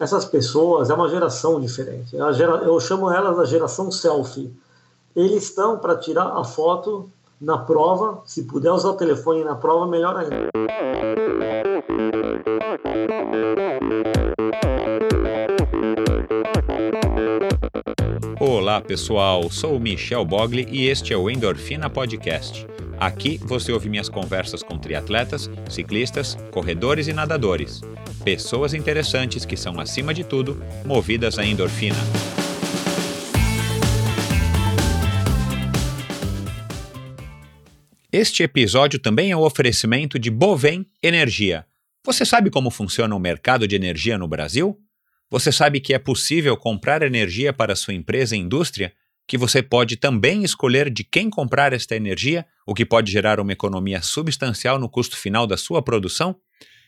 essas pessoas é uma geração diferente. É eu chamo elas da geração selfie. Eles estão para tirar a foto na prova, se puder usar o telefone na prova, melhor ainda. Olá pessoal, sou o Michel Bogli e este é o Endorfina Podcast. Aqui você ouve minhas conversas com triatletas, ciclistas, corredores e nadadores. Pessoas interessantes que são, acima de tudo, movidas à endorfina. Este episódio também é um oferecimento de Bovem Energia. Você sabe como funciona o mercado de energia no Brasil? Você sabe que é possível comprar energia para sua empresa e indústria? Que você pode também escolher de quem comprar esta energia, o que pode gerar uma economia substancial no custo final da sua produção?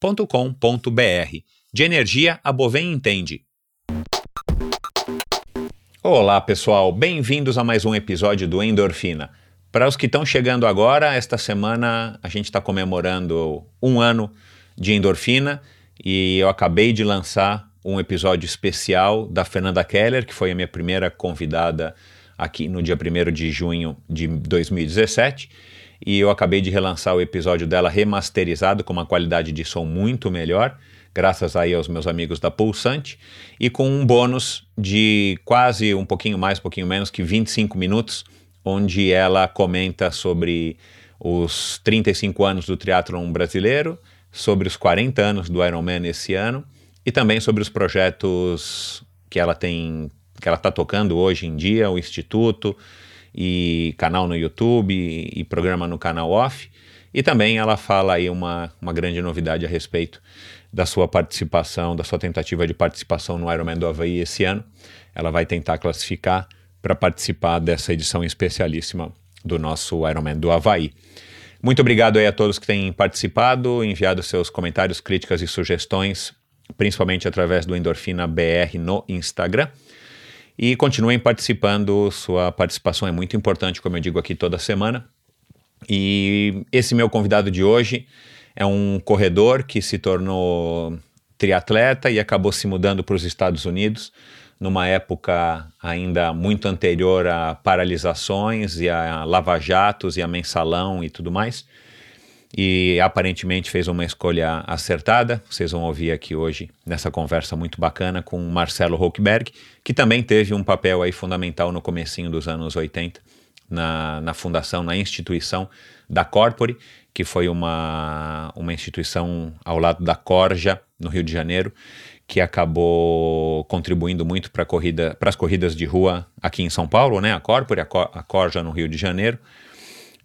bovem.com.br. De energia, a Bovem entende. Olá, pessoal. Bem-vindos a mais um episódio do Endorfina. Para os que estão chegando agora, esta semana a gente está comemorando um ano de Endorfina e eu acabei de lançar um episódio especial da Fernanda Keller, que foi a minha primeira convidada aqui no dia 1 de junho de 2017 e eu acabei de relançar o episódio dela remasterizado com uma qualidade de som muito melhor, graças aí aos meus amigos da Pulsante, e com um bônus de quase um pouquinho mais, um pouquinho menos que 25 minutos, onde ela comenta sobre os 35 anos do triatlon brasileiro, sobre os 40 anos do Ironman esse ano e também sobre os projetos que ela tem que ela está tocando hoje em dia, o Instituto, e canal no YouTube e, programa no canal off. E também ela fala aí uma, uma grande novidade a respeito da sua participação, da sua tentativa de participação no Ironman do Havaí esse ano. Ela vai tentar classificar para participar dessa edição especialíssima do nosso Ironman do Havaí. Muito obrigado aí a todos que têm participado, enviado seus comentários, críticas e sugestões, principalmente através do Endorfina BR no Instagram. E continuem participando, sua participação é muito importante, como eu digo aqui toda semana. E esse meu convidado de hoje é um corredor que se tornou triatleta e acabou se mudando para os Estados Unidos numa época ainda muito anterior a paralisações e a lava-jatos e a mensalão e tudo mais e aparentemente fez uma escolha acertada. Vocês vão ouvir aqui hoje nessa conversa muito bacana com Marcelo Hochberg, que também teve um papel aí fundamental no comecinho dos anos 80 na, na fundação, na instituição da Corpore, que foi uma, uma instituição ao lado da Corja, no Rio de Janeiro, que acabou contribuindo muito para corrida, as corridas de rua aqui em São Paulo, né? A Corpore, a, Cor, a Corja no Rio de Janeiro.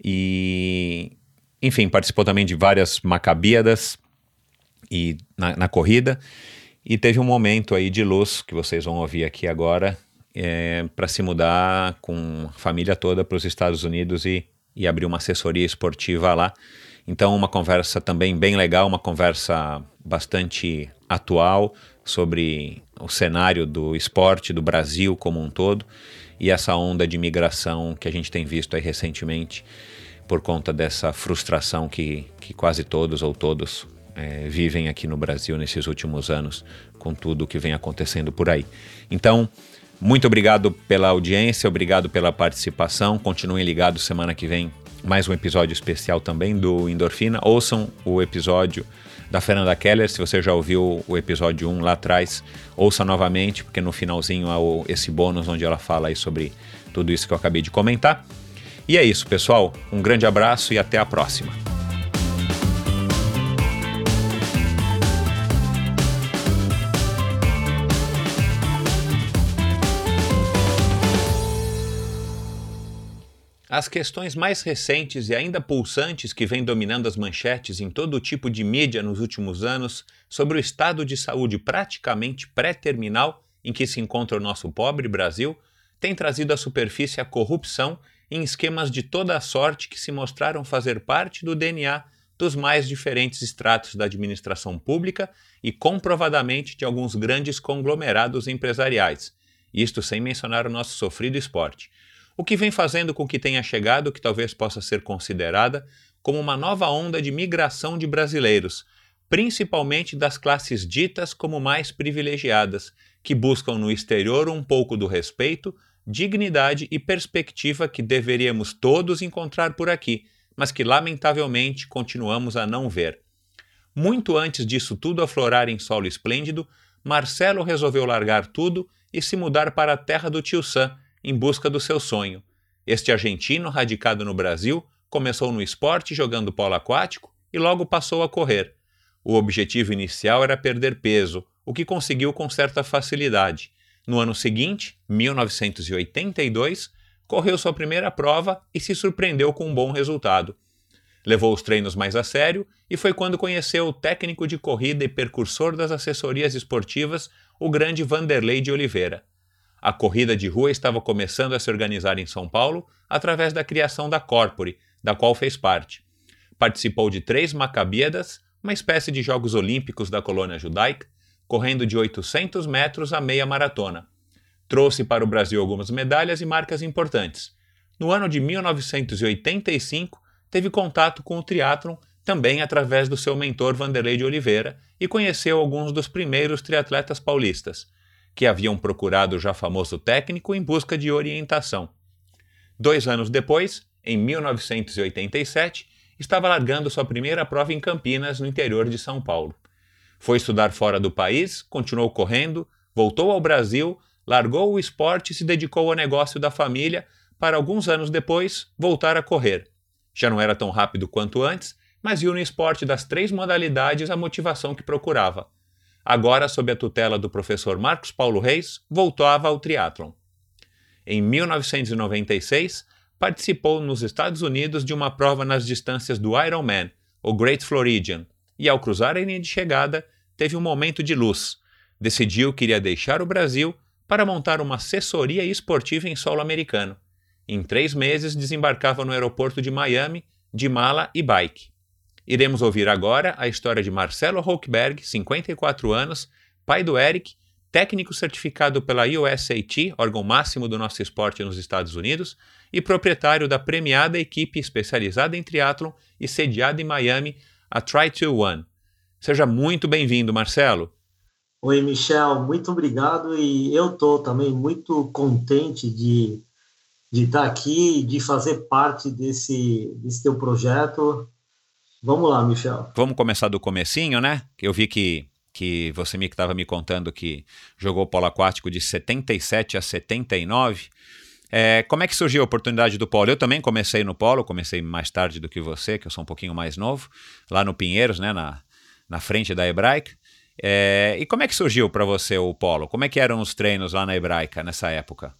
E, enfim, participou também de várias macabíadas e na, na, corrida. E teve um momento aí de luz que vocês vão ouvir aqui agora é, para se mudar com a família toda para os Estados Unidos e, e abrir uma assessoria esportiva lá. Então, uma conversa também bem legal, uma conversa bastante atual sobre o cenário do esporte do Brasil como um todo e essa onda de migração que a gente tem visto aí recentemente por conta dessa frustração que, que quase todos ou todos é, vivem aqui no Brasil nesses últimos anos, com tudo o que vem acontecendo por aí. Então, muito obrigado pela audiência, obrigado pela participação. Continuem ligados semana que vem, mais um episódio especial também do Endorfina. Ouçam o episódio da Fernanda Keller, se você já ouviu o episódio 1 lá atrás, ouça novamente, porque no finalzinho há esse bônus onde ela fala aí sobre tudo isso que eu acabei de comentar. E é isso, pessoal. Um grande abraço e até a próxima. As questões mais recentes e ainda pulsantes que vêm dominando as manchetes em todo tipo de mídia nos últimos anos sobre o estado de saúde praticamente pré-terminal em que se encontra o nosso pobre Brasil tem trazido à superfície a corrupção em esquemas de toda a sorte que se mostraram fazer parte do DNA dos mais diferentes estratos da administração pública e comprovadamente de alguns grandes conglomerados empresariais, isto sem mencionar o nosso sofrido esporte, o que vem fazendo com que tenha chegado o que talvez possa ser considerada como uma nova onda de migração de brasileiros, principalmente das classes ditas como mais privilegiadas, que buscam no exterior um pouco do respeito, dignidade e perspectiva que deveríamos todos encontrar por aqui, mas que lamentavelmente continuamos a não ver. Muito antes disso tudo aflorar em solo esplêndido, Marcelo resolveu largar tudo e se mudar para a terra do tio Sam em busca do seu sonho. Este argentino, radicado no Brasil, começou no esporte jogando polo aquático e logo passou a correr. O objetivo inicial era perder peso, o que conseguiu com certa facilidade. No ano seguinte, 1982, correu sua primeira prova e se surpreendeu com um bom resultado. Levou os treinos mais a sério e foi quando conheceu o técnico de corrida e percursor das assessorias esportivas, o grande Vanderlei de Oliveira. A corrida de rua estava começando a se organizar em São Paulo através da criação da Corpore, da qual fez parte. Participou de três Macabíadas, uma espécie de Jogos Olímpicos da colônia judaica, correndo de 800 metros a meia maratona. Trouxe para o Brasil algumas medalhas e marcas importantes. No ano de 1985, teve contato com o triatlon também através do seu mentor Vanderlei de Oliveira e conheceu alguns dos primeiros triatletas paulistas, que haviam procurado o já famoso técnico em busca de orientação. Dois anos depois, em 1987, estava largando sua primeira prova em Campinas, no interior de São Paulo. Foi estudar fora do país, continuou correndo, voltou ao Brasil, largou o esporte e se dedicou ao negócio da família para alguns anos depois voltar a correr. Já não era tão rápido quanto antes, mas viu no esporte das três modalidades a motivação que procurava. Agora, sob a tutela do professor Marcos Paulo Reis, voltava ao triatlon. Em 1996, participou nos Estados Unidos de uma prova nas distâncias do Ironman, o Great Floridian, e ao cruzar a linha de chegada, teve um momento de luz. Decidiu que iria deixar o Brasil para montar uma assessoria esportiva em solo americano. Em três meses, desembarcava no aeroporto de Miami, de mala e bike. Iremos ouvir agora a história de Marcelo Hochberg, 54 anos, pai do Eric, técnico certificado pela USAT, órgão máximo do nosso esporte nos Estados Unidos, e proprietário da premiada equipe especializada em triatlon e sediada em Miami, a Try to One. Seja muito bem-vindo, Marcelo. Oi, Michel, muito obrigado e eu estou também muito contente de, de estar aqui e de fazer parte desse, desse teu projeto. Vamos lá, Michel. Vamos começar do comecinho, né? Eu vi que, que você me estava me contando que jogou polo aquático de 77 a 79. É, como é que surgiu a oportunidade do polo? Eu também comecei no polo, comecei mais tarde do que você, que eu sou um pouquinho mais novo, lá no Pinheiros, né, na, na frente da Hebraica. É, e como é que surgiu para você o polo? Como é que eram os treinos lá na Hebraica nessa época?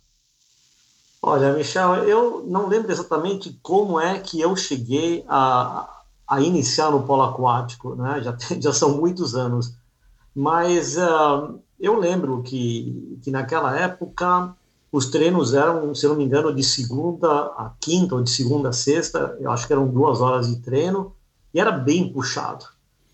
Olha, Michel, eu não lembro exatamente como é que eu cheguei a, a iniciar no polo aquático, né? Já, já são muitos anos. Mas uh, eu lembro que, que naquela época os treinos eram, se não me engano, de segunda a quinta ou de segunda a sexta. Eu acho que eram duas horas de treino e era bem puxado.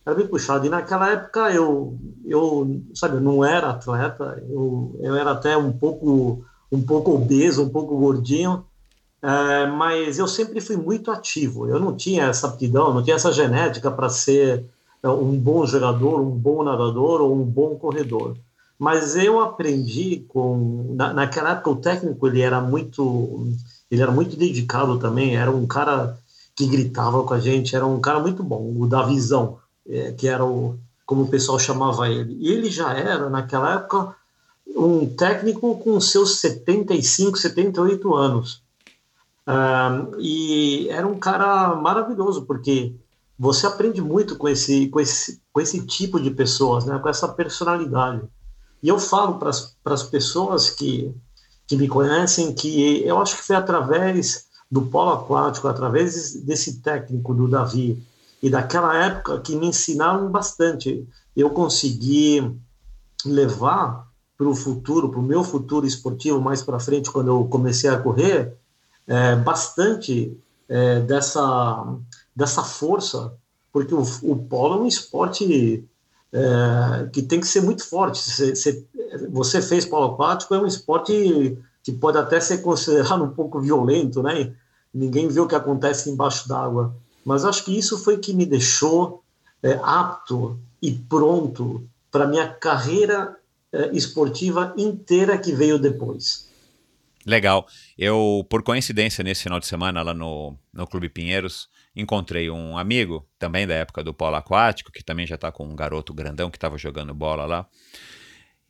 Era bem puxado. E naquela época eu, eu sabe, eu não era atleta. Eu, eu era até um pouco, um pouco obeso, um pouco gordinho. É, mas eu sempre fui muito ativo. Eu não tinha essa aptidão, não tinha essa genética para ser é, um bom jogador, um bom nadador ou um bom corredor. Mas eu aprendi com na, naquela época o técnico ele era muito ele era muito dedicado também, era um cara que gritava com a gente, era um cara muito bom, o da visão, é, que era o como o pessoal chamava ele. E ele já era naquela época um técnico com seus 75, 78 anos. Uh, e era um cara maravilhoso, porque você aprende muito com esse, com esse, com esse tipo de pessoas, né? com essa personalidade. E eu falo para as pessoas que, que me conhecem que eu acho que foi através do polo aquático, através desse técnico do Davi e daquela época que me ensinaram bastante. Eu consegui levar para o futuro, para o meu futuro esportivo mais para frente, quando eu comecei a correr, é, bastante é, dessa, dessa força, porque o, o polo é um esporte é, que tem que ser muito forte. Você, você fez polo aquático, é um esporte que pode até ser considerado um pouco violento, né? Ninguém vê o que acontece embaixo d'água. Mas acho que isso foi que me deixou é, apto e pronto para minha carreira é, esportiva inteira que veio depois. Legal. Eu, por coincidência, nesse final de semana lá no, no Clube Pinheiros, encontrei um amigo, também da época do polo aquático, que também já está com um garoto grandão que estava jogando bola lá.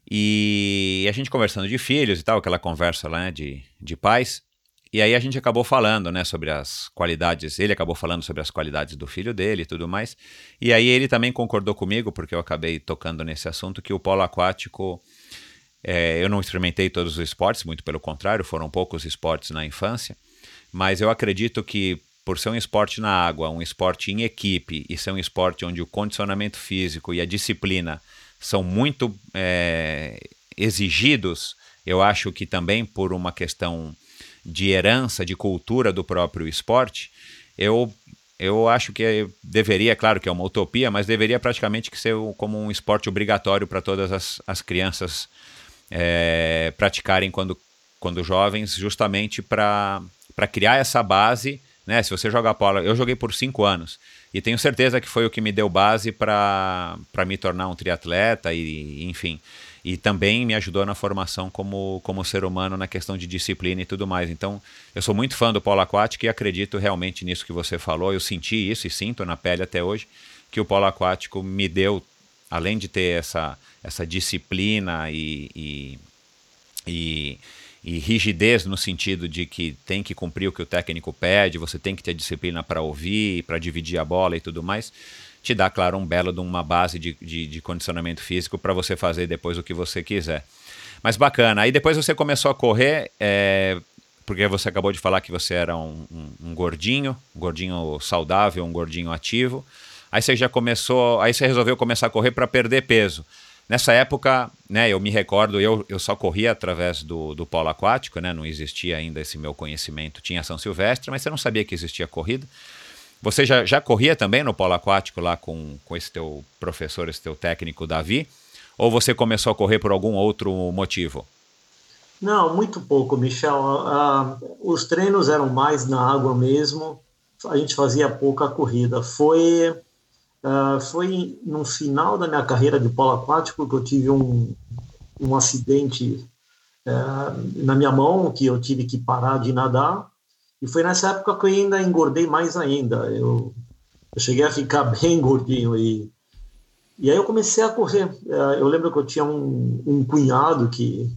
E a gente conversando de filhos e tal, aquela conversa lá né, de, de pais. E aí a gente acabou falando, né, sobre as qualidades, ele acabou falando sobre as qualidades do filho dele e tudo mais. E aí ele também concordou comigo, porque eu acabei tocando nesse assunto, que o polo aquático, é, eu não experimentei todos os esportes, muito pelo contrário, foram poucos esportes na infância, mas eu acredito que por ser um esporte na água, um esporte em equipe e ser um esporte onde o condicionamento físico e a disciplina são muito é, exigidos, eu acho que também por uma questão de herança, de cultura do próprio esporte, eu, eu acho que deveria, claro que é uma utopia, mas deveria praticamente ser como um esporte obrigatório para todas as, as crianças é, praticarem quando, quando jovens, justamente para criar essa base. Né? Se você joga polo, eu joguei por cinco anos e tenho certeza que foi o que me deu base para me tornar um triatleta e, enfim e também me ajudou na formação como, como ser humano na questão de disciplina e tudo mais. Então, eu sou muito fã do polo aquático e acredito realmente nisso que você falou. Eu senti isso e sinto na pele até hoje que o polo aquático me deu, além de ter essa, essa disciplina e, e, e, e rigidez no sentido de que tem que cumprir o que o técnico pede, você tem que ter disciplina para ouvir, para dividir a bola e tudo mais te dá, claro, um belo de uma base de, de, de condicionamento físico para você fazer depois o que você quiser. Mas bacana. Aí depois você começou a correr, é, porque você acabou de falar que você era um, um, um, gordinho, um gordinho saudável, um gordinho ativo. Aí você já começou, aí você resolveu começar a correr para perder peso. Nessa época, né, eu me recordo, eu, eu só corria através do, do polo aquático, né, não existia ainda esse meu conhecimento. Tinha São Silvestre, mas você não sabia que existia corrida. Você já, já corria também no polo aquático lá com, com esse teu professor, esse teu técnico Davi? Ou você começou a correr por algum outro motivo? Não, muito pouco, Michel. Uh, os treinos eram mais na água mesmo. A gente fazia pouca corrida. Foi, uh, foi no final da minha carreira de polo aquático que eu tive um, um acidente uh, na minha mão, que eu tive que parar de nadar. E foi nessa época que eu ainda engordei mais ainda. Eu, eu cheguei a ficar bem gordinho e e aí eu comecei a correr. É, eu lembro que eu tinha um, um cunhado que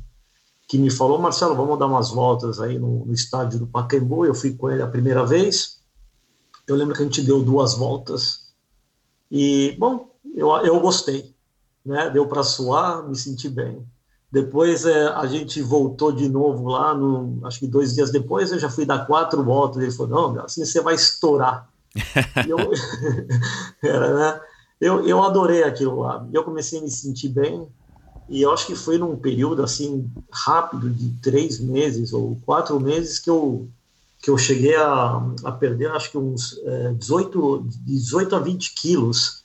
que me falou, Marcelo, vamos dar umas voltas aí no, no, estádio do Pacaembu. Eu fui com ele a primeira vez. Eu lembro que a gente deu duas voltas. E, bom, eu, eu gostei. Né? Deu para suar, me senti bem. Depois é, a gente voltou de novo lá, no, acho que dois dias depois eu já fui dar quatro voltas. Ele falou: não, assim você vai estourar. eu, era, né? eu, eu adorei aquilo lá. Eu comecei a me sentir bem. E eu acho que foi num período assim rápido de três meses ou quatro meses que eu que eu cheguei a, a perder acho que uns é, 18, 18 a 20 quilos.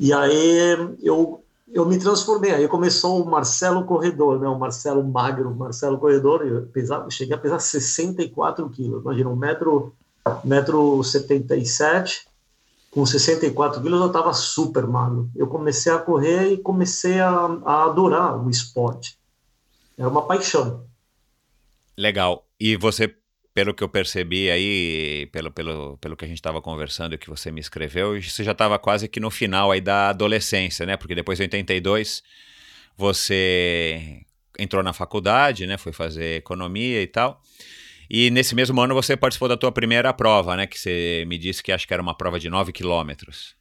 E aí eu eu me transformei. Aí começou o Marcelo Corredor, né? O Marcelo Magro, Marcelo Corredor. Eu pesava, cheguei a pesar 64 quilos. Imagina, um metro, metro 77, com 64 quilos eu estava super magro. Eu comecei a correr e comecei a, a adorar o esporte. Era uma paixão. Legal. E você pelo que eu percebi aí, pelo, pelo, pelo que a gente estava conversando e que você me escreveu, você já estava quase que no final aí da adolescência, né? Porque depois de 82 você entrou na faculdade, né? Foi fazer economia e tal. E nesse mesmo ano você participou da tua primeira prova, né? Que você me disse que acho que era uma prova de 9 quilômetros.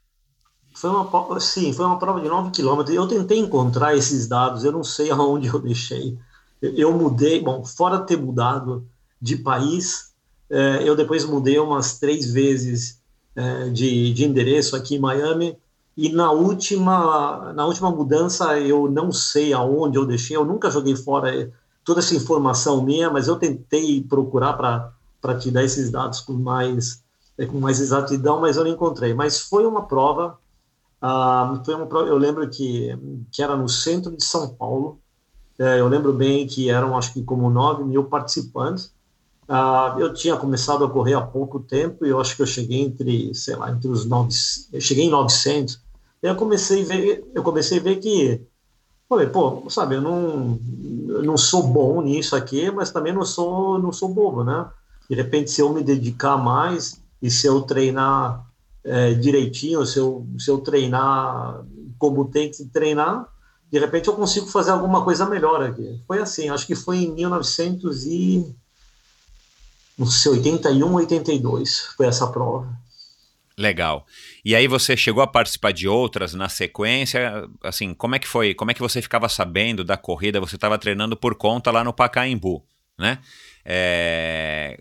Foi uma, sim, foi uma prova de 9 quilômetros. Eu tentei encontrar esses dados, eu não sei aonde eu deixei. Eu mudei, bom, fora ter mudado de país. É, eu depois mudei umas três vezes é, de, de endereço aqui em Miami. e na última, na última mudança, eu não sei aonde eu deixei, eu nunca joguei fora toda essa informação minha, mas eu tentei procurar para te dar esses dados com mais, com mais exatidão, mas eu não encontrei. Mas foi uma prova, uh, foi uma prova eu lembro que, que era no centro de São Paulo, é, eu lembro bem que eram, acho que como 9 mil participantes, Uh, eu tinha começado a correr há pouco tempo e eu acho que eu cheguei entre, sei lá, entre os 900, eu cheguei em 900. E eu comecei a ver, eu comecei a ver que, pô, sabe, eu não, eu não sou bom nisso aqui, mas também não sou, não sou bobo, né? De repente, se eu me dedicar mais e se eu treinar é, direitinho, se eu, se eu treinar como tem que treinar, de repente eu consigo fazer alguma coisa melhor aqui. Foi assim, acho que foi em 1900 e não sei, 81, 82 foi essa prova. Legal. E aí você chegou a participar de outras na sequência? Assim, como é que foi? Como é que você ficava sabendo da corrida? Você estava treinando por conta lá no Pacaembu, né? É...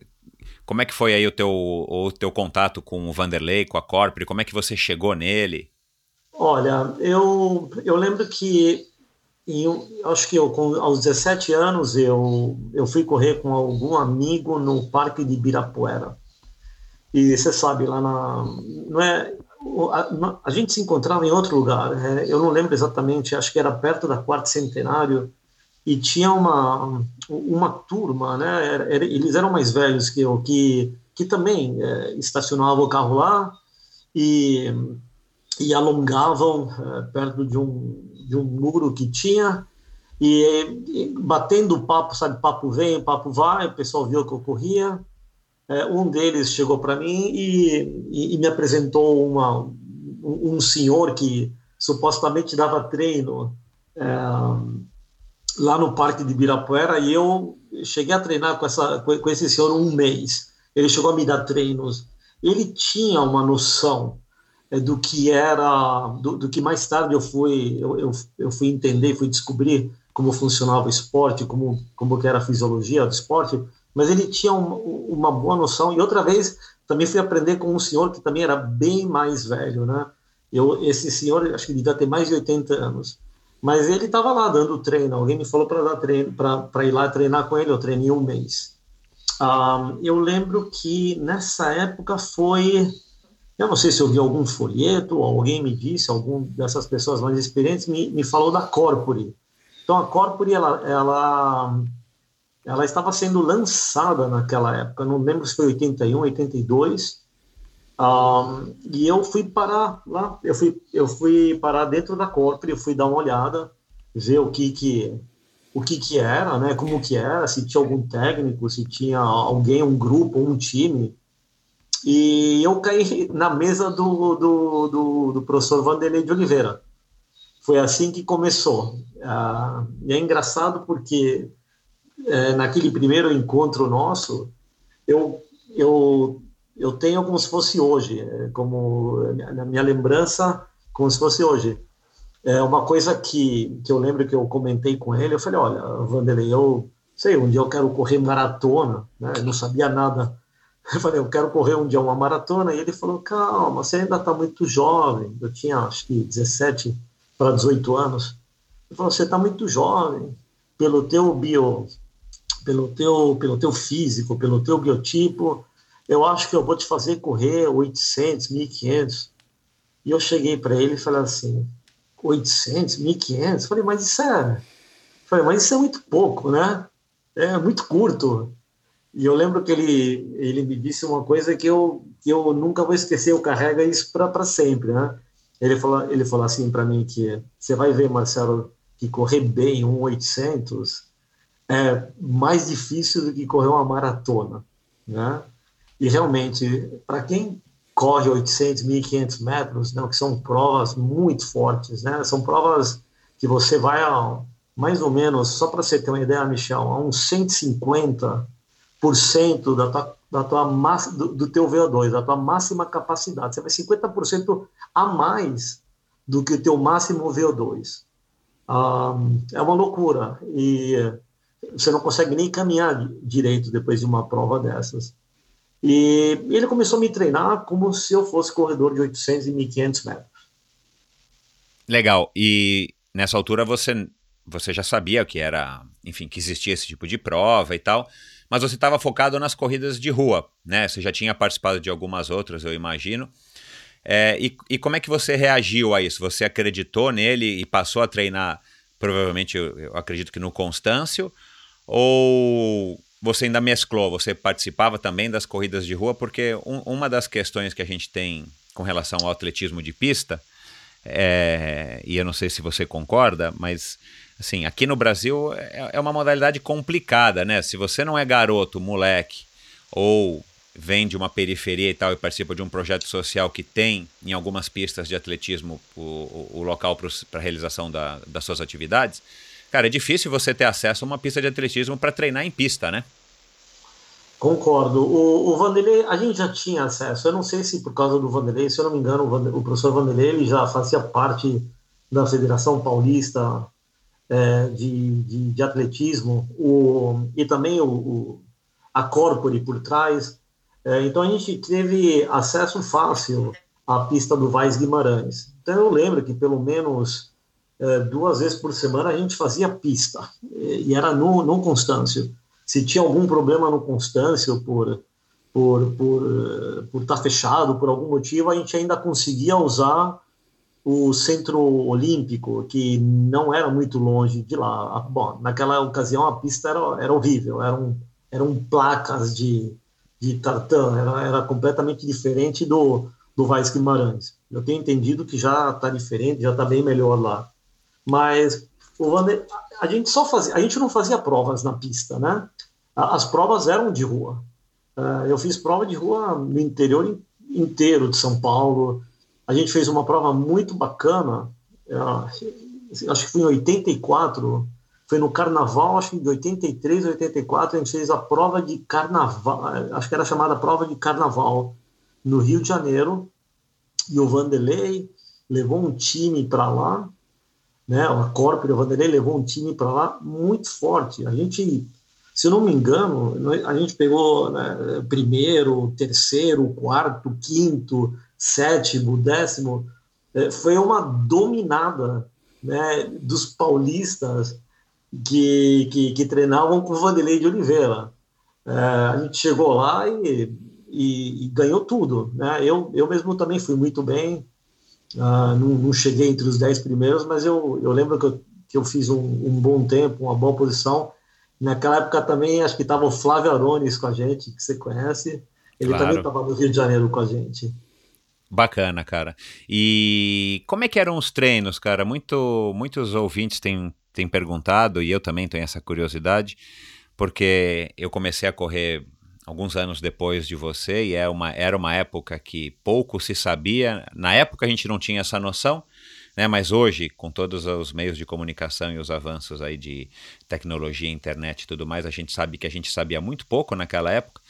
Como é que foi aí o teu, o teu contato com o Vanderlei, com a Corpore? Como é que você chegou nele? Olha, eu, eu lembro que e acho que eu, com, aos 17 anos, eu, eu fui correr com algum amigo no Parque de Ibirapuera. E você sabe, lá na. Não é, a, a gente se encontrava em outro lugar, é, eu não lembro exatamente, acho que era perto da Quarto Centenário, e tinha uma, uma turma, né? Era, era, eles eram mais velhos que eu, que, que também é, estacionavam o carro lá e, e alongavam é, perto de um de um muro que tinha, e, e batendo papo, sabe, papo vem, papo vai, o pessoal viu que eu corria. É, um deles chegou para mim e, e, e, me apresentou uma, um, um, senhor que supostamente dava treino é, lá no Parque de Birapuera e eu cheguei a treinar com, essa, com, esse senhor um mês. Ele chegou a me dar treinos. Ele tinha uma noção do que era, do, do, que mais tarde eu fui, eu, eu, eu, fui entender, fui descobrir como funcionava o esporte, como, como era a fisiologia do esporte, mas ele tinha uma, uma boa noção, e outra vez também fui aprender com um senhor que também era bem mais velho, né? Eu, esse senhor, acho que devia ter mais de 80 anos, mas ele estava lá dando treino. Alguém me falou para dar treino, para ir lá treinar com ele. Eu treinei um mês. Ah, eu lembro que nessa época foi eu não sei se eu vi algum folheto, alguém me disse, algum dessas pessoas mais experientes me, me falou da Corpore. Então a Corpore, ela, ela, ela estava sendo lançada naquela época, não lembro se foi 81, 82, um, e eu fui parar lá, eu fui, eu fui parar dentro da Corpore, eu fui dar uma olhada, ver o que que o que que era, né, como que era, se tinha algum técnico, se tinha alguém, um grupo, um time, e eu caí na mesa do, do, do, do professor Vanderlei de Oliveira. Foi assim que começou. Ah, e é engraçado porque é, naquele primeiro encontro nosso, eu, eu, eu tenho como se fosse hoje, é, como na minha lembrança, como se fosse hoje. É uma coisa que, que eu lembro que eu comentei com ele, eu falei, olha, Vanderlei, eu sei, um dia eu quero correr maratona, né? Eu não sabia nada eu falei, eu quero correr um dia uma maratona. E ele falou, calma, você ainda está muito jovem. Eu tinha, acho que, 17 para 18 anos. Ele falou, você está muito jovem. Pelo teu bio, pelo teu, pelo teu físico, pelo teu biotipo, eu acho que eu vou te fazer correr 800, 1500. E eu cheguei para ele e falei assim, 800, 1500? Falei, mas isso é... Falei, mas isso é muito pouco, né? É muito curto. E eu lembro que ele, ele me disse uma coisa que eu, que eu nunca vou esquecer, eu carrego isso para sempre, né? Ele falou, ele falou assim para mim que você vai ver, Marcelo, que correr bem um 800 é mais difícil do que correr uma maratona, né? E realmente, para quem corre 800, 1500 metros, né, que são provas muito fortes, né? São provas que você vai a, mais ou menos, só para você ter uma ideia, Michel, a uns 150 da tua, da tua massa, do, do teu VO2, da tua máxima capacidade. Você vai 50% a mais do que o teu máximo VO2. Ah, é uma loucura. E você não consegue nem caminhar direito depois de uma prova dessas. E ele começou a me treinar como se eu fosse corredor de 800 e 1500 metros. Legal. E nessa altura você, você já sabia que era, enfim, que existia esse tipo de prova e tal, mas você estava focado nas corridas de rua, né? Você já tinha participado de algumas outras, eu imagino. É, e, e, como é que você reagiu a isso? Você acreditou nele e passou a treinar, provavelmente, eu, eu acredito que no Constâncio, ou você ainda mesclou, você participava também das corridas de rua? Porque um, uma das questões que a gente tem com relação ao atletismo de pista, é, e eu não sei se você concorda, mas assim, aqui no Brasil é, é uma modalidade complicada, né? Se você não é garoto, moleque, ou vem de uma periferia e tal e participa de um projeto social que tem em algumas pistas de atletismo o, o, o local para realização da, das suas atividades, cara, é difícil você ter acesso a uma pista de atletismo para treinar em pista, né? Concordo. O, o Vanderlei, a gente já tinha acesso. Eu não sei se por causa do Vanderlei, se eu não me engano, o, o professor Vanderlei ele já fazia parte da Federação Paulista é, de, de, de, Atletismo o, e também o, o a Corpore por trás. É, então a gente teve acesso fácil à pista do Vaz Guimarães. Então eu lembro que pelo menos é, duas vezes por semana a gente fazia pista e era no, no Constâncio. Se tinha algum problema no Constâncio por por por por estar tá fechado por algum motivo a gente ainda conseguia usar o centro olímpico que não era muito longe de lá bom naquela ocasião a pista era, era horrível eram eram placas de de tartan, era, era completamente diferente do, do Vaz Guimarães. Eu tenho entendido que já está diferente, já está bem melhor lá. Mas o Vander, a gente só fazia, a gente não fazia provas na pista, né? As provas eram de rua. É, eu fiz prova de rua no interior inteiro de São Paulo. A gente fez uma prova muito bacana, é, acho que foi em 84, foi no carnaval, acho que de 83 a 84, a gente fez a prova de carnaval, acho que era chamada prova de carnaval, no Rio de Janeiro, e o Vanderlei levou um time para lá, né, a Corpore, o Vanderlei levou um time para lá muito forte. A gente, se eu não me engano, a gente pegou né, primeiro, terceiro, quarto, quinto, sétimo, décimo, é, foi uma dominada né, dos paulistas que, que, que treinavam com o Vanderlei de Oliveira. É, a gente chegou lá e, e, e, ganhou tudo. Né? Eu, eu mesmo também fui muito bem, uh, não, não, cheguei entre os dez primeiros, mas eu, eu lembro que eu, que eu fiz um, um bom tempo, uma boa posição. Naquela época também, acho que estava o Flávio Arones com a gente, que você conhece. Ele claro. também estava no Rio de Janeiro com a gente. Bacana, cara. E como é que eram os treinos, cara? Muito, muitos ouvintes têm tem perguntado, e eu também tenho essa curiosidade, porque eu comecei a correr alguns anos depois de você e é uma, era uma época que pouco se sabia. Na época a gente não tinha essa noção, né? mas hoje, com todos os meios de comunicação e os avanços aí de tecnologia, internet e tudo mais, a gente sabe que a gente sabia muito pouco naquela época.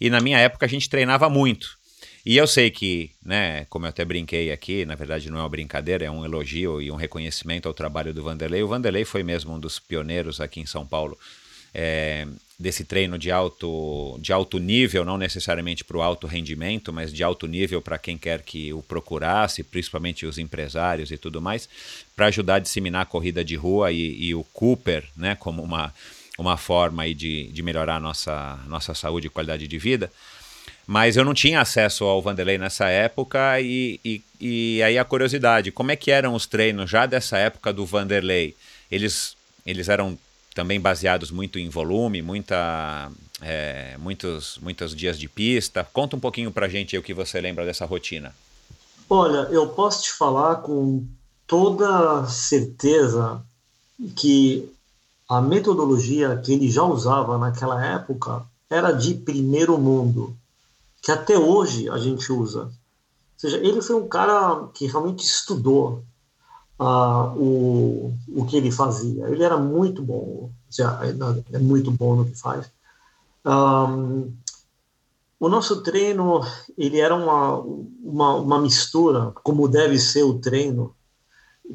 E na minha época a gente treinava muito. E eu sei que, né, como eu até brinquei aqui, na verdade não é uma brincadeira, é um elogio e um reconhecimento ao trabalho do Vanderlei. O Vanderlei foi mesmo um dos pioneiros aqui em São Paulo é, desse treino de alto, de alto nível, não necessariamente para o alto rendimento, mas de alto nível para quem quer que o procurasse, principalmente os empresários e tudo mais, para ajudar a disseminar a corrida de rua e, e o Cooper, né, como uma, uma forma aí de, de melhorar a nossa, nossa saúde e qualidade de vida. Mas eu não tinha acesso ao Vanderlei nessa época e, e, e, aí a curiosidade, como é que eram os treinos já dessa época do Vanderlei? Eles, eles eram também baseados muito em volume, muita, é, muitos, muitos dias de pista. Conta um pouquinho pra gente o que você lembra dessa rotina. Olha, eu posso te falar com toda certeza que a metodologia que ele já usava naquela época era de primeiro mundo que até hoje a gente usa. Ou seja, ele foi um cara que realmente estudou uh, o, o que ele fazia. Ele era muito bom, seja, é muito bom no que faz. Um, o nosso treino, ele era uma, uma, uma mistura, como deve ser o treino,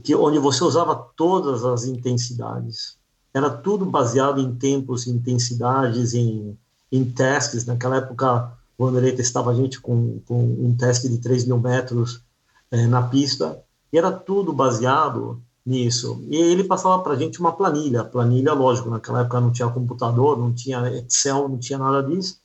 que, onde você usava todas as intensidades. Era tudo baseado em tempos, intensidades, em, em testes. Naquela época, o Vanderlei testava a gente com, com um teste de 3 mil metros é, na pista. E era tudo baseado nisso. E ele passava para a gente uma planilha, planilha, lógico, naquela época não tinha computador, não tinha Excel, não tinha nada disso,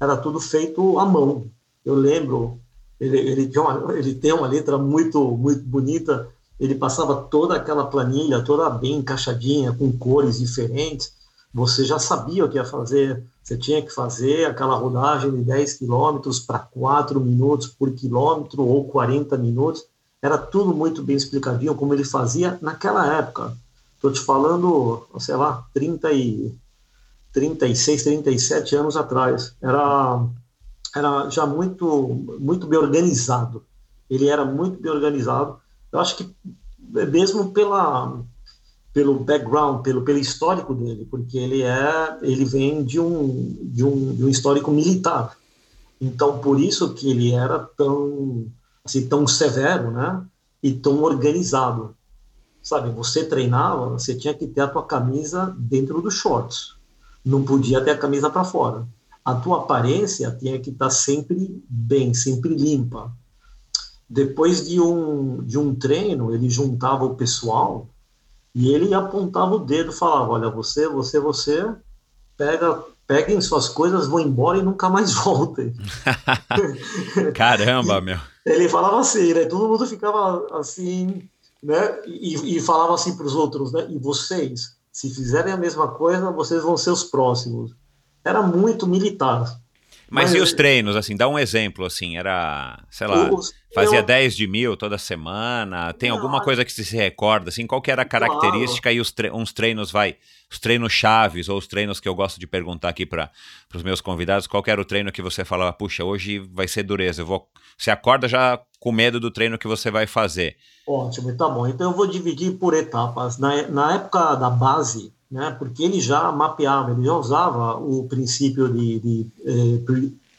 era tudo feito à mão. Eu lembro, ele, ele, tem, uma, ele tem uma letra muito, muito bonita, ele passava toda aquela planilha, toda bem encaixadinha, com cores diferentes, você já sabia o que ia fazer, você tinha que fazer aquela rodagem de 10 quilômetros para 4 minutos por quilômetro ou 40 minutos, era tudo muito bem explicadinho, como ele fazia naquela época. Estou te falando, sei lá, 30 e, 36, 37 anos atrás. Era, era já muito, muito bem organizado. Ele era muito bem organizado. Eu acho que mesmo pela, pelo background, pelo, pelo histórico dele, porque ele é, ele vem de um, de um, de um histórico militar. Então, por isso que ele era tão assim, tão severo, né? E tão organizado. Sabe, você treinava, você tinha que ter a tua camisa dentro dos shorts. Não podia ter a camisa para fora. A tua aparência tinha que estar tá sempre bem, sempre limpa. Depois de um, de um treino, ele juntava o pessoal e ele apontava o dedo, falava: Olha, você, você, você, pega peguem suas coisas, vão embora e nunca mais voltem. Caramba, meu. Ele falava assim, né? Todo mundo ficava assim, né? E, e falava assim para os outros, né? E vocês, se fizerem a mesma coisa, vocês vão ser os próximos. Era muito militar. Mas, Mas, e os treinos, assim, dá um exemplo, assim, era, sei lá, os, fazia eu... 10 de mil toda semana, tem não, alguma coisa que se recorda, assim, qual que era a característica claro. e os tre uns treinos, vai, os treinos chaves, ou os treinos que eu gosto de perguntar aqui para os meus convidados, qual que era o treino que você falava, puxa, hoje vai ser dureza, eu vou, você acorda já com medo do treino que você vai fazer. Ótimo, tá bom, então eu vou dividir por etapas, na, na época da base, né, porque ele já mapeava, ele já usava o princípio de, de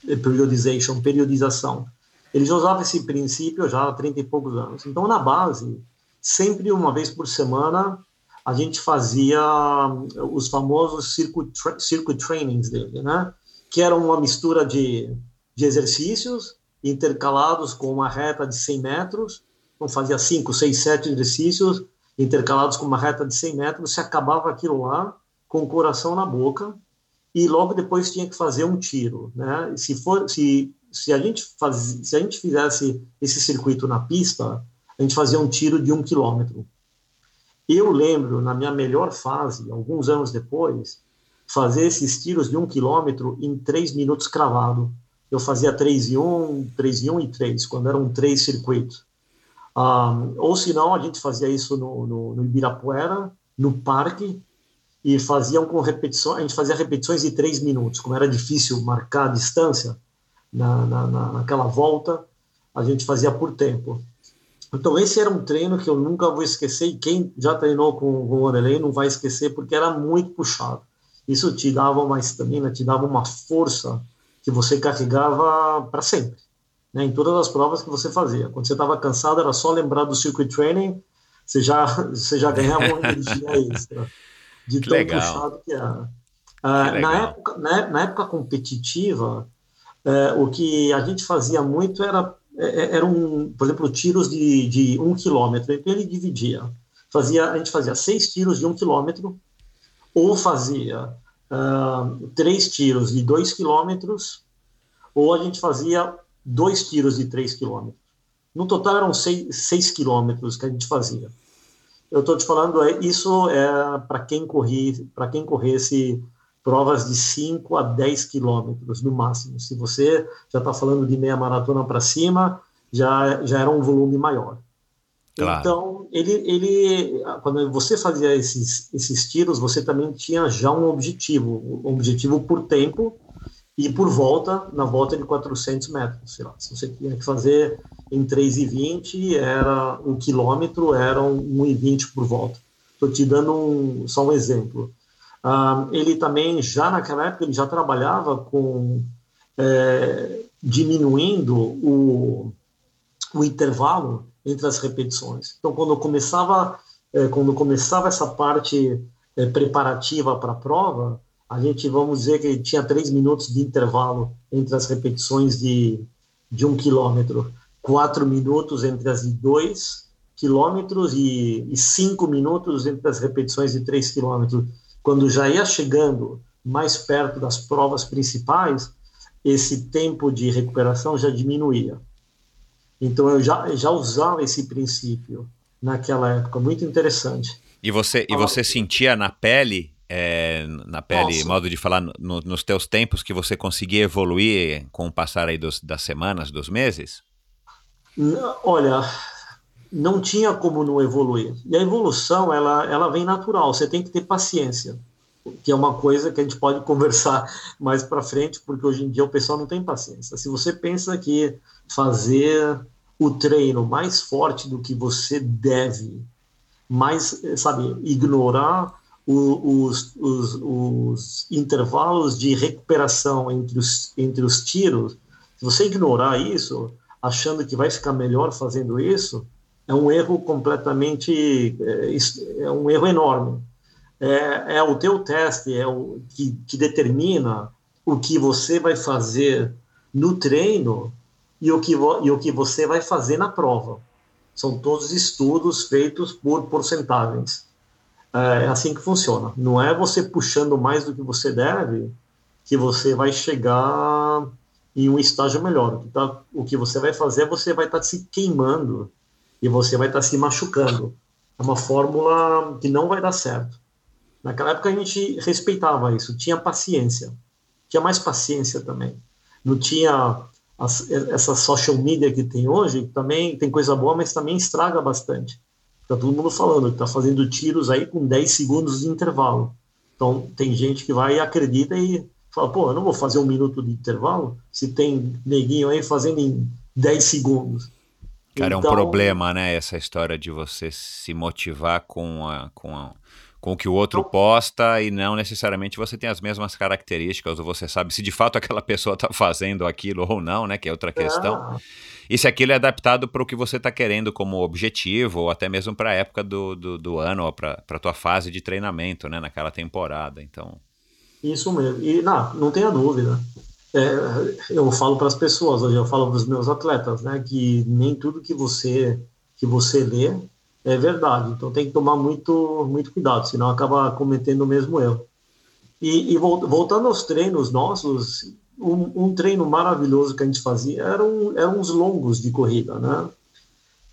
eh, periodization, periodização. Ele já usava esse princípio já há 30 e poucos anos. Então, na base, sempre uma vez por semana, a gente fazia os famosos circuit, tra circuit trainings dele, né? que eram uma mistura de, de exercícios intercalados com uma reta de 100 metros, então fazia 5, 6, 7 exercícios intercalados com uma reta de 100 metros, se acabava aquilo lá com o coração na boca e logo depois tinha que fazer um tiro, né? Se for, se se a gente faz, se a gente fizesse esse circuito na pista, a gente fazia um tiro de um quilômetro. Eu lembro na minha melhor fase, alguns anos depois, fazer esses tiros de um quilômetro em três minutos cravado. Eu fazia três e um, três e um e três, quando eram três circuitos. Um, ou se não, a gente fazia isso no, no, no, Ibirapuera, no parque, e faziam com repetições, a gente fazia repetições de três minutos. Como era difícil marcar a distância na, na, naquela volta, a gente fazia por tempo. Então, esse era um treino que eu nunca vou esquecer, e quem já treinou com, com o Wanderlei não vai esquecer, porque era muito puxado. Isso te dava uma estamina, te dava uma força que você carregava para sempre né, em todas as provas que você fazia. Quando você estava cansado, era só lembrar do circuit training, você já, você já ganhava uma energia extra. De que tão legal. puxado que era. Uh, na, época, na, na, época competitiva, uh, o que a gente fazia muito era, é, é, era um, por exemplo, tiros de, de um quilômetro. Então ele dividia. Fazia, a gente fazia seis tiros de um quilômetro, ou fazia uh, três tiros de dois quilômetros, ou a gente fazia dois tiros de três quilômetros. No total eram seis, seis quilômetros que a gente fazia. Eu estou te falando, é, isso é para quem corri, para quem corresse provas de 5 a 10 quilômetros no máximo. Se você já está falando de meia maratona para cima, já, já era um volume maior. Claro. Então, ele, ele, quando você fazia esses, esses tiros, você também tinha já um objetivo, um objetivo por tempo e por volta, na volta de 400 metros, sei lá, se você tinha que fazer em 3,20, era um quilômetro, eram 1,20 por volta. Estou te dando um, só um exemplo. Ah, ele também, já naquela época, ele já trabalhava com é, diminuindo o, o intervalo entre as repetições. Então, quando começava, é, quando começava essa parte é, preparativa para a prova, a gente, vamos dizer que tinha três minutos de intervalo entre as repetições de, de um quilômetro, quatro minutos entre as de dois quilômetros e, e cinco minutos entre as repetições de três quilômetros. Quando já ia chegando mais perto das provas principais, esse tempo de recuperação já diminuía. Então eu já, já usava esse princípio naquela época, muito interessante. E você, e você sentia na pele, é, na pele, Nossa. modo de falar, no, nos teus tempos, que você conseguia evoluir com o passar aí dos, das semanas, dos meses? Olha, não tinha como não evoluir. E a evolução, ela, ela vem natural, você tem que ter paciência que é uma coisa que a gente pode conversar mais para frente, porque hoje em dia o pessoal não tem paciência. Se você pensa que fazer o treino mais forte do que você deve, mais, sabe, ignorar os, os, os, intervalos de recuperação entre os, entre os tiros, se você ignorar isso, achando que vai ficar melhor fazendo isso, é um erro completamente, é, é um erro enorme é, é o teu teste, é o que, que determina o que você vai fazer no treino e o que, e o que você vai fazer na prova. São todos estudos feitos por porcentagens. É assim que funciona. Não é você puxando mais do que você deve que você vai chegar em um estágio melhor. O que, tá, o que você vai fazer, é você vai estar tá se queimando e você vai estar tá se machucando. É uma fórmula que não vai dar certo. Naquela época a gente respeitava isso, tinha paciência, tinha mais paciência também. Não tinha as, essa social media que tem hoje, que também tem coisa boa, mas também estraga bastante. Tá todo mundo falando que tá fazendo tiros aí com 10 segundos de intervalo. Então tem gente que vai e acredita e fala, pô, eu não vou fazer um minuto de intervalo se tem neguinho aí fazendo em 10 segundos. Cara, então, é um então problema, né? Essa história de você se motivar com a, com a com o que o outro posta e não necessariamente você tem as mesmas características ou você sabe se de fato aquela pessoa está fazendo aquilo ou não, né? Que é outra questão. É. E se aquilo é adaptado para o que você está querendo como objetivo ou até mesmo para a época do, do, do, ano ou para a tua fase de treinamento, né? Naquela temporada, então... Isso mesmo. E não, não tenha dúvida. É, eu falo para as pessoas, eu falo para os meus atletas, né? Que nem tudo que você que você lê é verdade. Então tem que tomar muito, muito cuidado, senão acaba cometendo o mesmo erro. E, e voltando aos treinos nossos, um, um, treino maravilhoso que a gente fazia eram, eram uns longos de corrida, né?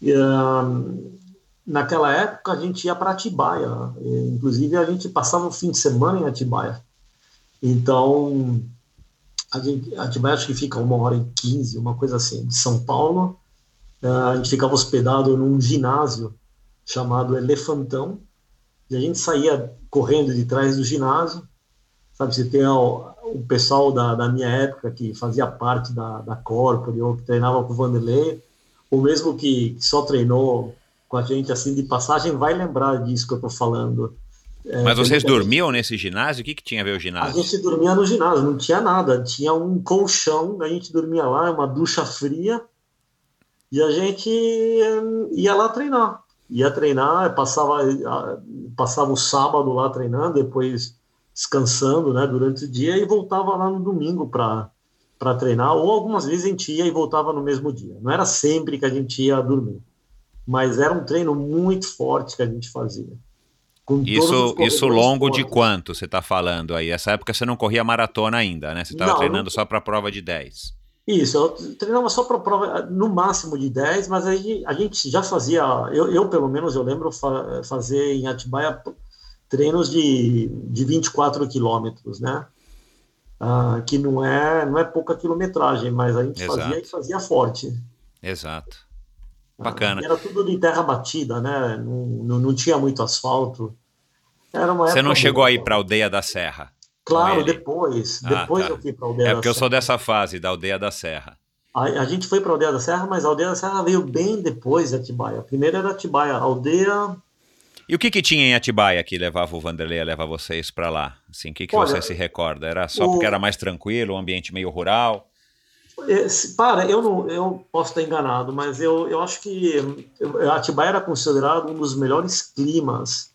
E, um, naquela época a gente ia para Atibaia, inclusive a gente passava o fim de semana em Atibaia. Então, a gente, Atibaia acho que fica uma hora e quinze, uma coisa assim, de São Paulo. a gente ficava hospedado num ginásio chamado Elefantão, e a gente saía correndo de trás do ginásio, sabe, você tem o, o pessoal da, da, minha época que fazia parte da, da Corpore, ou que treinava com o Vanderlei, ou mesmo que, que, só treinou com a gente assim de passagem, vai lembrar disso que eu estou falando. É, Mas vocês dormiam gente... nesse ginásio? O que, que tinha a ver o ginásio? A gente dormia no ginásio, não tinha nada. Tinha um colchão, a gente dormia lá, uma ducha fria, e a gente ia lá treinar ia treinar, passava, passava o sábado lá treinando, depois descansando né, durante o dia e voltava lá no domingo para treinar, ou algumas vezes a gente ia e voltava no mesmo dia. Não era sempre que a gente ia dormir, mas era um treino muito forte que a gente fazia. Isso, isso longo fortes. de quanto você está falando aí? Essa época você não corria maratona ainda, né? Você estava treinando só para a prova de 10. Isso, eu treinava só para prova no máximo de 10, mas aí a gente já fazia, eu, eu pelo menos eu lembro fa fazer em Atibaia treinos de, de 24 quilômetros, né? Ah, que não é, não é pouca quilometragem, mas a gente Exato. fazia e fazia forte. Exato. Ah, Bacana. Ah, era tudo de terra batida, né? Não, não, não tinha muito asfalto. Era uma Você não chegou aí para a aldeia da Serra? Claro, depois. Ah, depois tá. eu fui para a Aldeia É porque eu sou dessa fase, da Aldeia da Serra. A, a, gente foi para a Aldeia da Serra, mas a Aldeia da Serra veio bem depois de Atibaia. A primeira era Atibaia, a Aldeia... E o que que tinha em Atibaia que levava o Vanderlei a levar vocês para lá? Assim, o que, que Olha, você se recorda? Era só o... porque era mais tranquilo, um ambiente meio rural? É, para, eu não, eu posso estar enganado, mas eu, eu acho que Atibaia era considerado um dos melhores climas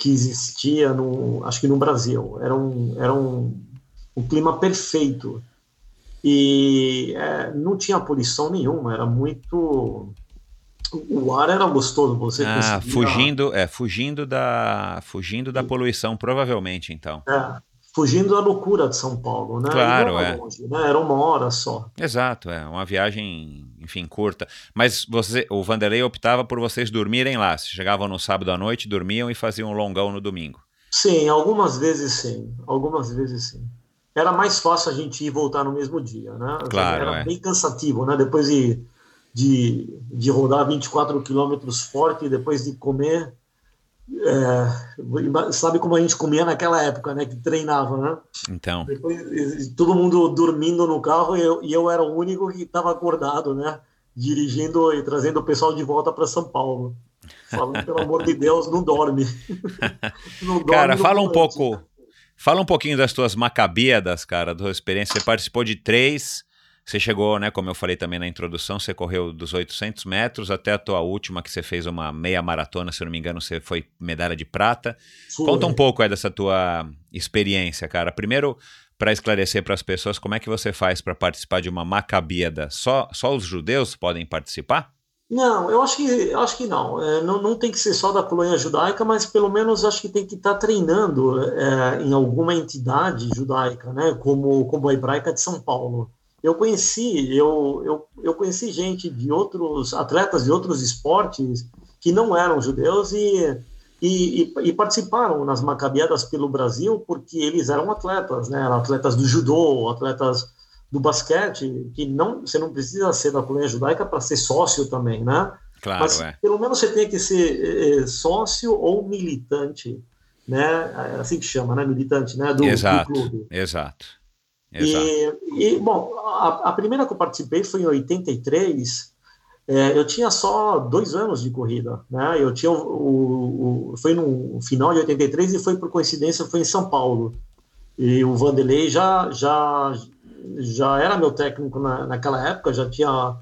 que existia no, acho que no Brasil. Era um, era um, um clima perfeito e é, não tinha poluição nenhuma. Era muito, O ar era gostoso, você ah, conseguia... fugindo, é, fugindo da, fugindo da poluição, provavelmente, então. É, fugindo da loucura de São Paulo, né? Claro, era é. Longe, né? Era uma hora só. Exato, é uma viagem, enfim, curta. Mas você, o Vanderlei optava por vocês dormirem lá. Vocês chegavam no sábado à noite, dormiam e faziam um longão no domingo. Sim, algumas vezes sim, algumas vezes sim. Era mais fácil a gente ir e voltar no mesmo dia, né? Claro, era é. bem cansativo, né? Depois de, de, de rodar 24 quilômetros forte, depois de comer, é, sabe como a gente comia naquela época, né? Que treinava, né? Então. Depois, todo mundo dormindo no carro e eu, e eu era o único que estava acordado, né? Dirigindo e trazendo o pessoal de volta para São Paulo. Falando, pelo amor de Deus, não dorme. não dorme cara, fala um pouco. Fala um pouquinho das tuas macabíadas, cara, da tua experiência. Você participou de três. Você chegou, né, como eu falei também na introdução, você correu dos 800 metros até a tua última, que você fez uma meia maratona, se eu não me engano, você foi medalha de prata. Foi. Conta um pouco aí dessa tua experiência, cara. Primeiro, para esclarecer para as pessoas, como é que você faz para participar de uma macabíada? Só, só os judeus podem participar? Não, eu acho que, acho que não. É, não. Não tem que ser só da colônia judaica, mas pelo menos acho que tem que estar tá treinando é, em alguma entidade judaica, né? como, como a hebraica de São Paulo eu conheci, eu, eu, eu conheci gente de outros atletas de outros esportes que não eram judeus e, e, e, participaram nas macabiadas pelo Brasil porque eles eram atletas, né? Eram atletas do judô, atletas do basquete, que não, você não precisa ser da colônia judaica para ser sócio também, né? Claro, Mas é. pelo menos você tem que ser é, sócio ou militante, né? É assim que chama, né? Militante, né? Do, exato, do clube. Exato. E, e, bom, a, a, primeira que eu participei foi em 83. É, eu tinha só dois anos de corrida, né? Eu tinha o, o, o, foi no final de 83 e foi por coincidência foi em São Paulo. E o Vanderlei já já já era meu técnico na, naquela época, já tinha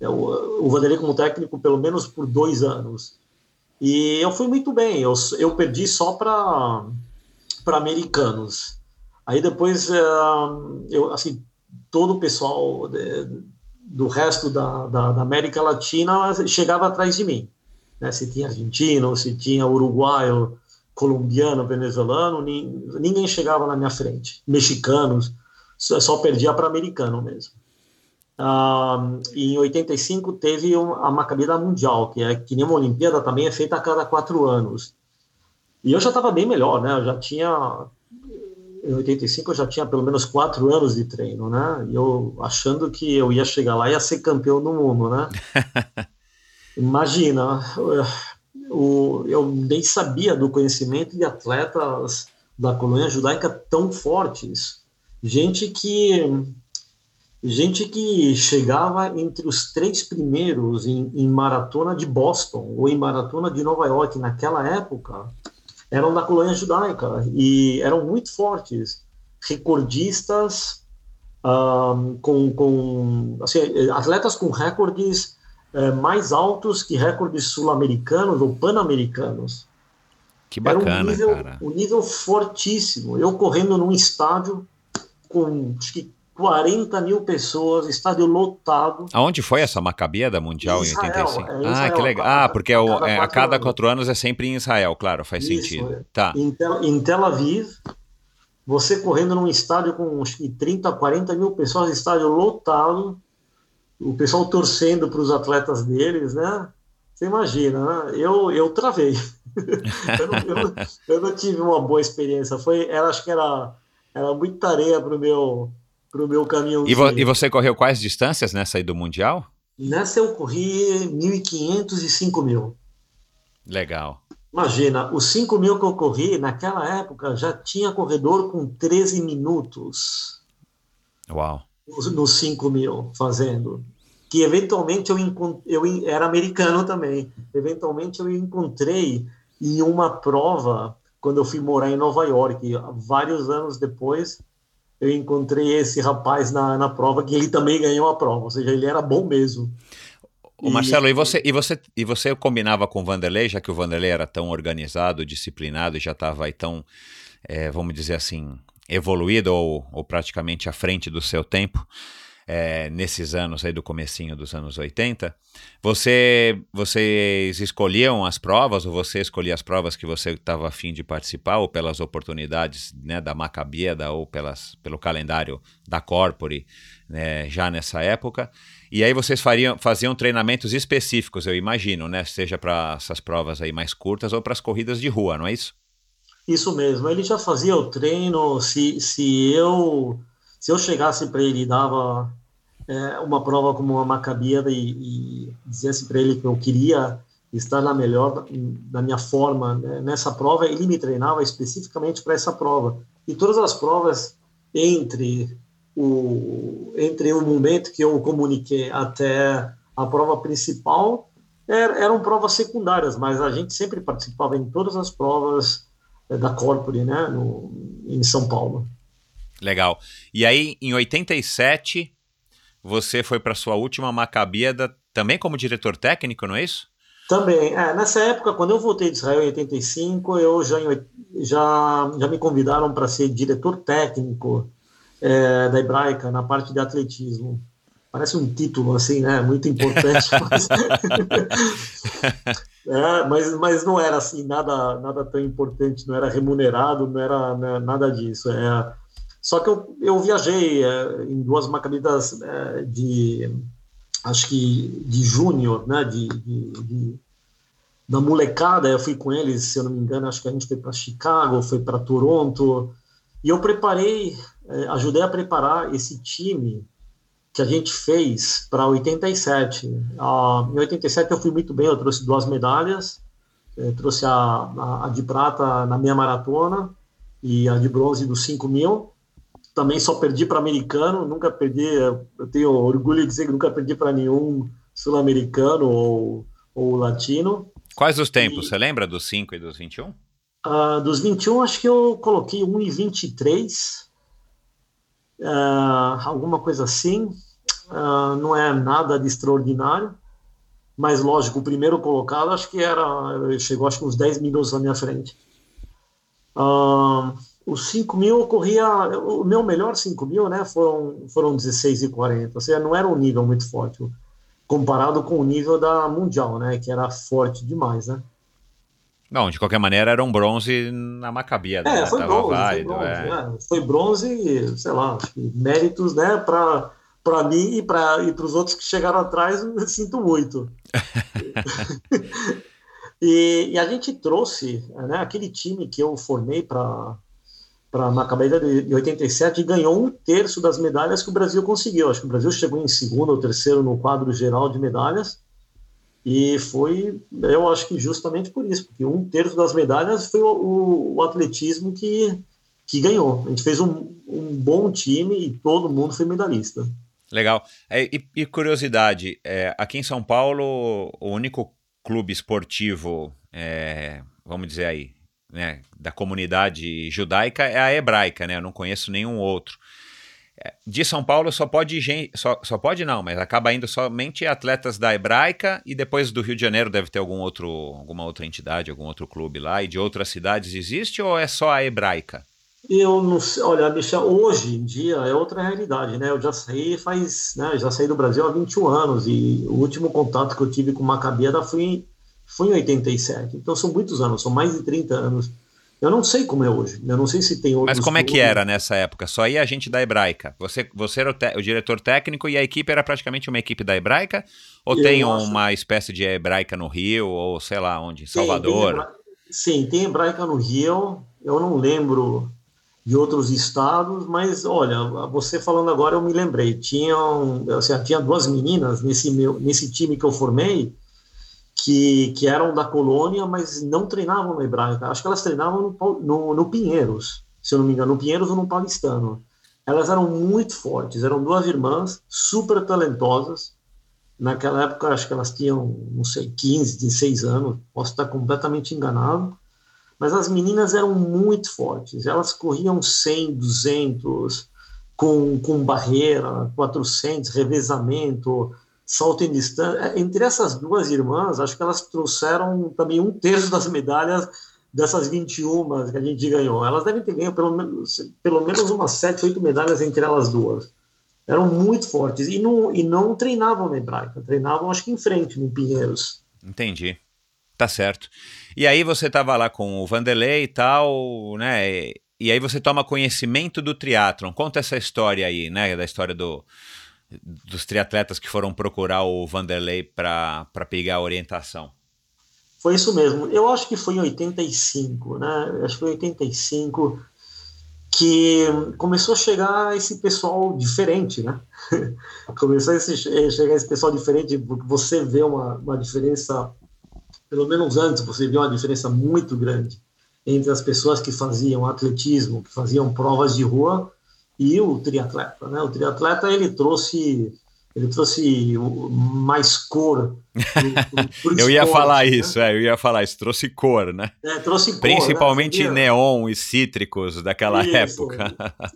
é, o, o Vanderlei como técnico pelo menos por dois anos. E eu fui muito bem. Eu, eu perdi só para para americanos. Aí depois, eh, eu, assim, todo o pessoal de, do resto da, da, da, América Latina chegava atrás de mim. Né? Se tinha argentino, se tinha uruguaio, colombiano, venezuelano, ninguém chegava na minha frente. Mexicanos, só, só perdia para americano mesmo. Ah, em 85 teve a Macabida Mundial, que é que nem uma Olimpíada também é feita a cada quatro anos. E eu já estava bem melhor, né? Eu já tinha em 85 eu já tinha pelo menos quatro anos de treino, né? E eu achando que eu ia chegar lá e ia ser campeão do mundo, né? Imagina, eu, eu nem sabia do conhecimento de atletas da colônia judaica tão fortes. Gente que gente que chegava entre os três primeiros em, em maratona de Boston ou em maratona de Nova York naquela época eram da colônia judaica e eram muito fortes, recordistas, um, com, com assim, atletas com recordes é, mais altos que recordes sul-americanos ou pan-americanos. Que bacana, Era um nível, cara. Um nível fortíssimo. Eu correndo num estádio com acho que 40 mil pessoas, estádio lotado. Aonde foi essa Macabia Mundial em, em 85? É Israel, ah, que legal. Ah, porque é o, é, a cada quatro anos. é sempre em Israel, claro, faz Isso, sentido. É. Tá. Em, Tel, em Tel Aviv, você correndo num estádio com acho que 30, 40 mil pessoas, estádio lotado, o pessoal torcendo para os atletas deles, né? Você imagina, né? Eu, eu travei. eu, não, eu, não, eu, não, tive uma boa experiência. Foi, era, acho que era, era muita areia para o meu para o meu caminhão. E, vo e, você correu quais distâncias nessa aí do Mundial? Nessa eu corri 1.500 e 5.000. Legal. Imagina, os 5 mil que eu corri, naquela época, já tinha corredor com 13 minutos. Uau. Nos 5 mil, fazendo. Que eventualmente eu, eu era americano também. Eventualmente eu encontrei em uma prova, quando eu fui morar em Nova York, vários anos depois, eu encontrei esse rapaz na, na prova que ele também ganhou a prova, ou seja, ele era bom mesmo. O Marcelo, e você, e você, e você combinava com o Vanderlei, já que o Vanderlei era tão organizado, disciplinado e já estava aí tão, é, vamos dizer assim, evoluído ou, ou, praticamente à frente do seu tempo. É, nesses anos aí do comecinho dos anos 80, você, vocês escolhiam as provas, ou você escolhia as provas que você estava afim de participar, ou pelas oportunidades né, da Macabieda, ou pelas, pelo calendário da Corpore, né, já nessa época. E aí vocês fariam, faziam treinamentos específicos, eu imagino, né? Seja para essas provas aí mais curtas ou para as corridas de rua, não é isso? Isso mesmo. Ele já fazia o treino. Se, se eu se eu chegasse para ele e dava é, uma prova como uma Maccabiada e, e dissesse para ele que eu queria estar na melhor da minha forma né, nessa prova, ele me treinava especificamente para essa prova. E todas as provas entre o, entre o momento que eu comuniquei até a prova principal er, eram provas secundárias, mas a gente sempre participava em todas as provas eh, da Corpore, né, no, em São Paulo. Legal. E aí, em 87, você foi para sua última Macabíada também como diretor técnico, não é isso? Também. É, nessa época, quando eu voltei de Israel em 85, eu já, já, já me convidaram para ser diretor técnico é, da Hebraica na parte de atletismo. Parece um título, assim, né? Muito importante. mas... é, mas, mas não era assim, nada, nada tão importante, não era remunerado, não era né, nada disso. É, só que eu, eu viajei é, em duas macabidas é, de, acho que de júnior, né? De, de, de, da molecada, eu fui com eles, se eu não me engano, acho que a gente foi para Chicago, foi para Toronto, e eu preparei é, ajudei a preparar esse time que a gente fez para 87. Uh, em 87 eu fui muito bem, eu trouxe duas medalhas, trouxe a, a, a, de prata na minha maratona e a de bronze dos 5 mil. Também só perdi para americano, nunca perdi, eu tenho orgulho de dizer que nunca perdi para nenhum sul-americano ou, ou latino. Quais os tempos? E, Você lembra dos 5 e dos 21? Uh, ah, dos 21, acho que eu coloquei 1 e 23 uh, alguma coisa assim. Uh, não é nada de extraordinário, mas lógico, o primeiro colocado acho que era, chegou acho que uns 10 minutos na minha frente. Uh, os 5 mil ocorria, o meu melhor 5 mil, né, foram, foram 16 e 40, ou seja, não era um nível muito forte, comparado com o nível da Mundial, né, que era forte demais, né. Não, de qualquer maneira era um bronze na Macabia. É, né? foi, bronze, válido, foi, bronze, é. né? foi bronze, sei lá, méritos, né, para para mim e para e os outros que chegaram atrás, eu sinto muito. e, e, a gente trouxe né, aquele time que eu formei para para Macabeia de 87 e ganhou um terço das medalhas que o Brasil conseguiu. Acho que o Brasil chegou em segundo ou terceiro no quadro geral de medalhas e foi, eu acho que justamente por isso, porque um terço das medalhas foi o, o atletismo que, que ganhou. A gente fez um, um, bom time e todo mundo foi medalhista. Legal. É, e, e, curiosidade, é, aqui em São Paulo, o único clube esportivo, é, vamos dizer aí, né, da comunidade judaica é a hebraica, né? Eu não conheço nenhum outro de São Paulo só pode só, só pode não, mas acaba indo somente atletas da Hebraica e depois do Rio de Janeiro deve ter algum outro, alguma outra entidade, algum outro clube lá e de outras cidades existe ou é só a Hebraica? Eu não sei, olha, bicha, hoje em dia é outra realidade, né? Eu já saí faz, né, já saí do Brasil há 21 anos e o último contato que eu tive com Macabiada foi, foi em 87. Então são muitos anos, são mais de 30 anos. Eu não sei como é hoje. Eu não sei se tem outros. Mas como é que era nessa época? Só ia a gente da Hebraica. Você, você era o, o diretor técnico e a equipe era praticamente uma equipe da Hebraica? Ou eu tem acho... uma espécie de Hebraica no Rio, ou sei lá onde? Salvador? Tem, tem Sim, tem Hebraica no Rio. Eu não lembro de outros estados, mas olha, você falando agora eu me lembrei. Tinham, assim, tinha duas meninas nesse, meu, nesse time que eu formei que, que eram da colônia, mas não treinavam no hebraico. Acho que elas treinavam no, no, no Pinheiros, se eu não me engano, no Pinheiros ou no Paulistano. Elas eram muito fortes, eram duas irmãs super talentosas. Naquela época, acho que elas tinham, não sei, 15, 16 anos, posso estar completamente enganado. Mas as meninas eram muito fortes, elas corriam 100, 200, com, com barreira, 400, revezamento, em distância. É, entre essas duas irmãs, acho que elas trouxeram também um terço das medalhas dessas 21 que a gente ganhou. Elas devem ter ganho pelo menos, pelo menos umas 7, 8 medalhas entre elas duas. eram muito fortes e não, e não treinavam na hebraica, treinavam acho que em frente, no Pinheiros. Entendi. Tá certo. E aí você estava lá com o Vanderlei e tal, né? E, aí você toma conhecimento do triatlon. Conta essa história aí, né? Da história do, dos triatletas que foram procurar o Vanderlei para pegar a orientação. Foi isso mesmo. Eu acho que foi em 85, né? Acho que foi em 85 que começou a chegar esse pessoal diferente, né? começou a chegar esse pessoal diferente, porque você vê uma, uma diferença, pelo menos antes, você vê uma diferença muito grande entre as pessoas que faziam atletismo, que faziam provas de rua, e o triatleta, né? O triatleta, ele trouxe ele trouxe mais cor. Pro, pro eu ia falar né? isso, é, eu ia falar isso, trouxe cor, né? É, trouxe cor. Principalmente né? neon e cítricos daquela isso. época.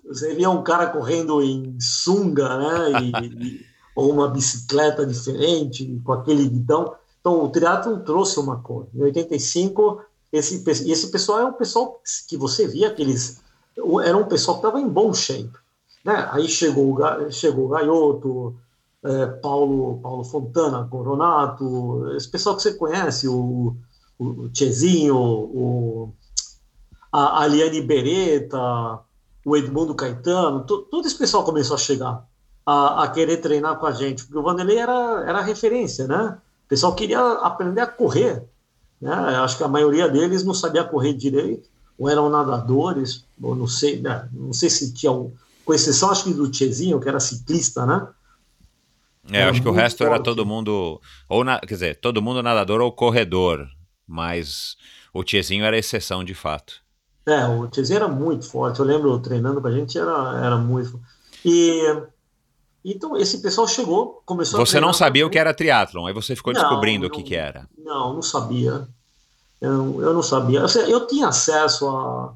Você via um cara correndo em sunga, né? E, e, ou uma bicicleta diferente, com aquele guidão. Então, o triatlo trouxe uma cor. Em 85, esse, esse pessoal é um pessoal que você via que eles. Era um pessoal que estava em bom shape. Né? Aí chegou, chegou o Gaioto, é, Paulo, Paulo Fontana, Coronato, esse pessoal que você conhece, o, o Tchezinho, o, a Aliane Beretta, o Edmundo Caetano, todo esse pessoal começou a chegar a, a, querer treinar com a gente, porque o Vanderlei era, era referência, né? O pessoal queria aprender a correr, né? Acho que a maioria deles não sabia correr direito, ou eram nadadores, ou não sei, né? não sei se tinha, com exceção acho que do Tchezinho, que era ciclista, né? É, acho que o resto forte. era todo mundo, ou na, quer dizer, todo mundo nadador ou corredor, mas o Tiezinho era exceção de fato. É, o Tiezinho era muito forte, eu lembro treinando com a gente, era, era muito E então esse pessoal chegou, começou Você não sabia o que era triatlon, aí você ficou não, descobrindo não, o que, que era. Não, não sabia. Eu, eu não sabia. Eu, eu tinha acesso a.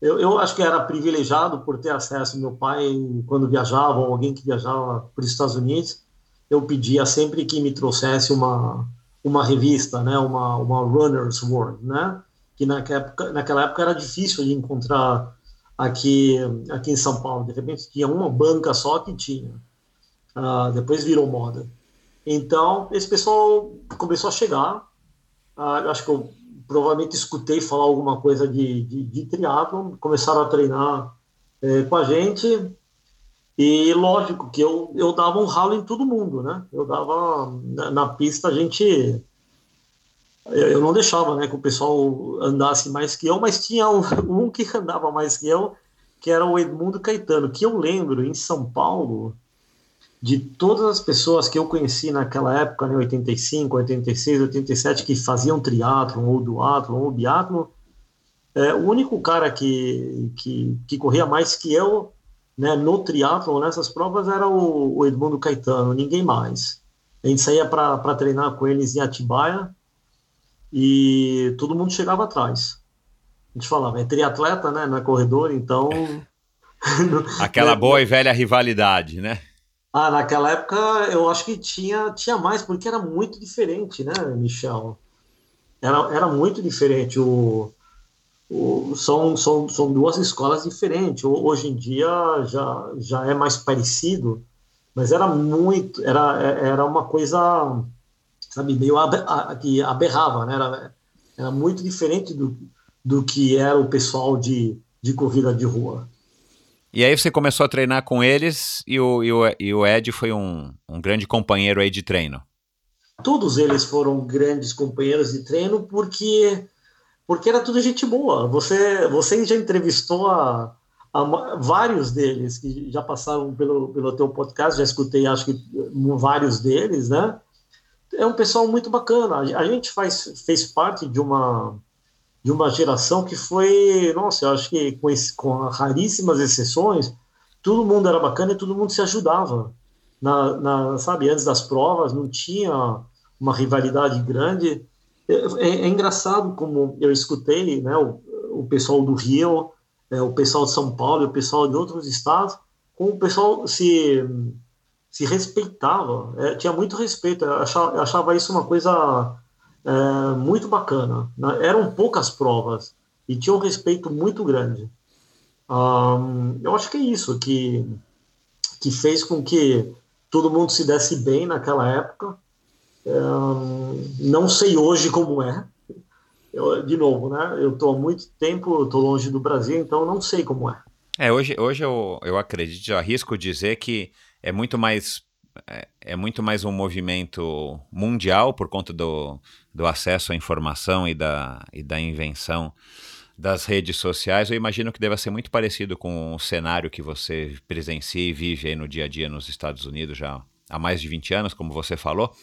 Eu, eu acho que era privilegiado por ter acesso. Meu pai, quando viajava, ou alguém que viajava para os Estados Unidos, eu pedia sempre que me trouxesse uma, uma revista, né, uma, uma Runner's World, né, que naquela época, naquela época era difícil de encontrar aqui, aqui em São Paulo. De repente tinha uma banca só que tinha. Uh, depois virou moda. Então, esse pessoal começou a chegar. Uh, acho que eu provavelmente escutei falar alguma coisa de, de, de. Começaram a treinar eh, com a gente. E lógico que eu, eu dava um ralo em todo mundo, né? Eu dava na, na pista a gente eu, eu, não deixava, né, que o pessoal andasse mais que eu, mas tinha um, um, que andava mais que eu, que era o Edmundo Caetano, que eu lembro em São Paulo de todas as pessoas que eu conheci naquela época, né, 85, 86, 87, que faziam triatlon ou duatlon ou biatlon, é, o único cara que, que, que corria mais que eu né, no triatlo nessas provas, era o, o, Edmundo Caetano, ninguém mais. A gente saía para treinar com eles em Atibaia e todo mundo chegava atrás. A gente falava, é triatleta, né, não é corredor, então... Aquela boa e velha rivalidade, né? Ah, naquela época eu acho que tinha, tinha mais, porque era muito diferente, né, Michel? Era, era muito diferente. O, são, são, são duas escolas diferentes. Hoje em dia já, já é mais parecido, mas era muito, era, era uma coisa, sabe, meio aber, que aberrava, né? Era, era muito diferente do, do que era o pessoal de, de corrida de rua. E aí você começou a treinar com eles e o, e o, e o Ed foi um, um grande companheiro aí de treino. Todos eles foram grandes companheiros de treino porque porque era tudo gente boa. Você, você já entrevistou a, a, vários deles que já passaram pelo, pelo teu podcast, já escutei acho que vários deles, né? É um pessoal muito bacana. A gente faz, fez parte de uma de uma geração que foi, nossa, eu acho que com, esse, com raríssimas exceções, todo mundo era bacana e todo mundo se ajudava. Na, na, sabe, antes das provas não tinha uma rivalidade grande. É, é, é, engraçado como eu escutei né, o, o pessoal do Rio, é, o pessoal de São Paulo e o pessoal de outros estados, como o pessoal se, se respeitava, é, tinha muito respeito, achava, achava isso uma coisa é, muito bacana. Né? Eram poucas provas e tinha um respeito muito grande. Um, eu acho que é isso que, que fez com que todo mundo se desse bem naquela época. É, não sei hoje como é. Eu, de novo, né? Eu estou há muito tempo, estou longe do Brasil, então não sei como é. É, hoje, hoje eu, eu acredito, arrisco dizer que é muito mais é, é, muito mais um movimento mundial por conta do, do acesso à informação e da, e da invenção das redes sociais. Eu imagino que deva ser muito parecido com o cenário que você presencia e vive aí no dia a dia nos Estados Unidos já há mais de 20 anos, como você falou.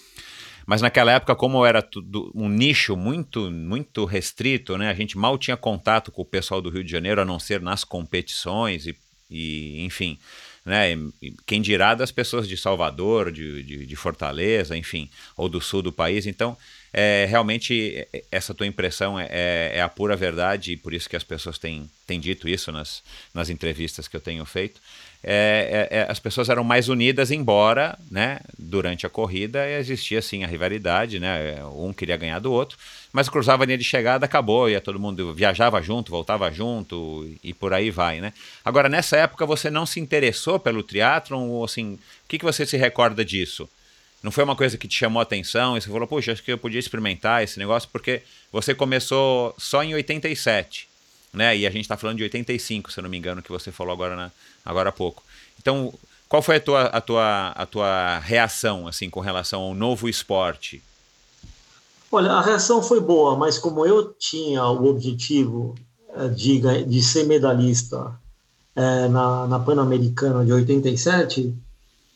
Mas naquela época, como era tudo um nicho muito muito restrito, né? A gente mal tinha contato com o pessoal do Rio de Janeiro, a não ser nas competições e, e enfim né? Quem dirá das pessoas de Salvador, de, de, de Fortaleza, enfim, ou do sul do país. Então, é, realmente, essa tua impressão é, é, é, a pura verdade, e por isso que as pessoas têm, têm dito isso nas, nas entrevistas que eu tenho feito. É, é, é, as pessoas eram mais unidas, embora né, durante a corrida existia assim a rivalidade, né, um queria ganhar do outro, mas cruzava a linha de chegada, acabou, ia todo mundo viajava junto, voltava junto e por aí vai, né? Agora nessa época você não se interessou pelo triatlon ou assim, o que, que você se recorda disso? Não foi uma coisa que te chamou a atenção e você falou, puxa, acho que eu podia experimentar esse negócio porque você começou só em 87, né? E a gente está falando de 85, se eu não me engano, que você falou agora na agora há pouco. Então, qual foi a tua, a tua, a tua reação assim com relação ao novo esporte? Olha, a reação foi boa, mas como eu tinha o objetivo eh, de, de ser medalhista é, na, na Pan-Americana de 87,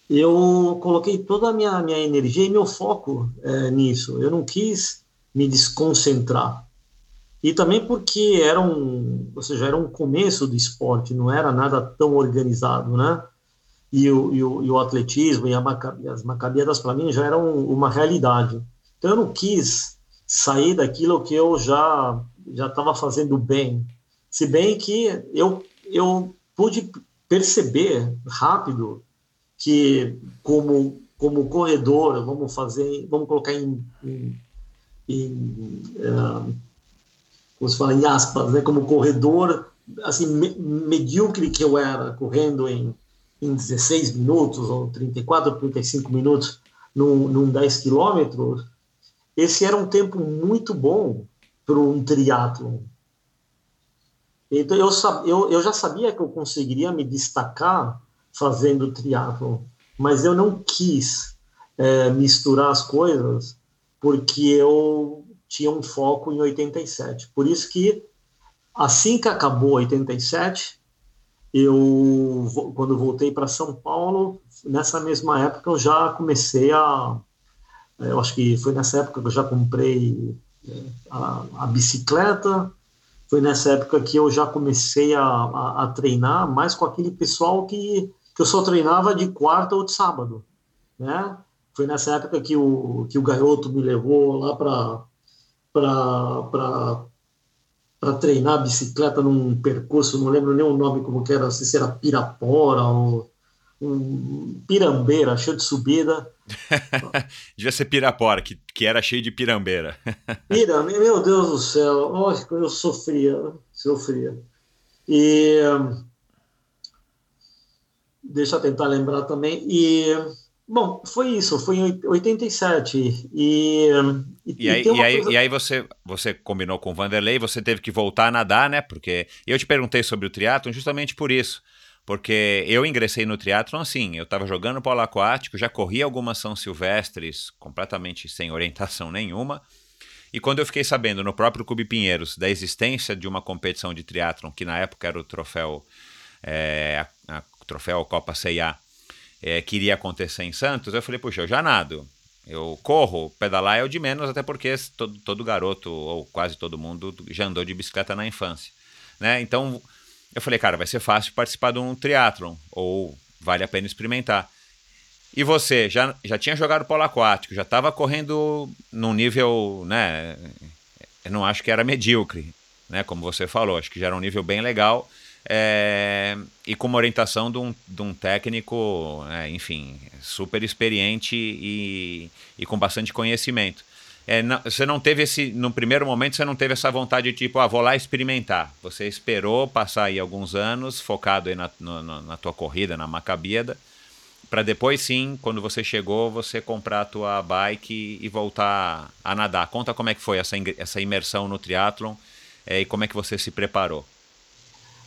eu coloquei toda a minha, minha energia e meu foco é, nisso. Eu não quis me desconcentrar. E também porque era um, ou seja, era um começo do esporte, não era nada tão organizado, né? E o, e o, e o atletismo e Maca, as macabiadas para mim já eram uma realidade. Então eu não quis sair daquilo que eu já já estava fazendo bem. Se bem que eu eu pude perceber rápido que como como corredor, vamos fazer, vamos colocar em, em, em uh, como se fala em aspas, né, como corredor, assim, me, medíocre que eu era, correndo em, em 16 minutos, ou 34, 35 minutos, num, num 10 quilômetros, esse era um tempo muito bom para um triatlon. Então, eu, eu, eu já sabia que eu conseguiria me destacar fazendo triatlon, mas eu não quis é, misturar as coisas, porque eu tinha um foco em 87. Por isso que assim que acabou 87, eu quando voltei para São Paulo, nessa mesma época eu já comecei a eu acho que foi nessa época que eu já comprei é, a, a bicicleta, foi nessa época que eu já comecei a, a, a, treinar mais com aquele pessoal que, que eu só treinava de quarta ou de sábado, né? Foi nessa época que o, que o garoto me levou lá para para treinar bicicleta num percurso, não lembro nem o nome como que era, se era Pirapora ou um, Pirambeira, cheio de subida. Devia ser Pirapora, que, que era cheio de pirambeira. Pirambeira, meu Deus do céu, oh, eu sofria, sofria. E deixa eu tentar lembrar também. E Bom, foi isso, foi em 87. E, e, e, aí, e, aí, coisa... e aí, você, você combinou com o Vanderlei, você teve que voltar a nadar, né? Porque eu te perguntei sobre o triatlon justamente por isso. Porque eu ingressei no triatlon assim, eu estava jogando polo aquático, já corri algumas São Silvestres completamente sem orientação nenhuma. E quando eu fiquei sabendo no próprio Clube Pinheiros da existência de uma competição de triatlon, que na época era o troféu, é, a, a, troféu Copa CIA, é, que iria acontecer em Santos, eu falei, puxa, eu já nado. Eu corro, pedalar é o de menos, até porque todo, todo garoto, ou quase todo mundo, já andou de bicicleta na infância. Né? Então, eu falei, cara, vai ser fácil participar de um triatlon, ou vale a pena experimentar. E você, já, já tinha jogado polo aquático, já estava correndo num nível, né, eu não acho que era medíocre, né, como você falou, acho que já era um nível bem legal, é, e com uma orientação de um, de um técnico, é, enfim, super experiente e, e com bastante conhecimento. É, não, você não teve esse, no primeiro momento, você não teve essa vontade de tipo, ah, vou lá experimentar. Você esperou passar aí alguns anos, focado aí na, no, na tua corrida, na Macabíada, para depois sim, quando você chegou, você comprar a tua bike e voltar a nadar. Conta como é que foi essa, essa imersão no triatlon é, e como é que você se preparou.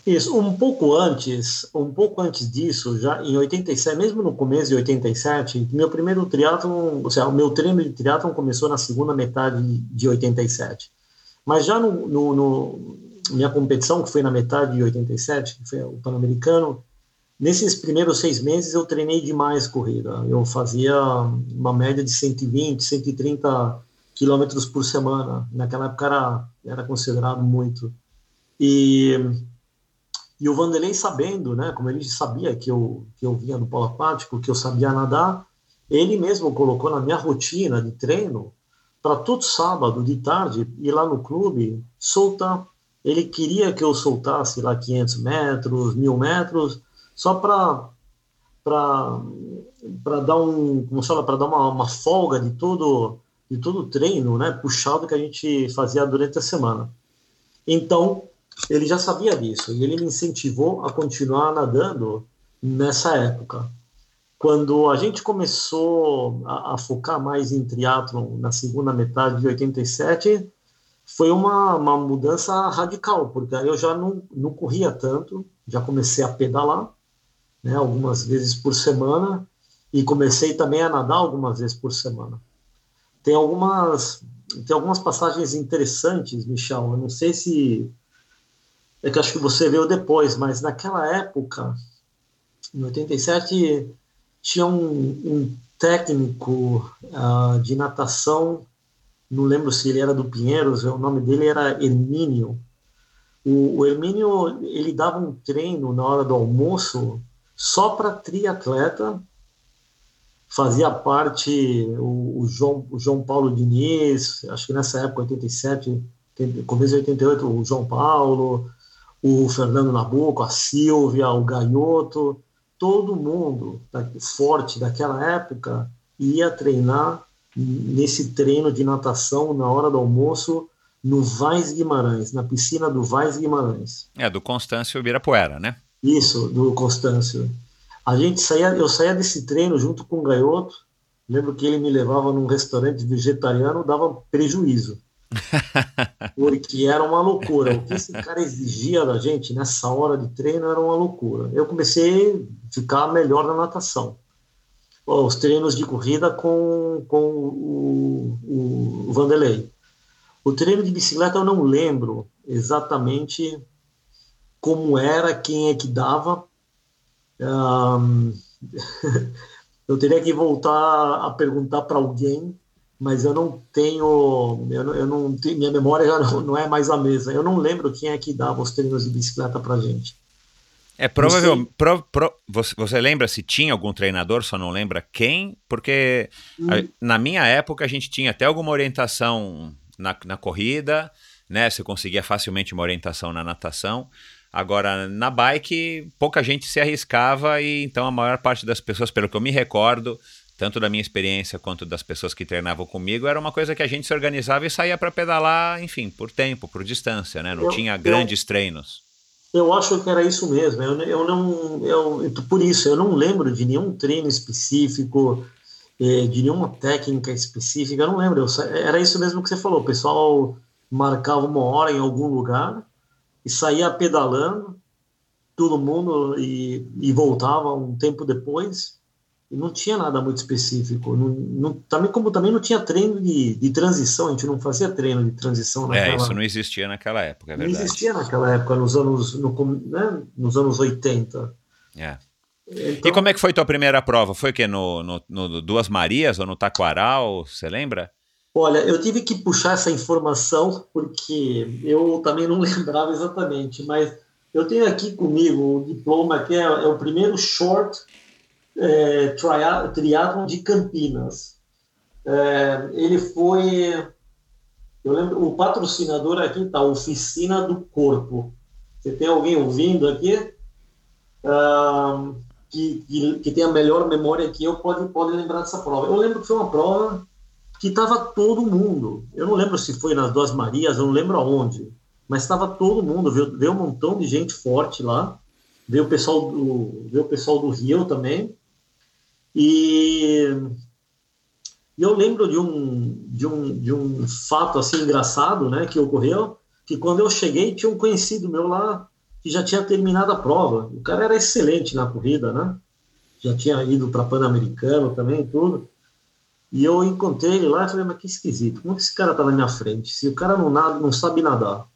Isso, um pouco antes, um pouco antes disso, já em 87, mesmo no começo de 87, meu primeiro triatlon, ou seja, o meu treino de triatlon começou na segunda metade de 87. Mas já no, no, no minha competição, que foi na metade de 87, que foi o Pan-Americano, nesses primeiros seis meses eu treinei demais corrida. Eu fazia uma média de 120, 130 quilômetros por semana. Naquela época era, era considerado muito. E e o Vanderlei sabendo, né, como ele sabia que eu, que eu vinha do polo aquático, que eu sabia nadar, ele mesmo colocou na minha rotina de treino para todo sábado de tarde ir lá no clube soltar. Ele queria que eu soltasse lá 500 metros, mil metros, só para para dar um como fala para dar uma, uma folga de todo de todo o treino né puxado que a gente fazia durante a semana então ele já sabia disso e ele me incentivou a continuar nadando nessa época. Quando a gente começou a, a focar mais em triatlon na segunda metade de 87, foi uma, uma mudança radical, porque eu já não, não corria tanto, já comecei a pedalar, né, algumas vezes por semana, e comecei também a nadar algumas vezes por semana. Tem algumas, tem algumas passagens interessantes, Michel, eu não sei se é que acho que você viu depois, mas naquela época, em 87, tinha um, um técnico uh, de natação, não lembro se ele era do Pinheiros, o nome dele era Hermínio. O, o Hermínio, ele dava um treino na hora do almoço só para triatleta, fazia parte o, o, João, o João Paulo Diniz, acho que nessa época, 87, começo de 88, o João Paulo, o Fernando Nabuco, a Silvia, o Gaioto, todo mundo forte daquela época ia treinar nesse treino de natação na hora do almoço no Vaz Guimarães, na piscina do Vaz Guimarães. É, do Constâncio Ibirapuera, né? Isso, do Constâncio. A gente saía, eu saía desse treino junto com o Gaioto, lembro que ele me levava num restaurante vegetariano, dava prejuízo. Porque era uma loucura. O que esse cara exigia da gente nessa hora de treino era uma loucura. Eu comecei a ficar melhor na natação. Os treinos de corrida com, com o, o, Vanderlei. O treino de bicicleta eu não lembro exatamente como era, quem é que dava. Um, eu teria que voltar a perguntar para alguém mas eu não tenho, eu não, eu não tenho, minha memória já não, não, é mais a mesma. Eu não lembro quem é que dava os treinos de bicicleta para gente. É provável. Pro, pro, você, você, lembra se tinha algum treinador, só não lembra quem? Porque hum. a, na minha época a gente tinha até alguma orientação na, na corrida, né? Você conseguia facilmente uma orientação na natação. Agora, na bike, pouca gente se arriscava e então a maior parte das pessoas, pelo que eu me recordo, tanto da minha experiência quanto das pessoas que treinavam comigo, era uma coisa que a gente se organizava e saía para pedalar, enfim, por tempo, por distância, né? Não eu, tinha grandes eu, treinos. Eu acho que era isso mesmo. Eu, eu não, eu, por isso, eu não lembro de nenhum treino específico, eh, de nenhuma técnica específica. Eu não lembro. Era isso mesmo que você falou. O pessoal marcava uma hora em algum lugar e saía pedalando, todo mundo e, e voltava um tempo depois e não tinha nada muito específico. Não, não, também como também não tinha treino de, de transição, a gente não fazia treino de transição é, naquela... É, isso não existia naquela época, é verdade. Não existia naquela época, nos anos, no, né, nos anos 80. É. Então, e como é que foi tua primeira prova? Foi que no, no, no Duas Marias ou no Taquaral, você lembra? Olha, eu tive que puxar essa informação porque eu também não lembrava exatamente, mas eu tenho aqui comigo o diploma que é, é o primeiro short é, triatlon de Campinas. É, ele foi, eu lembro, o patrocinador aqui está, Oficina do Corpo. Você tem alguém ouvindo aqui? que, que, que, tem a melhor memória que eu pode, pode lembrar dessa prova. Eu lembro que foi uma prova que estava todo mundo. Eu não lembro se foi nas Duas Marias, eu não lembro aonde, mas estava todo mundo. Veio, veio um montão de gente forte lá. Veio o pessoal do, veio o pessoal do Rio também. E eu lembro de um, de um, de um fato assim engraçado né, que ocorreu, que quando eu cheguei tinha um conhecido meu lá que já tinha terminado a prova. O cara era excelente na corrida, né? Já tinha ido para Pan-Americano também, tudo. E eu encontrei ele lá e falei, mas que esquisito, como que esse cara tá na minha frente? Se o cara não, nada, não sabe nadar.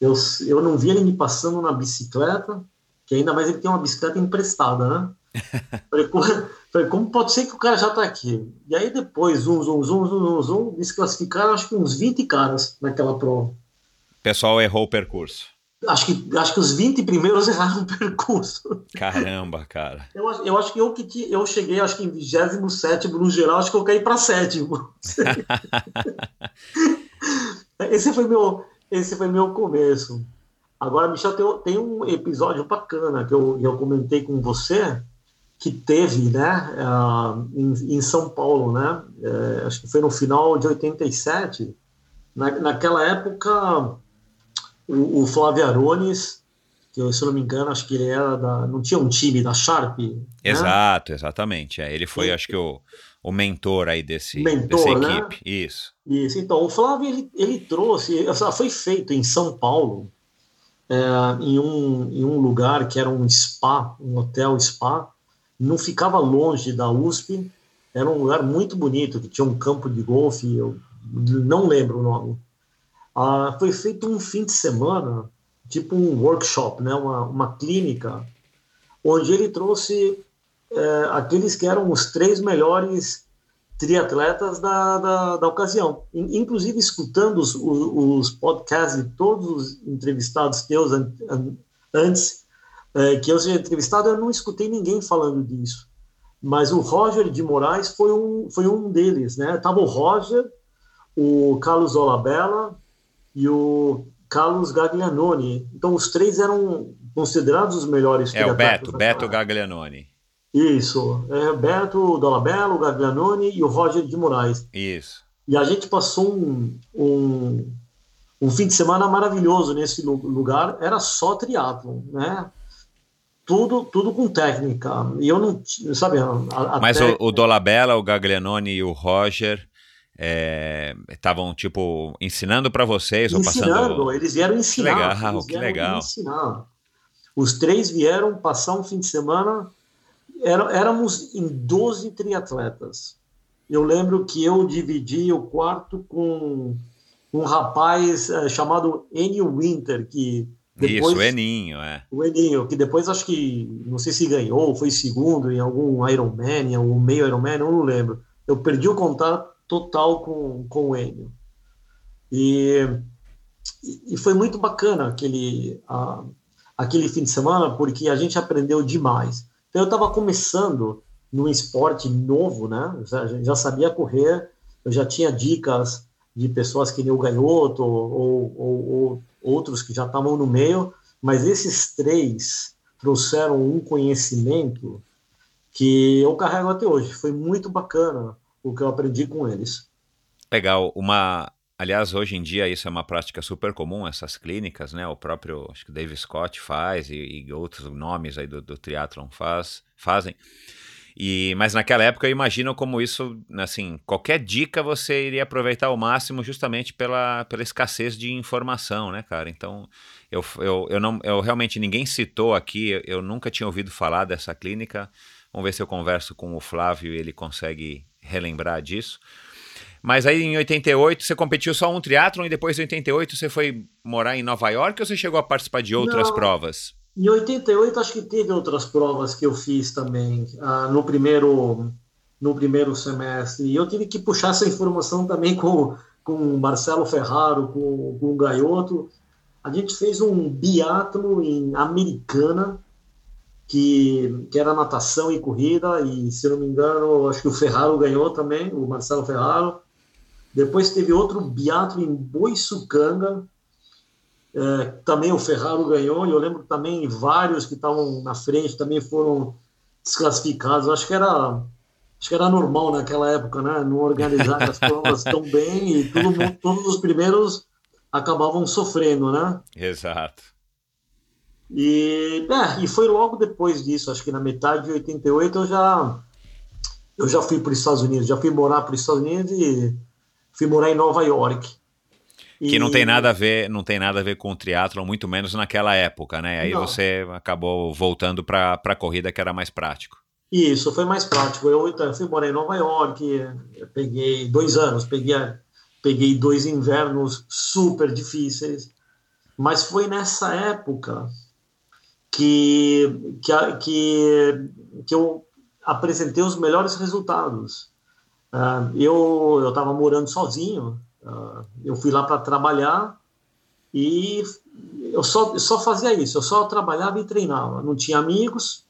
Eu, eu não vi ele me passando na bicicleta, que ainda mais ele tem uma bicicleta emprestada, né? falei, falei, como pode ser que o cara já tá aqui? E aí depois, zoom, zoom, zoom, zoom, zoom, desclassificaram acho que uns 20 caras naquela prova. O pessoal errou o percurso. Acho que, acho que os 20 primeiros erraram o percurso. Caramba, cara. Eu, eu acho que eu, que eu cheguei, acho que em 27 no geral, acho que eu caí para sétimo. esse, foi meu, esse foi meu começo. Agora, Michel, tem, tem um episódio bacana que eu, eu comentei com você, que teve, né, uh, em, em, São Paulo, né, uh, acho que foi no final de 87. Na, naquela época, o, o Flávio Arones, que eu, se eu não me engano, acho que ele era da. Não tinha um time da Sharp? Né? Exato, exatamente. É, ele foi, acho que, o, o mentor aí desse, mentor, dessa né? equipe. Isso. Isso. Então, o Flávio ele, ele trouxe. Foi feito em São Paulo, é, em, um, em um lugar que era um spa, um hotel spa. Não ficava longe da USP. Era um lugar muito bonito, que tinha um campo de golfe, eu não lembro o nome. Ah, foi feito um fim de semana, tipo um workshop, né, uma, uma clínica, onde ele trouxe é, aqueles que eram os três melhores triatletas da, da, da ocasião. Inclusive, escutando os, os, podcasts de todos os entrevistados teus an, an, antes, é, que eu seja entrevistado, eu não escutei ninguém falando disso. Mas o Roger de Moraes foi um, foi um deles, né? Tava o Roger, o Carlos Olabella, e o Carlos Gaglianoni. Então, os três eram considerados os melhores É, o Beto, Beto Gaglianoni. Isso, é Beto Dolabello, Gaglianoni e o Roger de Moraes. Isso. E a gente passou um, um, um fim de semana maravilhoso nesse lugar, era só triatlon, né? Tudo, tudo com técnica. E eu não, sabe, a, a Mas técnica... o, o Dolabella, o Gaglianoni e o Roger estavam é, tipo ensinando para vocês ensinando, ou passando eles vieram ensinar que legal que legal ensinar. os três vieram passar um fim de semana era, éramos em 12 triatletas eu lembro que eu dividi o quarto com um rapaz é, chamado Enio Winter que depois, Isso, o Eninho, é. O Eninho, que depois acho que, não sei se ganhou, foi segundo em algum Ironman, em algum meio Ironman, eu não lembro. Eu perdi o contato total com, com o Enio. E, e foi muito bacana aquele, a, aquele fim de semana, porque a gente aprendeu demais. Então, eu estava começando num esporte novo, né? Já, já sabia correr, eu já tinha dicas de pessoas que nem o Ganhoto ou, ou, ou outros que já estavam no meio, mas esses três trouxeram um conhecimento que eu carrego até hoje. Foi muito bacana o que eu aprendi com eles. Legal. Uma, aliás, hoje em dia isso é uma prática super comum, essas clínicas, né? O próprio, acho que Dave Scott faz e, e outros nomes aí do, do triatlon faz, fazem. E, mas naquela época eu imagino como isso, assim, qualquer dica você iria aproveitar ao máximo justamente pela, pela escassez de informação, né, cara? Então, eu, eu, eu, não, eu realmente, ninguém citou aqui, eu, eu nunca tinha ouvido falar dessa clínica. Vamos ver se eu converso com o Flávio e ele consegue relembrar disso. Mas aí em 88 você competiu só um triatlon e depois em 88 você foi morar em Nova York ou você chegou a participar de outras Não, provas? Em 88 acho que teve outras provas que eu fiz também ah, no primeiro no primeiro semestre. E eu tive que puxar essa informação também com com o Marcelo Ferraro, com, com o Gaioto. A gente fez um biatlo em Americana que, que era natação e corrida, e se não me engano, acho que o Ferraro ganhou também, o Marcelo Ferraro. Depois teve outro biatlo em Boiçucanga, é, também o Ferraro ganhou, e eu lembro também vários que estavam na frente também foram desclassificados. Acho que era acho que era normal naquela época, né? Não organizar as provas tão bem e tudo, todos os primeiros acabavam sofrendo, né? Exato. E, é, e foi logo depois disso, acho que na metade de 88 eu já eu já fui para os Estados Unidos, já fui morar para os Estados Unidos e fui morar em Nova York. Que e... não tem nada a ver, não tem nada a ver com o triatlo, muito menos naquela época, né? Aí não. você acabou voltando para a corrida que era mais prático. Isso, foi mais prático. Eu então, fui morar em Nova York, peguei dois anos, peguei, peguei dois invernos super difíceis, mas foi nessa época que, que, que, que eu apresentei os melhores resultados. Uh, eu estava morando sozinho, eu fui lá para trabalhar e eu só, eu só fazia isso, eu só trabalhava e treinava. Não tinha amigos,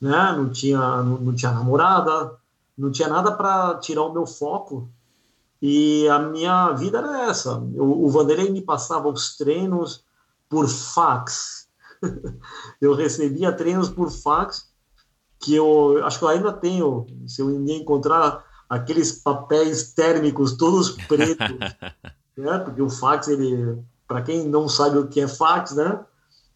né? não, tinha, não, não tinha namorada, não tinha nada para tirar o meu foco. E a minha vida era essa. o Vanderlei me passava os treinos por fax. eu recebia treinos por fax que eu acho que eu ainda tenho, se eu encontrar aqueles papéis térmicos todos pretos, né? Porque o fax ele, para quem não sabe o que é fax, né?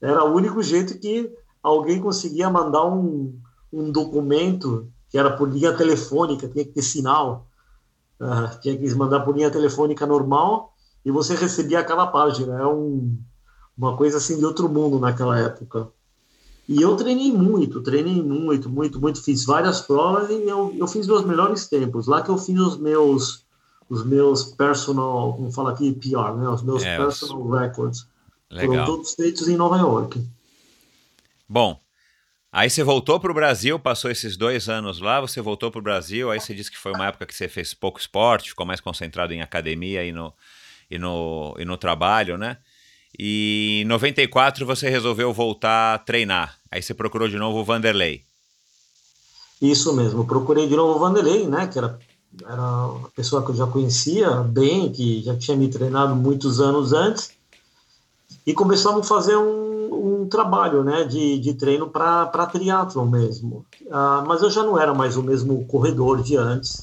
Era o único jeito que alguém conseguia mandar um, um documento que era por linha telefônica, tinha que ter sinal, uh, tinha que mandar por linha telefônica normal e você recebia aquela página. É um, uma coisa assim de outro mundo naquela época. E eu treinei muito, treinei muito, muito, muito. Fiz várias provas e eu, eu fiz meus melhores tempos. Lá que eu fiz os meus, os meus personal, como fala aqui, PR, né? Os meus é, personal records. Legal. Foram todos feitos em Nova York. Bom, aí você voltou para o Brasil, passou esses dois anos lá, você voltou para o Brasil, aí você disse que foi uma época que você fez pouco esporte, ficou mais concentrado em academia e no, e no, e no trabalho, né? E em 94 você resolveu voltar a treinar. Aí você procurou de novo o Vanderlei. Isso mesmo, procurei de novo o Vanderlei, né? Que era, era uma pessoa que eu já conhecia bem, que já tinha me treinado muitos anos antes. E começamos a fazer um, um trabalho né, de, de treino para triatlon mesmo. Ah, mas eu já não era mais o mesmo corredor de antes.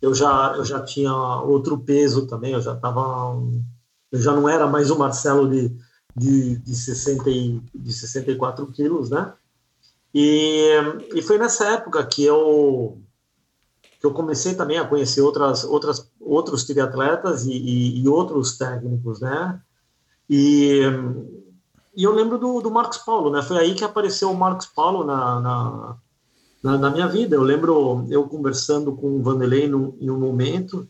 Eu já, eu já tinha outro peso também, eu já estava eu já não era mais o Marcelo de, de, de, 60 e, de 64 quilos, né? E, e foi nessa época que eu que eu comecei também a conhecer outras, outras, outros triatletas e, e, e outros técnicos, né? E, e eu lembro do, do Marcos Paulo, né? Foi aí que apareceu o Marcos Paulo na, na, na, na minha vida. Eu lembro eu conversando com o Vanderlei num, em um momento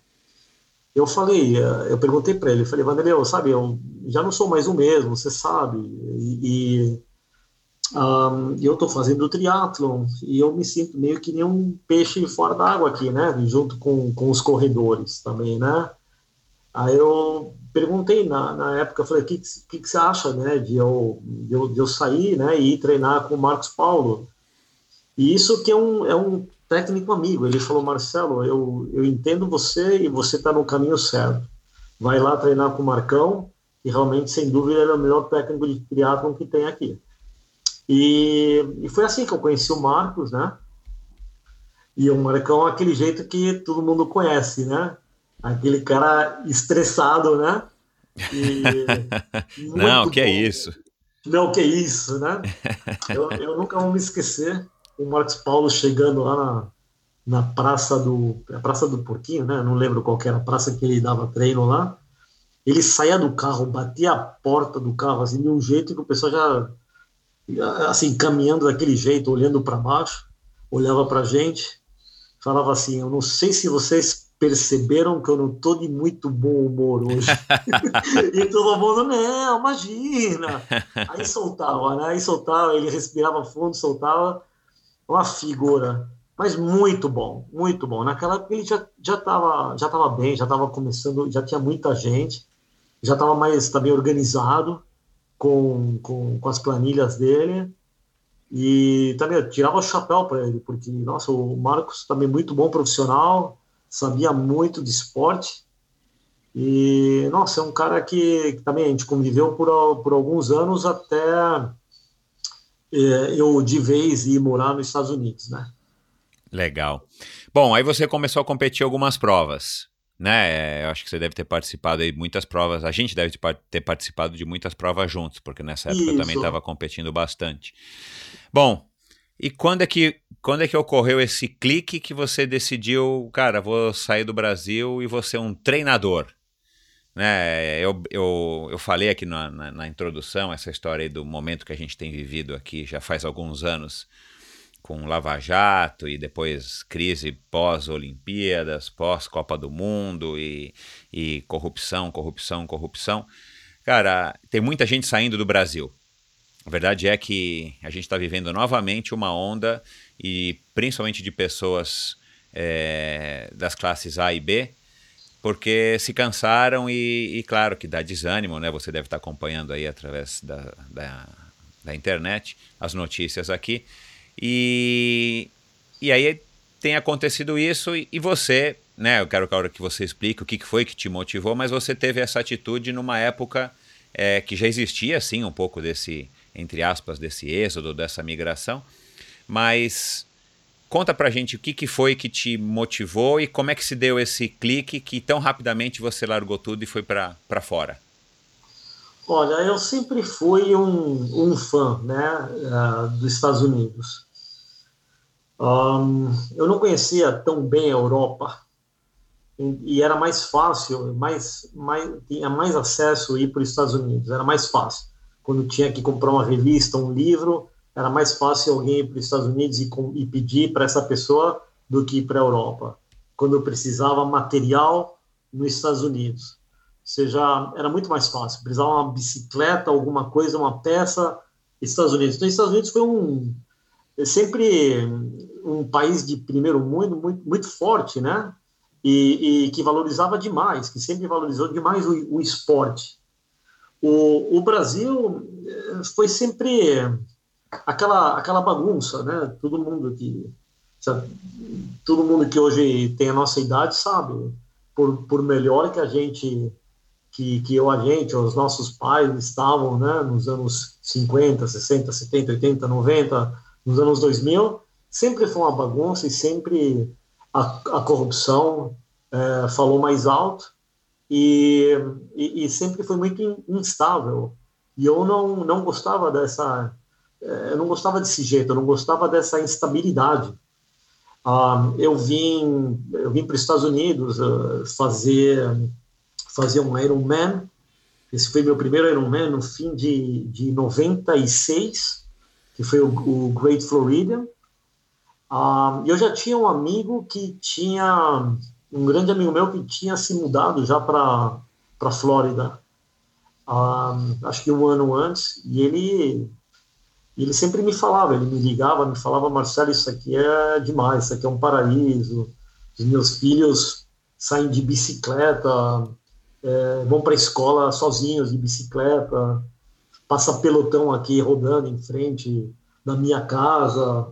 eu falei, eh, eu perguntei para ele, falei, Vanderlei, sabe, eu já não sou mais o mesmo, você sabe, e, um, eu estou fazendo triatlon e eu me sinto meio que nem um peixe fora d'água aqui, né, junto com, com os corredores também, né. Aí eu perguntei na, na época, falei, o que, que, que, você acha, né, de eu, de eu, de eu sair, né, e ir treinar com o Marcos Paulo? E isso que é um, é um técnico amigo. Ele falou: Marcelo, eu, eu entendo você e você está no caminho certo. Vai lá treinar com o Marcão, e realmente, sem dúvida, ele é o melhor técnico de triatlon que tem aqui. E, e foi assim que eu conheci o Marcos, né? E o Marcão é aquele jeito que todo mundo conhece, né? Aquele cara estressado, né? E, Não, que é bom. é isso? Não, que é isso, né? Eu, eu nunca vou me esquecer o Marcos Paulo chegando lá na, na praça do a praça do Porquinho, né? Não lembro qual era a praça que ele dava treino lá. Ele saía do carro, batia a porta do carro assim de um jeito que o pessoal já assim caminhando daquele jeito, olhando para baixo, olhava para gente, falava assim: "Eu não sei se vocês perceberam que eu não tô de muito bom humor hoje. e todo mundo, não, imagina. Aí soltava, né? Aí soltava, ele respirava fundo, soltava uma figura, mas muito bom, muito bom. Naquela época ele já já estava já tava bem, já estava começando, já tinha muita gente, já estava mais também organizado com, com, com as planilhas dele. E também eu tirava o chapéu para ele, porque, nossa, o Marcos também muito bom profissional, sabia muito de esporte. E, nossa, é um cara que, que também a gente conviveu por, por alguns anos até é, eu de vez ir morar nos Estados Unidos, né? Legal. Bom, aí você começou a competir algumas provas, né? Eu acho que você deve ter participado de muitas provas. A gente deve ter participado de muitas provas juntos, porque nessa época Isso. eu também estava competindo bastante. Bom, e quando é que quando é que ocorreu esse clique que você decidiu, cara, vou sair do Brasil e vou ser um treinador? Né, eu, eu, eu falei aqui na, na, na introdução essa história do momento que a gente tem vivido aqui já faz alguns anos com Lava Jato e depois crise pós-Olimpíadas, pós-Copa do Mundo e, e corrupção, corrupção, corrupção. Cara, tem muita gente saindo do Brasil. A verdade é que a gente está vivendo novamente uma onda, e principalmente de pessoas é, das classes A e B, porque se cansaram e, e, claro que dá desânimo, né? Você deve estar acompanhando aí através da, da, da internet as notícias aqui. E, e aí tem acontecido isso e, e você, né? Eu quero que você explique o que foi que te motivou, mas você teve essa atitude numa época é, que já existia, assim, um pouco desse, entre aspas, desse êxodo, dessa migração. Mas conta pra gente o que, que foi que te motivou e como é que se deu esse clique que tão rapidamente você largou tudo e foi para fora. Olha, eu sempre fui um, um fã né, uh, dos Estados Unidos. Um, eu não conhecia tão bem a Europa e era mais fácil, mais, mais, tinha mais acesso ir para os Estados Unidos, era mais fácil. Quando tinha que comprar uma revista, um livro, era mais fácil alguém ir para os Estados Unidos e, e pedir para essa pessoa do que ir para a Europa. Quando eu precisava material nos Estados Unidos. Ou seja, era muito mais fácil. Precisava uma bicicleta, alguma coisa, uma peça, Estados Unidos. Então, Estados Unidos foi um sempre um país de primeiro mundo muito, muito forte, né? e, e, que valorizava demais, que sempre valorizou demais o, o esporte. O, o, Brasil eh, foi sempre aquela aquela bagunça, né? Todo mundo que sabe, todo mundo que hoje tem a nossa idade sabe, por, por melhor que a gente que, que eu a gente, os nossos pais estavam, né, nos anos 50, 60, 70, 80, 90, nos anos 2000, sempre foi uma bagunça e sempre a, a corrupção é, falou mais alto e, e, e, sempre foi muito instável. E eu não, não gostava dessa, eu não gostava desse jeito, eu não gostava dessa instabilidade. Ah, eu vim, eu vim para os Estados Unidos uh, fazer, fazer um Ironman. Esse foi meu primeiro Ironman no fim de, de 96, que foi o, o Great Florida. Ah, eu já tinha um amigo que tinha um grande amigo meu que tinha se mudado já para para Flórida, um, acho que um ano antes, e ele ele sempre me falava, ele me ligava, me falava, Marcelo, isso aqui é demais, isso aqui é um paraíso, os meus filhos saem de bicicleta, é, vão para a escola sozinhos de bicicleta, passa pelotão aqui rodando em frente da minha casa,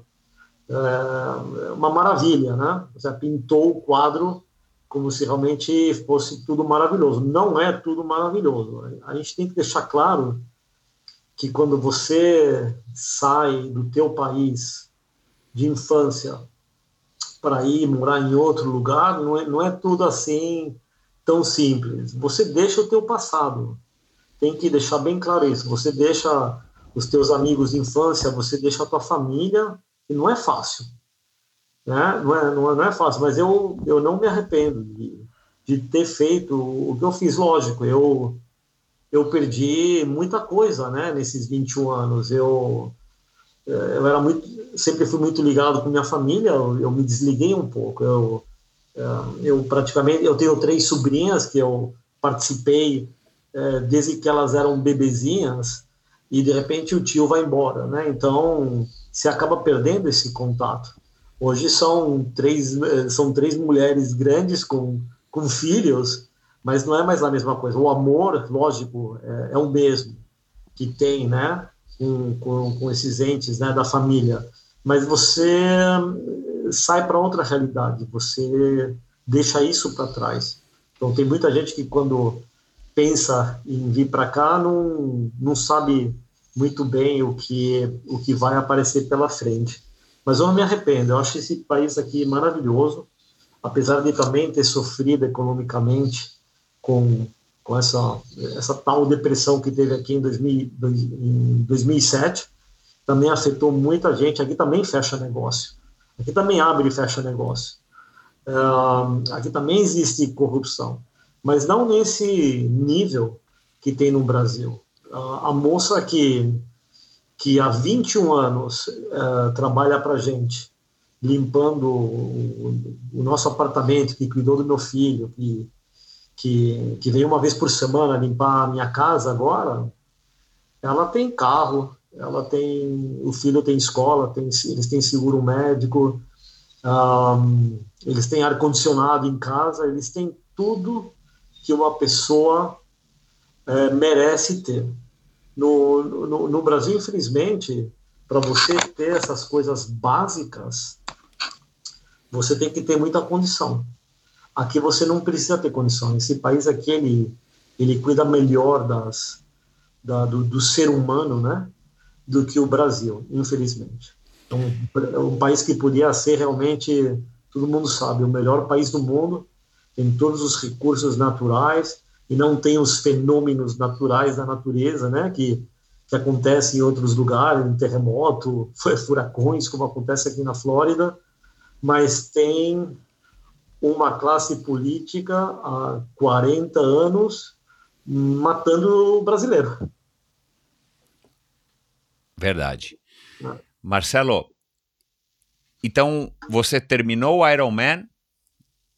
é uma maravilha, né? Você pintou o quadro como se realmente fosse tudo maravilhoso. Não é tudo maravilhoso. A gente tem que deixar claro que quando você sai do teu país de infância para ir morar em outro lugar, não é, não é tudo assim tão simples. Você deixa o teu passado. Tem que deixar bem claro isso. Você deixa os teus amigos de infância, você deixa a tua família, e não é fácil. Né? Não, é, não, é, não é fácil, mas eu, eu não me arrependo de, de ter feito o que eu fiz. Lógico, eu, eu perdi muita coisa né, nesses 21 anos. Eu, é, eu era muito, sempre fui muito ligado com minha família, eu, eu me desliguei um pouco. Eu, é, eu praticamente, eu tenho três sobrinhas que eu participei desde que elas eram bebezinhas e de repente o tio vai embora, né? Então se acaba perdendo esse contato. Hoje são três, eh, são três mulheres grandes com, com filhos, mas não é mais a mesma coisa. O amor, lógico, é, é o mesmo que tem, né, com, com, com esses entes, né, da família. Mas você sai para outra realidade, você deixa isso para trás. Então, tem muita gente que, quando pensa em vir para cá, não, não sabe muito bem o que, o que vai aparecer pela frente. Mas eu não me arrependo, eu acho esse país aqui maravilhoso, apesar de também ter sofrido economicamente com, com essa, essa tal depressão que teve aqui em, 2000, em 2007, também afetou muita gente, aqui também fecha negócio. Aqui também abre e fecha negócio. Uh, aqui também existe corrupção, mas não nesse nível que tem no Brasil. Uh, a moça que, que há 21 anos uh, trabalha para gente, limpando o, o, nosso apartamento, que cuidou do meu filho, que, que, que uma vez por semana limpar a minha casa agora, ela tem carro, ela tem, o filho tem escola, tem, eles têm seguro médico, um, eles têm ar condicionado em casa, eles têm tudo que uma pessoa é, merece ter. No, no, no Brasil, infelizmente, para você ter essas coisas básicas, você tem que ter muita condição. Aqui você não precisa ter condição. Esse país aqui ele ele cuida melhor das da, do, do ser humano, né? do que o Brasil, infelizmente. Então, é um país que podia ser realmente, todo mundo sabe, o melhor país do mundo, tem todos os recursos naturais e não tem os fenômenos naturais da natureza, né, que, que acontecem em outros lugares, em terremoto, furacões, como acontece aqui na Flórida, mas tem uma classe política há 40 anos matando o brasileiro. Verdade. Marcelo, então você terminou o Iron Man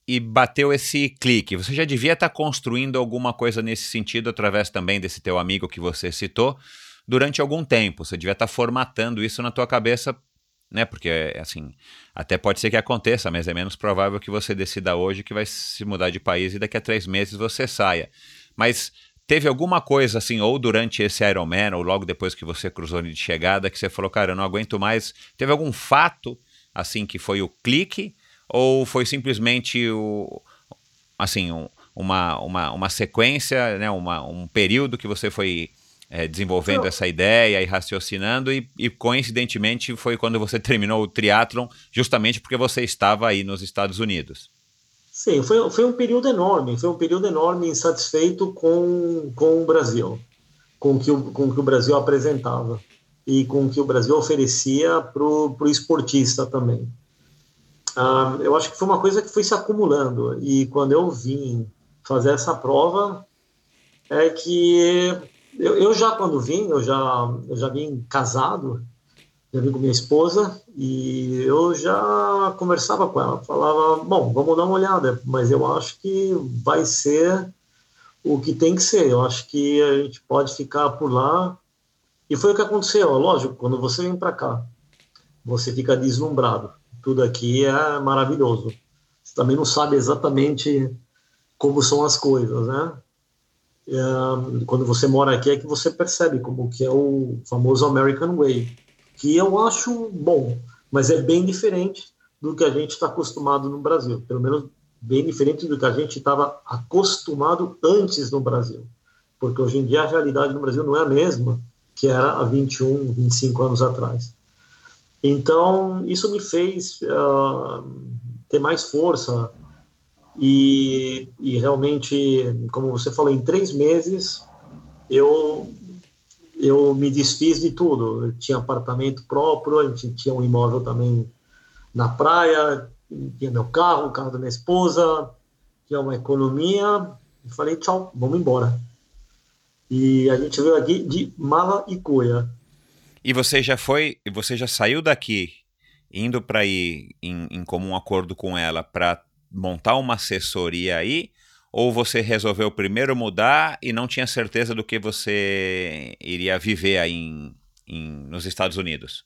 e bateu esse clique. Você já devia estar tá construindo alguma coisa nesse sentido através também desse teu amigo que você citou durante algum tempo. Você devia estar tá formatando isso na tua cabeça, né? Porque assim, até pode ser que aconteça, mas é menos provável que você decida hoje que vai se mudar de país e daqui a três meses você saia. Mas Teve alguma coisa assim, ou durante esse Ironman, ou logo depois que você cruzou de chegada, que você falou, cara, eu não aguento mais. Teve algum fato, assim, que foi o clique? Ou foi simplesmente o, assim, um, uma, uma, uma sequência, né, uma, um período que você foi é, desenvolvendo essa ideia e raciocinando, e, e, coincidentemente foi quando você terminou o triatlon, justamente porque você estava aí nos Estados Unidos. Sim, foi, foi um período enorme, foi um período enorme insatisfeito com, com o Brasil, com o que o, com que o Brasil apresentava e com o que o Brasil oferecia para o esportista também. Ah, eu acho que foi uma coisa que foi se acumulando e quando eu vim fazer essa prova é que eu, eu já quando vim eu já eu já vim casado já vim com minha esposa e eu já conversava com ela, falava, bom, vamos dar uma olhada, mas eu acho que vai ser o que tem que ser, eu acho que a gente pode ficar por lá. E foi o que aconteceu, lógico, quando você vem para cá, você fica deslumbrado, tudo aqui é maravilhoso. Você também não sabe exatamente como são as coisas, né? É, quando você mora aqui é que você percebe como que é o famoso American Way que eu acho bom, mas é bem diferente do que a gente está acostumado no Brasil, pelo menos bem diferente do que a gente estava acostumado antes no Brasil, porque hoje em dia a realidade no Brasil não é a mesma que era há 21, 25 anos atrás. Então, isso me fez uh, ter mais força e, e realmente, como você falou, em três meses eu eu me desfiz de tudo. Eu tinha apartamento próprio, a gente tinha um imóvel também na praia, tinha meu carro, o carro da minha esposa, tinha uma economia. E falei, tchau, vamos embora. E a gente veio aqui de mala e cuia. E você já foi, você já saiu daqui indo para ir em, em comum acordo com ela para montar uma assessoria aí? Ou você resolveu primeiro mudar e não tinha certeza do que você iria viver aí em, em, nos Estados Unidos?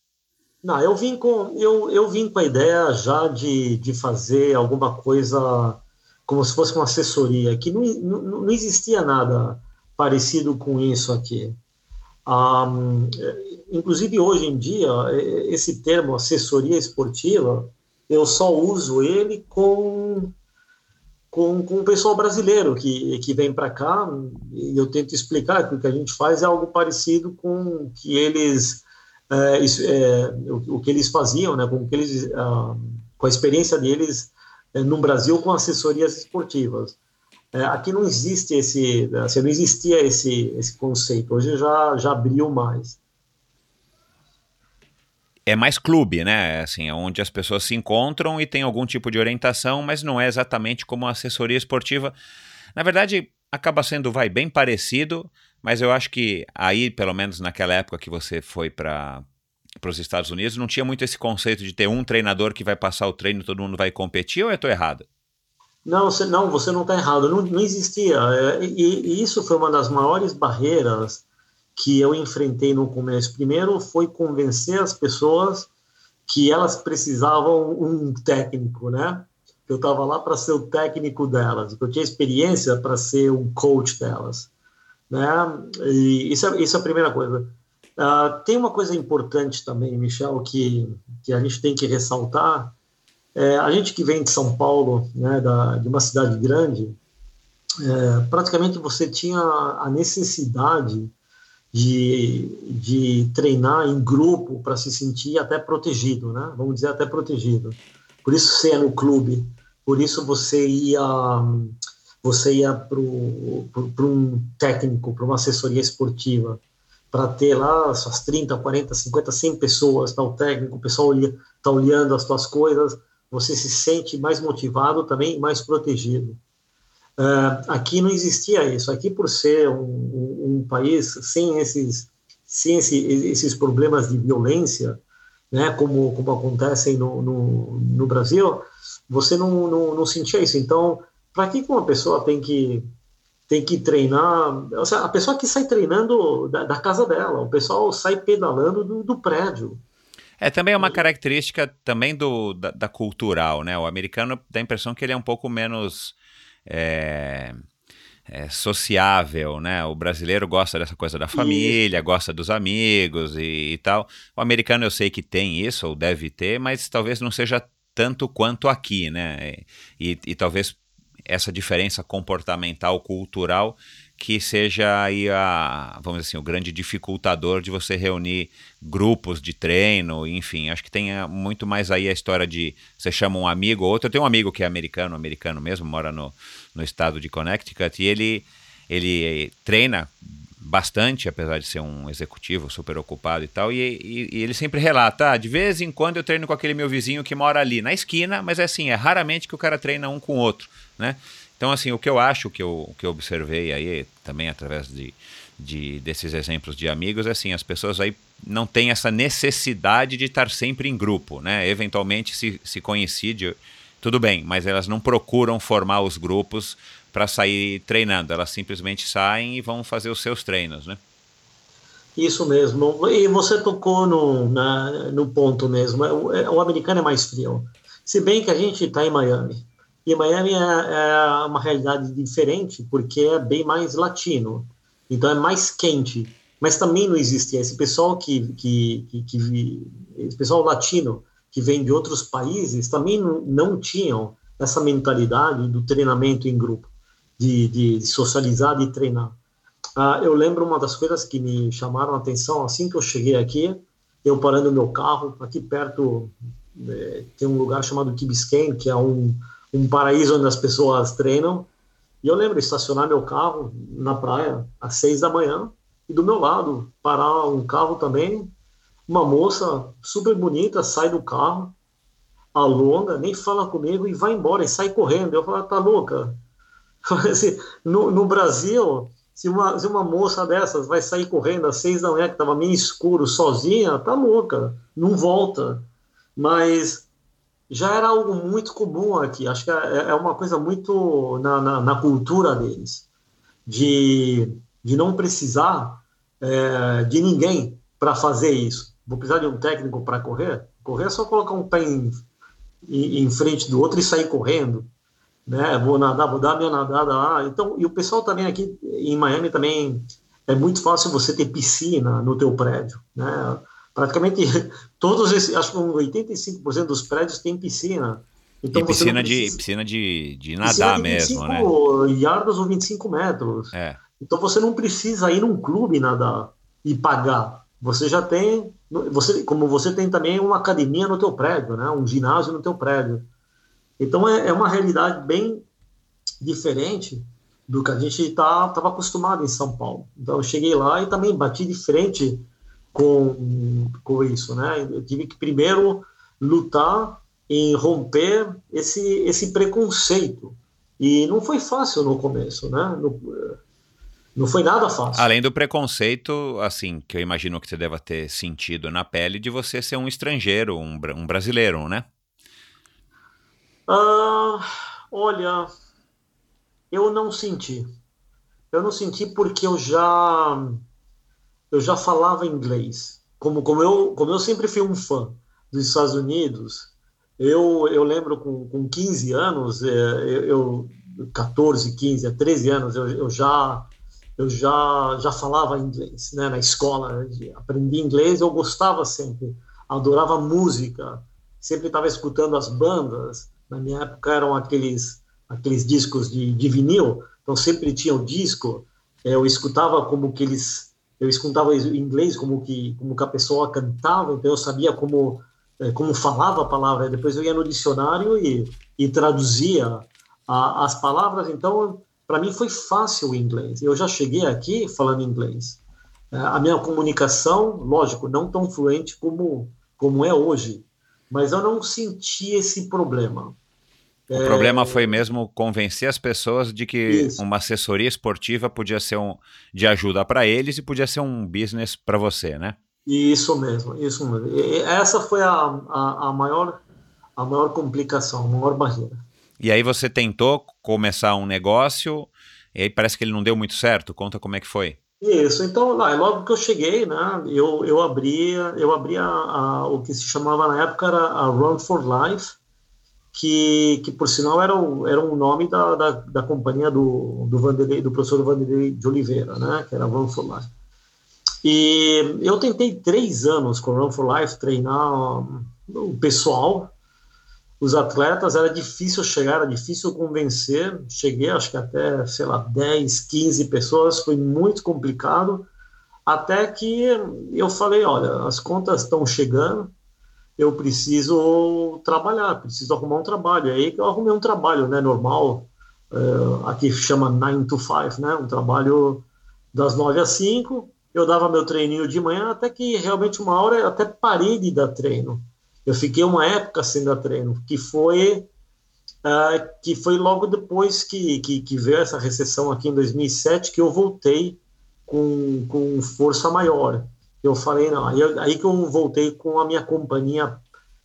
Não, eu vim com eu, eu vim com a ideia já de, de fazer alguma coisa como se fosse uma assessoria, que não, não, não existia nada parecido com isso aqui. Um, inclusive hoje em dia esse termo assessoria esportiva eu só uso ele com com, com o pessoal brasileiro que, que vem para cá, e eu tento explicar que o que a gente faz é algo parecido com que eles, é, é, o, o, que eles faziam, né, com, que eles, ah, com a experiência deles é, no Brasil com assessorias esportivas. É, aqui não existe esse, assim, não existia esse, esse conceito, hoje já, já abriu mais. É mais clube, né? Assim, é onde as pessoas se encontram e tem algum tipo de orientação, mas não é exatamente como a assessoria esportiva. Na verdade, acaba sendo, vai, bem parecido, mas eu acho que aí, pelo menos naquela época que você foi para para os Estados Unidos, não tinha muito esse conceito de ter um treinador que vai passar o treino e todo mundo vai competir, ou eu estou errado? Não, você não, você não está errado. Não, não existia. É, e, e, isso foi uma das maiores barreiras que eu enfrentei no começo. Primeiro foi convencer as pessoas que elas precisavam um técnico, né? Eu estava lá para ser o técnico delas, eu tinha experiência para ser o coach delas, né? E isso é, isso é a primeira coisa. Uh, tem uma coisa importante também, Michel, que, que a gente tem que ressaltar. É, a gente que vem de São Paulo, né, da, de uma cidade grande, é, praticamente você tinha a necessidade de, de treinar em grupo para se sentir até protegido, né? Vamos dizer até protegido. Por isso você ia no clube, por isso você ia você ia para um técnico, para uma assessoria esportiva, para ter lá suas 30, 40, 50, 100 pessoas, tá o técnico, o pessoal está olhando as suas coisas, você se sente mais motivado também, mais protegido. Uh, aqui não existia isso. Aqui, por ser um, um, um país sem esses, sem esse, esses problemas de violência, né, como, como acontecem no, no, no Brasil, você não, não, não, sentia isso. Então, para que uma pessoa tem que tem que treinar? Seja, a pessoa que sai treinando da, da, casa dela, o pessoal sai pedalando do, do prédio. É também é uma característica também do, da, da, cultural, né? O americano dá a impressão que ele é um pouco menos é, é, sociável, né? O brasileiro gosta dessa coisa da família, isso. gosta dos amigos e, e, tal. O americano eu sei que tem isso, ou deve ter, mas talvez não seja tanto quanto aqui, né? E, e talvez essa diferença comportamental, cultural, que seja aí a, vamos assim, o grande dificultador de você reunir grupos de treino, enfim, acho que tem eh, muito mais aí a história de você chama um amigo ou outro. Eu tenho um amigo que é americano, americano mesmo, mora no, no estado de Connecticut e ele ele treina bastante, apesar de ser um executivo super ocupado e tal, e, e, e, ele sempre relata, ah, de vez em quando eu treino com aquele meu vizinho que mora ali na esquina, mas é assim, é raramente que o cara treina um com o outro, né? Então, assim, o que eu acho, que eu, que eu observei aí, também através de, de, desses exemplos de amigos, é assim, as pessoas aí não têm essa necessidade de estar sempre em grupo, né? Eventualmente, se, se coincide, tudo bem, mas elas não procuram formar os grupos para sair treinando, elas simplesmente saem e vão fazer os seus treinos, né? Isso mesmo. E você tocou no, na, no ponto mesmo. O, o americano é mais frio. Se bem que a gente está em Miami. E Miami é, é, uma realidade diferente porque é bem mais latino, então é mais quente. Mas também não existia esse pessoal que, que, que, que esse pessoal latino que vem de outros países também não, não tinham essa mentalidade do treinamento em grupo, de, de, socializar e treinar. Ah, eu lembro uma das coisas que me chamaram a atenção assim que eu cheguei aqui, eu parando meu carro aqui perto é, tem um lugar chamado Biscayne, que é um um paraíso onde as pessoas treinam. E eu lembro de estacionar meu carro na praia às seis da manhã e do meu lado parar um carro também, uma moça super bonita sai do carro, alonga, nem fala comigo e vai embora e sai correndo. Eu falo, tá louca? Assim, no, no Brasil, se uma, se uma moça dessas vai sair correndo às seis da manhã, que estava meio escuro, sozinha, tá louca, não volta. Mas já era algo muito comum aqui. Acho que é, é uma coisa muito na, na, na cultura deles, de, de não precisar é, de ninguém para fazer isso. Vou precisar de um técnico para correr? Correr é só colocar um pé em, em, em, frente do outro e sair correndo. Né? Vou nadar, vou dar minha nadada lá. Então, e o pessoal também aqui em Miami também é muito fácil você ter piscina no teu prédio. Né? Praticamente todos esses, acho que 85% dos prédios têm piscina. Então e piscina, precisa, de, piscina de, de nadar de 25 mesmo, né? yardas ou 25 metros. É. Então você não precisa ir num clube nadar e pagar. Você já tem, você, como você tem também uma academia no teu prédio, né? um ginásio no teu prédio. Então é, é uma realidade bem diferente do que a gente estava tá, acostumado em São Paulo. Então eu cheguei lá e também bati de frente com, com isso, né? Eu tive que primeiro lutar em romper esse, esse preconceito. E não foi fácil no começo, né? No, não foi nada fácil. Além do preconceito, assim, que eu imagino que você deva ter sentido na pele de você ser um estrangeiro, um, um brasileiro, né? Ah, olha, eu não senti. Eu não senti porque eu já eu já falava inglês. Como, como, eu, como eu sempre fui um fã dos Estados Unidos, eu, eu lembro com, com 15 anos, é, eu, eu 14, 15, 13 anos, eu, eu já eu já já falava inglês, né, na escola, aprendi inglês, eu gostava sempre, adorava música, sempre estava escutando as bandas. Na minha época eram aqueles aqueles discos de, de vinil, então sempre tinha o disco. Eu escutava como que eles eu escutava em inglês como que como que a pessoa cantava, então eu sabia como é, como falava a palavra. Depois eu ia no dicionário e, e traduzia a, as palavras. Então para mim foi fácil o inglês. Eu já cheguei aqui falando inglês. É, a minha comunicação, lógico, não tão fluente como como é hoje, mas eu não senti esse problema. O é... problema foi mesmo convencer as pessoas de que Isso. uma assessoria esportiva podia ser um, de ajuda para eles e podia ser um business para você, né? Isso mesmo, isso mesmo. E essa foi a, a, a, maior, a maior complicação, a maior barreira. E aí você tentou começar um negócio e aí parece que ele não deu muito certo. Conta como é que foi. Isso, então lá, logo que eu cheguei, né, eu, eu abria, eu abria a, o que se chamava na época era a Run for Life, que, que por sinal era o, era um nome da, da, da companhia do, do, Vanderlei, do professor Vanderlei de Oliveira, né, que era Run for Life. E eu tentei três anos com Run for Life treinar o pessoal, os atletas, era difícil chegar, era difícil convencer. Cheguei, acho que até, sei lá, 10, 15 pessoas, foi muito complicado. Até que eu falei: olha, as contas estão chegando, eu preciso trabalhar, preciso arrumar um trabalho. Aí que eu arrumei um trabalho, né, normal, uh, aqui chama 9 to 5, né, um trabalho das 9 às 5. Eu dava meu treininho de manhã, até que realmente uma hora eu até parei de dar treino. Eu fiquei uma época sem dar treino, que foi uh, que foi logo depois que, que, que veio essa recessão aqui em 2007 que eu voltei com, com força maior eu falei, não, aí, aí que eu voltei com a minha companhia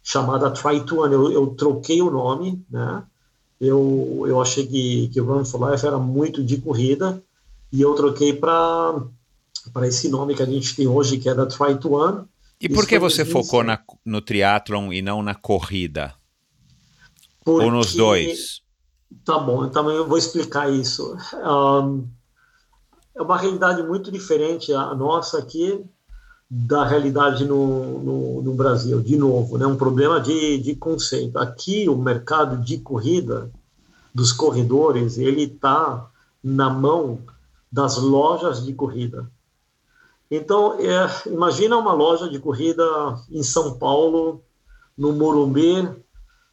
chamada Try to Run, eu, eu troquei o nome, né, eu, eu achei que, que o Run for Life era muito de corrida, e eu troquei para esse nome que a gente tem hoje, que é da Try to Run. E por que você focou na, no triatlon e não na corrida? Porque, Ou nos dois? Tá bom, então eu vou explicar isso. Um, é uma realidade muito diferente a nossa aqui da realidade no, no, no, Brasil, de novo, né? um problema de, de conceito. Aqui, o mercado de corrida, dos corredores, ele está na mão das lojas de corrida. Então, é, imagina uma loja de corrida em São Paulo, no Morumbi,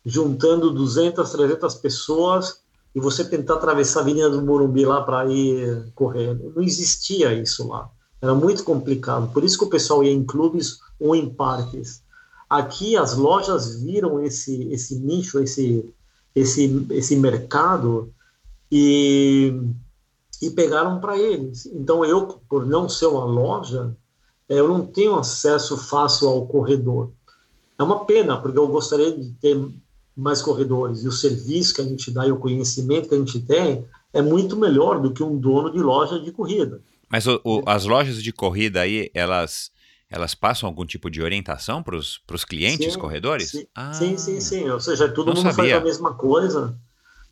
juntando 200, 300 pessoas e você tentar atravessar a Avenida do Morumbi lá para ir correr. Não existia isso lá. Era muito complicado. Por isso que o pessoal ia em clubes ou em parques. Aqui as lojas viram esse esse nicho, esse esse esse mercado e e pegaram para eles. Então eu, por não ser uma loja, eu não tenho acesso fácil ao corredor. É uma pena, porque eu gostaria de ter mais corredores e o serviço que a gente dá e o conhecimento que a gente tem é muito melhor do que um dono de loja de corrida. Mas o, o, as lojas de corrida aí, elas elas passam algum tipo de orientação para os clientes sim, corredores? Sim, ah, sim, sim, sim, Ou seja, todo mundo sabia. faz a mesma coisa.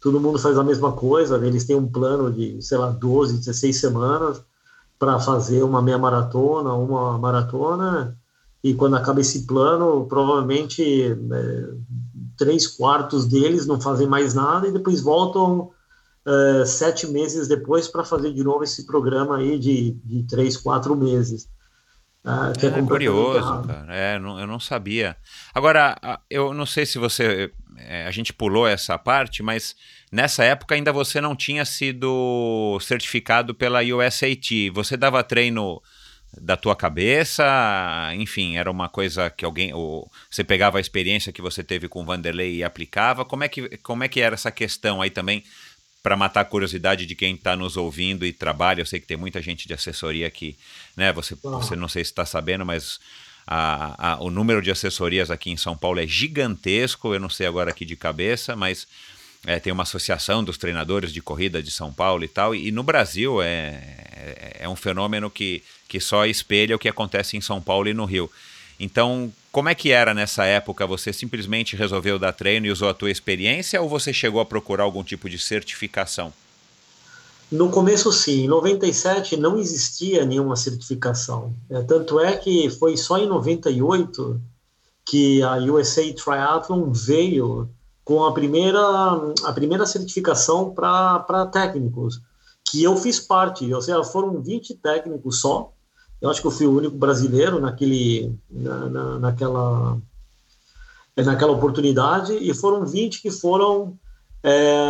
Todo mundo faz a mesma coisa. Eles têm um plano de, sei lá, 12, 16 semanas para fazer uma meia maratona, uma maratona. E quando acaba esse plano, provavelmente né, três quartos deles não fazem mais nada e depois voltam uh, sete meses depois para fazer de novo esse programa aí de, de três, quatro meses. Uh, que é, é curioso, cara. É, não, eu não sabia. Agora, eu não sei se você. É, a gente pulou essa parte, mas nessa época ainda você não tinha sido certificado pela USAT. Você dava treino da tua cabeça? Enfim, era uma coisa que alguém. Ou você pegava a experiência que você teve com o Vanderlei e aplicava? Como é que, como é que era essa questão aí também? Para matar a curiosidade de quem está nos ouvindo e trabalha, eu sei que tem muita gente de assessoria aqui, né? Você, você não sei se está sabendo, mas a, a, o número de assessorias aqui em São Paulo é gigantesco. Eu não sei agora aqui de cabeça, mas é, tem uma associação dos treinadores de corrida de São Paulo e tal, e no Brasil é, é, é, um fenômeno que, que só espelha o que acontece em São Paulo e no Rio. Então, como é que era nessa época? Você simplesmente resolveu dar treino e usou a tua experiência ou você chegou a procurar algum tipo de certificação? No começo, sim. Em 97 não existia nenhuma certificação. É, tanto é que foi só em 98 que a USA Triathlon veio com a primeira, a primeira certificação para técnicos, que eu fiz parte, ou seja, foram 20 técnicos só, eu acho que eu fui o único brasileiro naquele, na, na, naquela, naquela oportunidade, e foram 20 que foram é,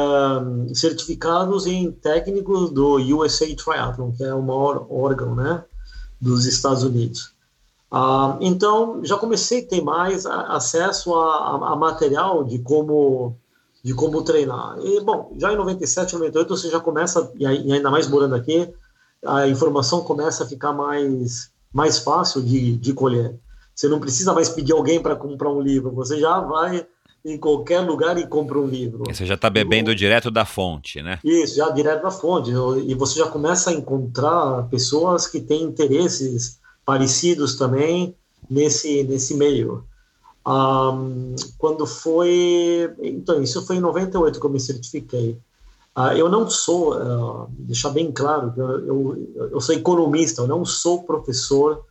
certificados em técnicos do USA Triathlon, que é o maior órgão né, dos Estados Unidos. Ah, então, já comecei a ter mais acesso a, a, a, material de como, de como treinar. E, bom, já em 97, 98, você já começa, e ainda mais morando aqui, a informação começa a ficar mais, mais fácil de, de colher. Você não precisa mais pedir alguém para comprar um livro, você já vai em qualquer lugar e compra um livro. Você já está bebendo e, direto da fonte, né? Isso, já direto da fonte. E você já começa a encontrar pessoas que têm interesses parecidos também nesse nesse meio. Um, quando foi, então isso foi em 98 que eu me certifiquei. Uh, eu não sou, uh, deixar bem claro, eu, eu, eu sou economista, eu não sou professor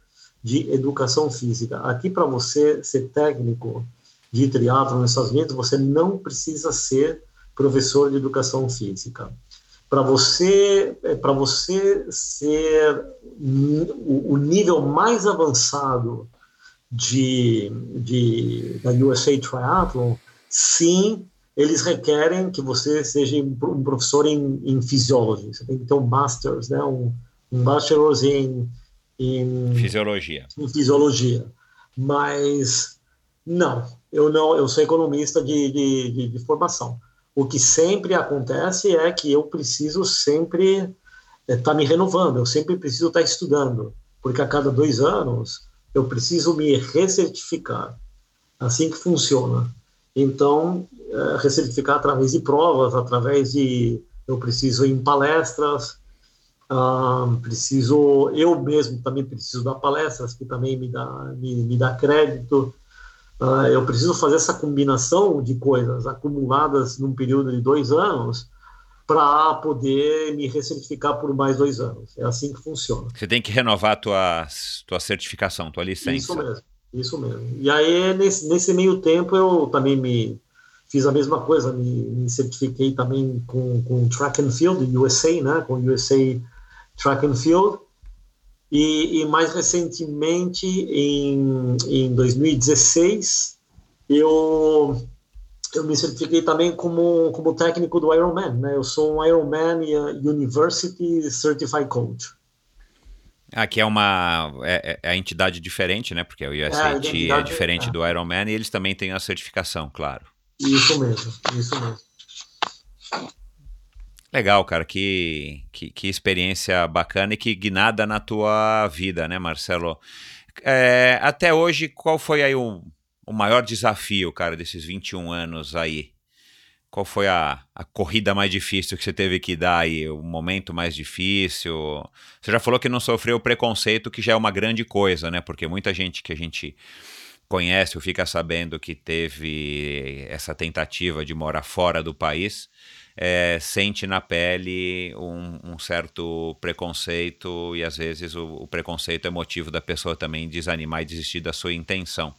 de educação física. Aqui para você ser técnico de triatlo nos Estados Unidos, você não precisa ser professor de educação física para você é, para você ser o, o, nível mais avançado de, de da USA Triathlon, sim, eles requerem que você seja um professor em, em fisiologia. Você tem que ter um masters, né, um, um bachelor's em, em fisiologia. Em fisiologia, mas não, eu não, eu sou economista de, de, de, de formação. O que sempre acontece é que eu preciso sempre estar é, tá me renovando, eu sempre preciso estar tá estudando, porque a cada dois anos eu preciso me recertificar. Assim que funciona. Então, é, recertificar através de provas, através de. Eu preciso ir em palestras, ah, preciso. Eu mesmo também preciso dar palestras, que também me dá, me, me dá crédito. Uh, eu preciso fazer essa combinação de coisas acumuladas num período de dois anos para poder me recertificar por mais dois anos. É assim que funciona. Você tem que renovar a tua, tua certificação, tua licença. Isso mesmo, isso mesmo. E aí, nesse, nesse meio tempo, eu também me fiz a mesma coisa, me, me certifiquei também com, com Track and Field, USA, né, com USA Track and Field, e, e mais recentemente, em, em 2016, eu, eu me certifiquei também como, como técnico do Ironman. Né? Eu sou um Ironman University Certified Coach. Aqui é uma é, é, a entidade diferente, né? Porque o USAT é, é diferente é. do Ironman e eles também têm a certificação, claro. Isso mesmo, isso mesmo. Legal, cara, que, que, que, experiência bacana e que guinada na tua vida, né, Marcelo? É, até hoje, qual foi aí o, o maior desafio, cara, desses 21 anos aí? Qual foi a, a corrida mais difícil que você teve que dar aí? O momento mais difícil? Você já falou que não sofreu preconceito, que já é uma grande coisa, né? Porque muita gente que a gente conhece ou fica sabendo que teve essa tentativa de morar fora do país é, sente na pele um, um, certo preconceito e às vezes o, o, preconceito é motivo da pessoa também desanimar e desistir da sua intenção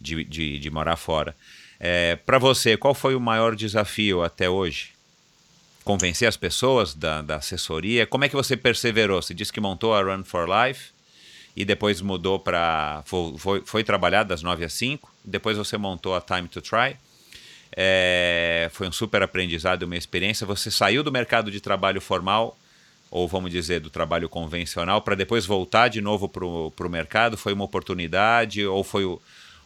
de, de, de morar fora. É, Para você, qual foi o maior desafio até hoje? Convencer as pessoas da, da assessoria? Como é que você perseverou? Você disse que montou a Run for Life e depois mudou para. Foi, foi, foi trabalhar das 9 às 5, depois você montou a Time to Try. É, foi um super aprendizado, uma experiência. Você saiu do mercado de trabalho formal ou vamos dizer, do trabalho convencional, para depois voltar de novo para o mercado? Foi uma oportunidade ou foi o,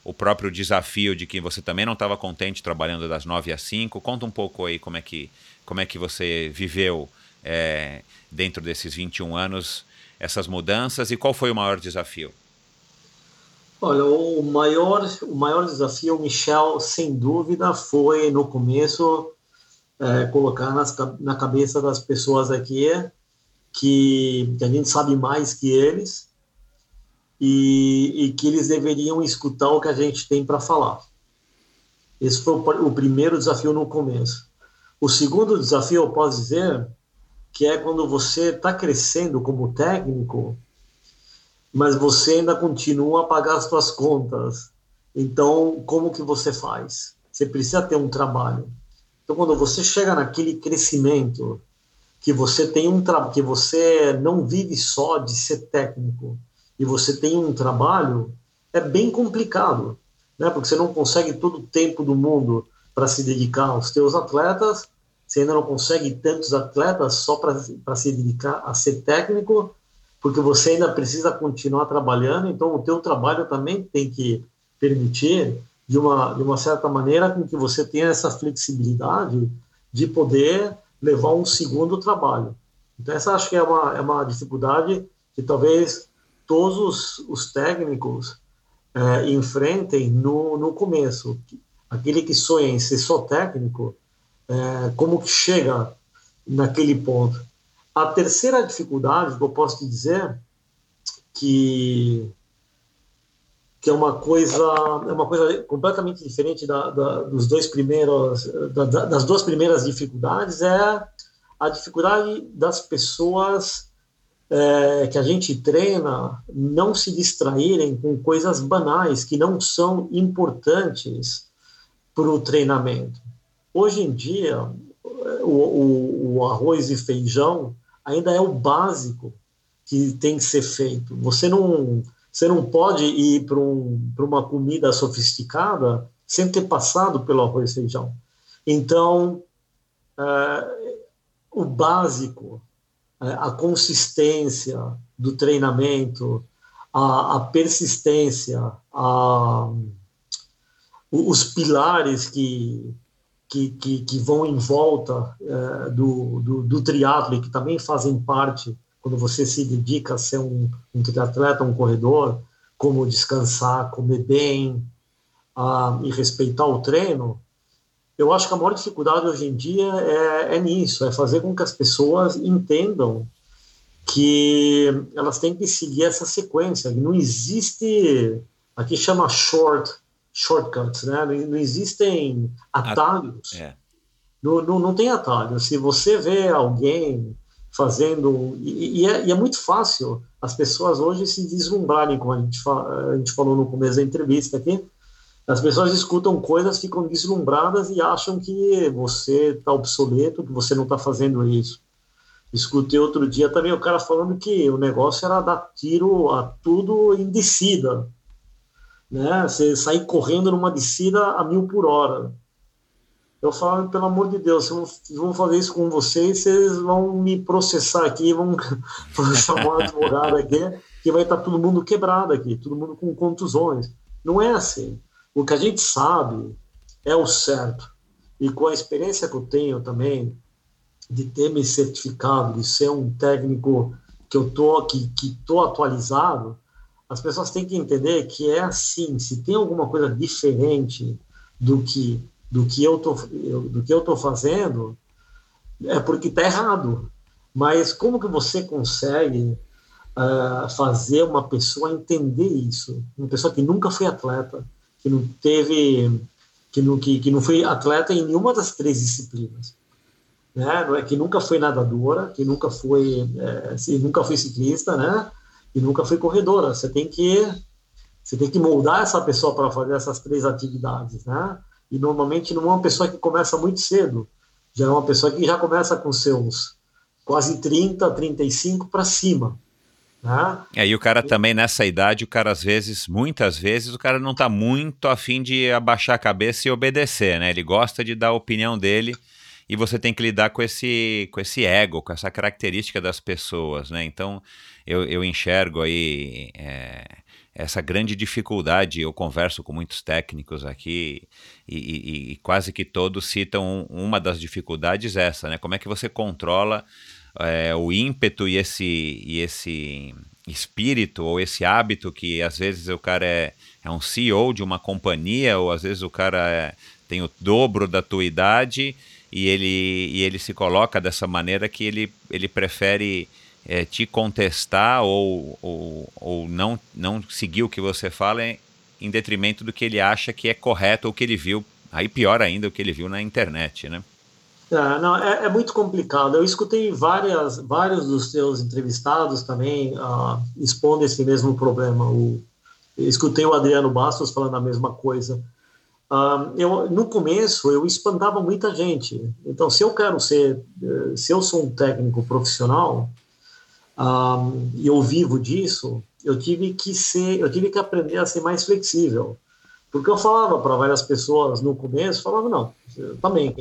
o próprio desafio de que você também não estava contente trabalhando das 9 às 5? Conta um pouco aí como é que, como é que você viveu é, dentro desses 21 anos essas mudanças e qual foi o maior desafio? Olha, o maior, o maior desafio, Michel, sem dúvida, foi no começo é, colocar nas, na cabeça das pessoas aqui que, que a gente sabe mais que eles e, e, que eles deveriam escutar o que a gente tem para falar. Esse foi o, o, primeiro desafio no começo. O segundo desafio, eu posso dizer, que é quando você está crescendo como técnico, mas você ainda continua a pagar as suas contas. Então, como que você faz? Você precisa ter um trabalho. Então, quando você chega naquele crescimento que você tem um que você não vive só de ser técnico e você tem um trabalho, é bem complicado, né? Porque você não consegue todo o tempo do mundo para se dedicar aos teus atletas, você ainda não consegue tantos atletas só para se dedicar a ser técnico, porque você ainda precisa continuar trabalhando, então o teu trabalho também tem que permitir de uma de uma certa maneira com que você tenha essa flexibilidade de poder levar um segundo trabalho. Então, essa acho que é uma, é uma dificuldade que talvez todos os, os técnicos é, enfrentem no, no começo. Aquele que sonha em ser só técnico, é, como que chega naquele ponto? A terceira dificuldade que eu posso te dizer que que é uma coisa é uma coisa completamente diferente da, da dos dois primeiros da, das duas primeiras dificuldades é a dificuldade das pessoas é, que a gente treina não se distraírem com coisas banais que não são importantes para o treinamento. Hoje em dia, o, o, o arroz e feijão ainda é o básico que tem que ser feito. Você não você não pode ir para um, uma comida sofisticada sem ter passado pelo arroz e feijão. Então, é, o básico, a consistência do treinamento, a, a persistência, a, os pilares que, que, que, que, vão em volta é, do, do, do triatlo que também fazem parte quando você se dedica a ser um, um triatleta, um corredor, como descansar, comer bem uh, e respeitar o treino, eu acho que a maior dificuldade hoje em dia é, é nisso, é fazer com que as pessoas entendam que elas têm que seguir essa sequência. Não existe, aqui chama short, shortcuts, né? Não, existem atalhos. É. Não, não, não tem atalho. Se você vê alguém fazendo. E, e, é, e, é, muito fácil as pessoas hoje se deslumbrarem, como a gente, a gente falou no começo da entrevista aqui. As pessoas escutam coisas, ficam deslumbradas e acham que você está obsoleto, que você não está fazendo isso. Escutei outro dia também o cara falando que o negócio era dar tiro a tudo em descida. Né? Você sair correndo numa descida a mil por hora. Eu falo, pelo amor de Deus, se vão fazer isso com vocês, vocês vão me processar aqui, vão, vão chamar advogado aqui, que vai estar todo mundo quebrado aqui, todo mundo com contusões. Não é assim. O que a gente sabe é o certo. E com a experiência que eu tenho também de ter me certificado, de ser um técnico que eu tô que que tô atualizado, as pessoas têm que entender que é assim. Se tem alguma coisa diferente do que do que eu tô do que eu tô fazendo é porque está errado mas como que você consegue uh, fazer uma pessoa entender isso uma pessoa que nunca foi atleta que não teve que não que, que não foi atleta em nenhuma das três disciplinas né? É que nunca foi nadadora que nunca foi é, nunca foi ciclista né? E nunca foi corredora. Você tem que você tem que moldar essa pessoa para fazer essas três atividades né? E normalmente não é uma pessoa que começa muito cedo, já é uma pessoa que já começa com seus quase 30, 35 para cima. Né? É, e o cara também nessa idade, o cara às vezes, muitas vezes, o cara não está muito afim de abaixar a cabeça e obedecer, né? Ele gosta de dar a opinião dele e você tem que lidar com esse, com esse ego, com essa característica das pessoas, né? Então, eu, eu enxergo aí é, essa grande dificuldade. Eu converso com muitos técnicos aqui e, e, e quase que todos citam uma das dificuldades essa, né? Como é que você controla é, o ímpeto e esse, e esse espírito ou esse hábito que às vezes o cara é, é um CEO de uma companhia ou às vezes o cara é, tem o dobro da tua idade e ele, e ele se coloca dessa maneira que ele, ele prefere é, te contestar ou, ou, ou não, não seguir o que você fala em detrimento do que ele acha que é correto ou que ele viu, aí pior ainda, o que ele viu na internet, né? É, não, é, é, muito complicado. Eu escutei várias, vários dos seus entrevistados também uh, expondo esse mesmo problema. O, escutei o Adriano Bastos falando a mesma coisa. Uh, eu, no começo, eu espantava muita gente. Então, se eu quero ser, eh, se eu sou um técnico profissional uh, e eu vivo disso, eu tive que ser, eu tive que aprender a ser mais flexível. Porque eu falava para várias pessoas no começo, falava, não, também,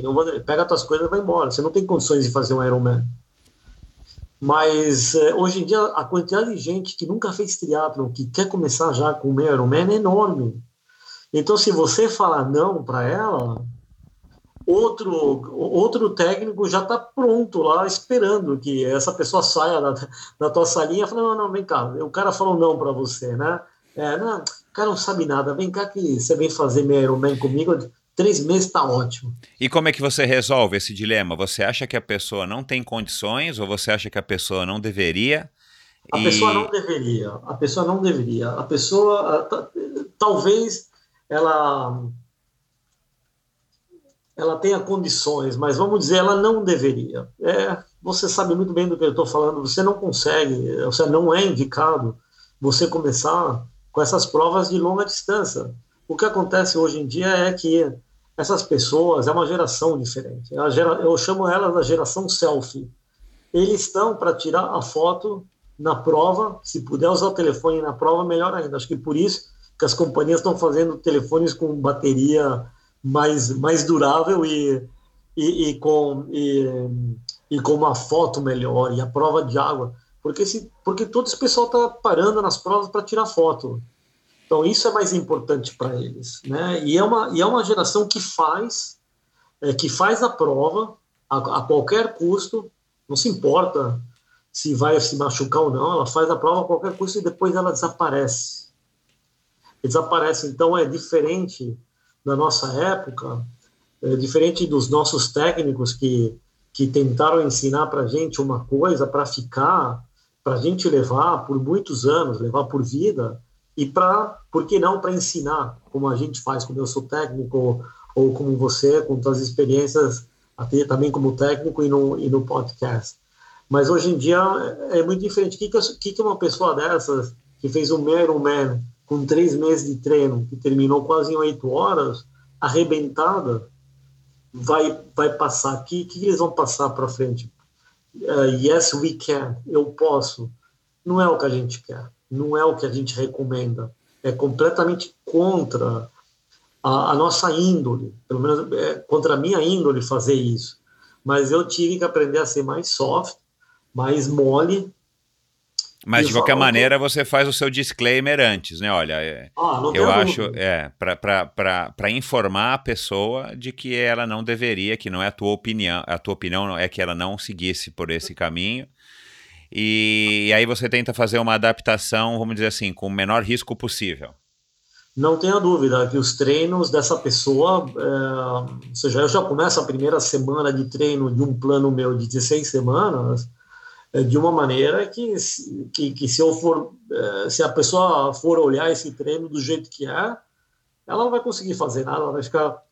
pega tuas coisas e vai embora, você não tem condições de fazer um Ironman. Mas eh, hoje em dia, a quantidade de gente que nunca fez triatlon, que quer começar já com o Ironman é enorme. Então, se você falar não para ela, outro, outro técnico já está pronto lá, esperando que essa pessoa saia da, da tua salinha e fala, não, não, vem cá, o cara falou não para você, né? É, não, cara não sabe nada, vem cá que você vem fazer meu Ironman comigo, três meses está ótimo. E como é que você resolve esse dilema? Você acha que a pessoa não tem condições ou você acha que a pessoa não deveria? A e... pessoa não deveria, a pessoa não deveria. A pessoa, talvez ela ela tenha condições, mas vamos dizer, ela não deveria. É, você sabe muito bem do que eu estou falando, você não consegue, você não é indicado você começar com essas provas de longa distância. O que acontece hoje em dia é que essas pessoas é uma geração diferente. Eu chamo elas da geração selfie. Eles estão para tirar a foto na prova, se puder usar o telefone na prova, melhor ainda. Acho que por isso que as companhias estão fazendo telefones com bateria mais, mais durável e, e, e com, e, e com uma foto melhor, e a prova de água porque, se, porque todo esse pessoal está parando nas provas para tirar foto. Então, isso é mais importante para eles. Né? E, é uma, e é uma geração que faz, é, que faz a prova a, a, qualquer custo, não se importa se vai se machucar ou não, ela faz a prova a qualquer custo e depois ela desaparece. Desaparece. Então, é diferente da nossa época, é diferente dos nossos técnicos que, que tentaram ensinar para gente uma coisa para ficar para a gente levar por muitos anos, levar por vida, e para, por que não, para ensinar, como a gente faz, como eu sou técnico, ou como você, com suas experiências, até também como técnico e no, e no podcast. Mas hoje em dia é muito diferente. O que, que, que uma pessoa dessas, que fez um Ironman com três meses de treino, que terminou quase em oito horas, arrebentada, vai, vai passar? O que, que eles vão passar para frente? Uh, yes, we can, eu posso, não é o que a gente quer, não é o que a gente recomenda. É completamente contra a, a nossa índole, pelo menos é contra a minha índole fazer isso. Mas eu tive que aprender a ser mais soft, mais mole, mas de qualquer maneira você faz o seu disclaimer antes, né? Olha, é, ah, eu acho, é, para informar a pessoa de que ela não deveria, que não é a tua opinião, a tua opinião é que ela não seguisse por esse caminho. E, e aí você tenta fazer uma adaptação, vamos dizer assim, com o menor risco possível. Não tenha dúvida que os treinos dessa pessoa, é, ou seja, eu já começo a primeira semana de treino de um plano meu de 16 semanas, de uma maneira que, que, que, se eu for é, se a pessoa for olhar esse treino do jeito que é ela não vai conseguir fazer nada ela vai ficar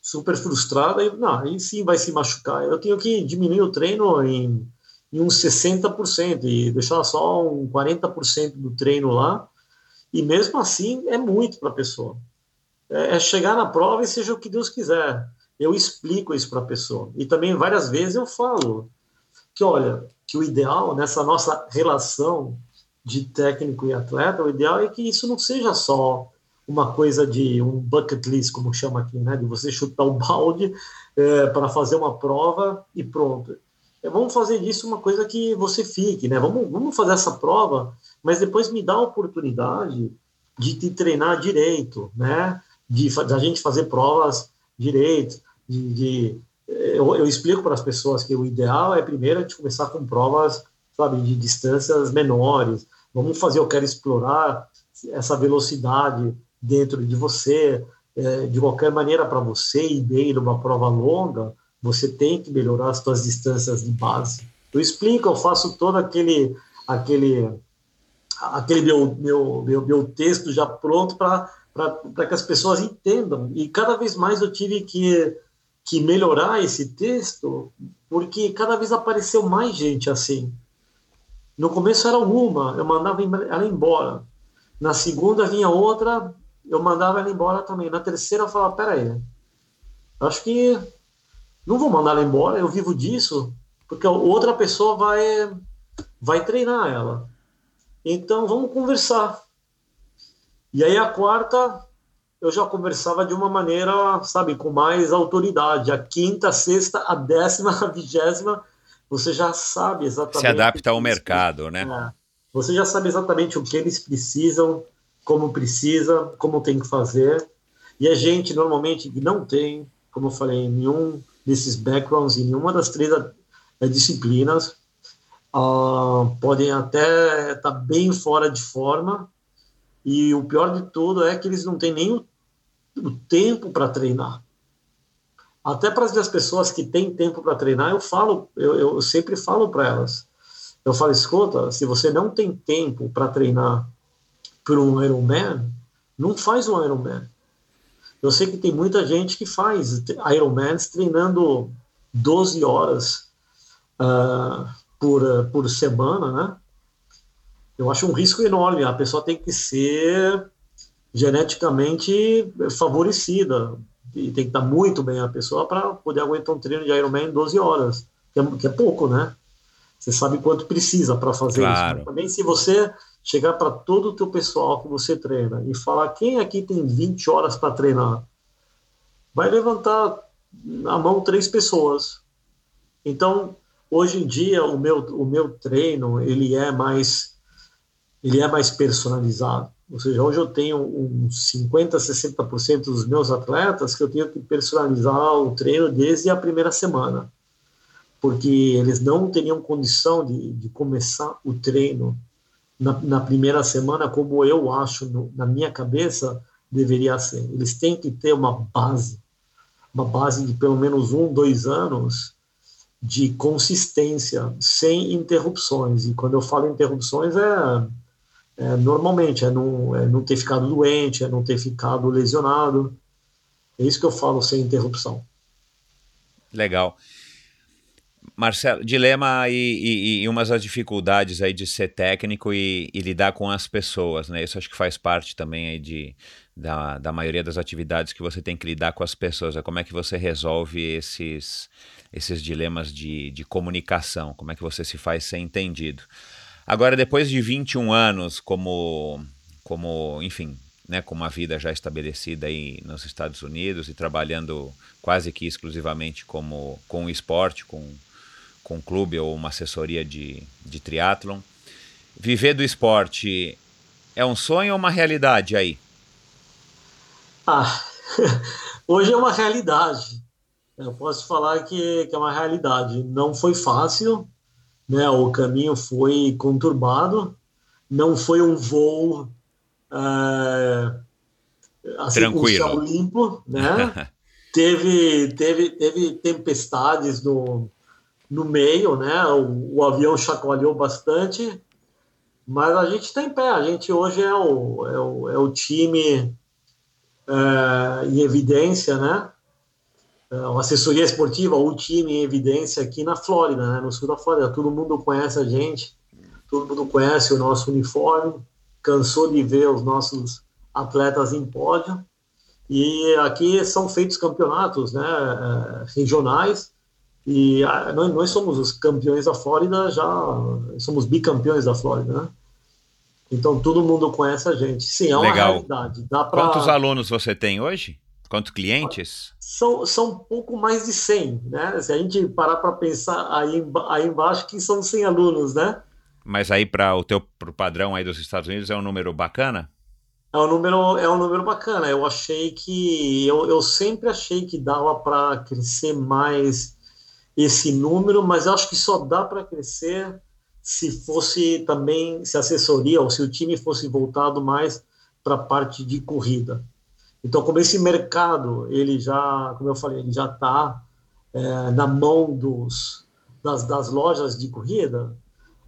super frustrada e não aí sim vai se machucar. Eu tenho que diminuir o treino em, em uns 60% e deixar só um 40% do treino lá. E mesmo assim é muito para a pessoa. É, é chegar na prova e seja o que Deus quiser. Eu explico isso para a pessoa. E também várias vezes eu falo que olha que o ideal nessa nossa relação de técnico e atleta, o ideal é que isso não seja só uma coisa de um bucket list, como chama aqui, né? De você chutar o balde é, para fazer uma prova e pronto. É, vamos fazer disso uma coisa que você fique, né? Vamos, vamos fazer essa prova, mas depois me dá a oportunidade de te treinar direito, né? De, de a gente fazer provas direito, de, de eu, eu, explico para as pessoas que o ideal é primeiro a gente começar com provas, sabe, de distâncias menores. Vamos fazer, eu quero explorar essa velocidade dentro de você. É, de qualquer maneira, para você ir bem numa prova longa, você tem que melhorar as suas distâncias de base. Eu explico, eu faço todo aquele, aquele, aquele meu, meu, meu, meu texto já pronto para que as pessoas entendam. E cada vez mais eu tive que, que melhorar esse texto, porque cada vez apareceu mais gente assim. No começo era uma, eu mandava ela embora. Na segunda vinha outra, eu mandava ela embora também. Na terceira eu falava, peraí, acho que não vou mandar ela embora, eu vivo disso, porque outra pessoa vai, vai treinar ela. Então vamos conversar. E aí a quarta eu já conversava de uma maneira, sabe, com mais autoridade. A quinta, a sexta, a décima, a vigésima, você já sabe exatamente. Se adapta ao mercado, né? É. Você já sabe exatamente o que eles precisam, como precisa, como tem que fazer. E a gente normalmente não tem, como eu falei, nenhum desses backgrounds em nenhuma das três eh, disciplinas. Uh, podem até estar tá bem fora de forma. E o pior de tudo é que eles não têm nem o, o tempo para treinar. Até para as pessoas que têm tempo para treinar, eu falo, eu, eu sempre falo para elas. Eu falo, escuta, se você não tem tempo para treinar por um Ironman, não faz um Ironman. Eu sei que tem muita gente que faz Ironmans treinando 12 horas uh, por, uh, por semana, né? Eu acho um risco enorme. A pessoa tem que ser geneticamente favorecida e tem que estar muito bem a pessoa para poder aguentar um treino de Ironman em 12 horas, que é, que é pouco, né? Você sabe quanto precisa para fazer claro. isso. também se você chegar para todo o teu pessoal que você treina e falar quem aqui tem 20 horas para treinar, vai levantar a mão três pessoas. Então, hoje em dia o meu o meu treino ele é mais ele é mais personalizado. Ou seja, hoje eu tenho uns 50, 60% dos meus atletas que eu tenho que personalizar o treino desde a primeira semana. Porque eles não teriam condição de, de começar o treino na, na primeira semana, como eu acho, no, na minha cabeça, deveria ser. Eles têm que ter uma base, uma base de pelo menos um, dois anos de consistência, sem interrupções. E quando eu falo interrupções, é, é normalmente, é não, é não ter ficado doente, é não ter ficado lesionado. É isso que eu falo sem interrupção. Legal. Marcelo, dilema e, e, e, umas das dificuldades aí de ser técnico e, e, lidar com as pessoas, né? Isso acho que faz parte também aí de, da, da maioria das atividades que você tem que lidar com as pessoas. É como é que você resolve esses, esses dilemas de, de comunicação, como é que você se faz ser entendido. Agora, depois de 21 anos como, como enfim, né, com uma vida já estabelecida aí nos Estados Unidos e trabalhando quase que exclusivamente como, com esporte, com com um clube ou uma assessoria de, de triatlon. Viver do esporte é um sonho ou uma realidade aí? Ah, hoje é uma realidade. Eu posso falar que, que é uma realidade. Não foi fácil, né? O caminho foi conturbado, não foi um voo é, assim, Tranquilo. com limpo, né? teve, teve, teve tempestades no, no meio, né? O, o avião chacoalhou bastante, mas a gente está em pé. A gente hoje é o, é o, é o time é, em evidência, né? É, a assessoria esportiva, o time em evidência aqui na Flórida, né? no sul da Flórida. Todo mundo conhece a gente, todo mundo conhece o nosso uniforme, cansou de ver os nossos atletas em pódio. E aqui são feitos campeonatos né, é, regionais, e a, nós, nós, somos os campeões da Flórida, já somos bicampeões da Flórida, né? Então todo mundo conhece a gente. Sim, é uma Legal. realidade. Pra... Quantos alunos você tem hoje? Quantos clientes? São, são um pouco mais de 100, né? Se a gente parar para pensar aí, aí embaixo, que são 100 alunos, né? Mas aí para o teu pro padrão aí dos Estados Unidos é um número bacana? É um número, é um número bacana. Eu achei que eu, eu sempre achei que dava para crescer mais esse número, mas eu acho que só dá para crescer se fosse também se a assessoria ou se o time fosse voltado mais para a parte de corrida. Então, como esse mercado ele já, como eu falei, ele já está é, na mão dos das, das lojas de corrida,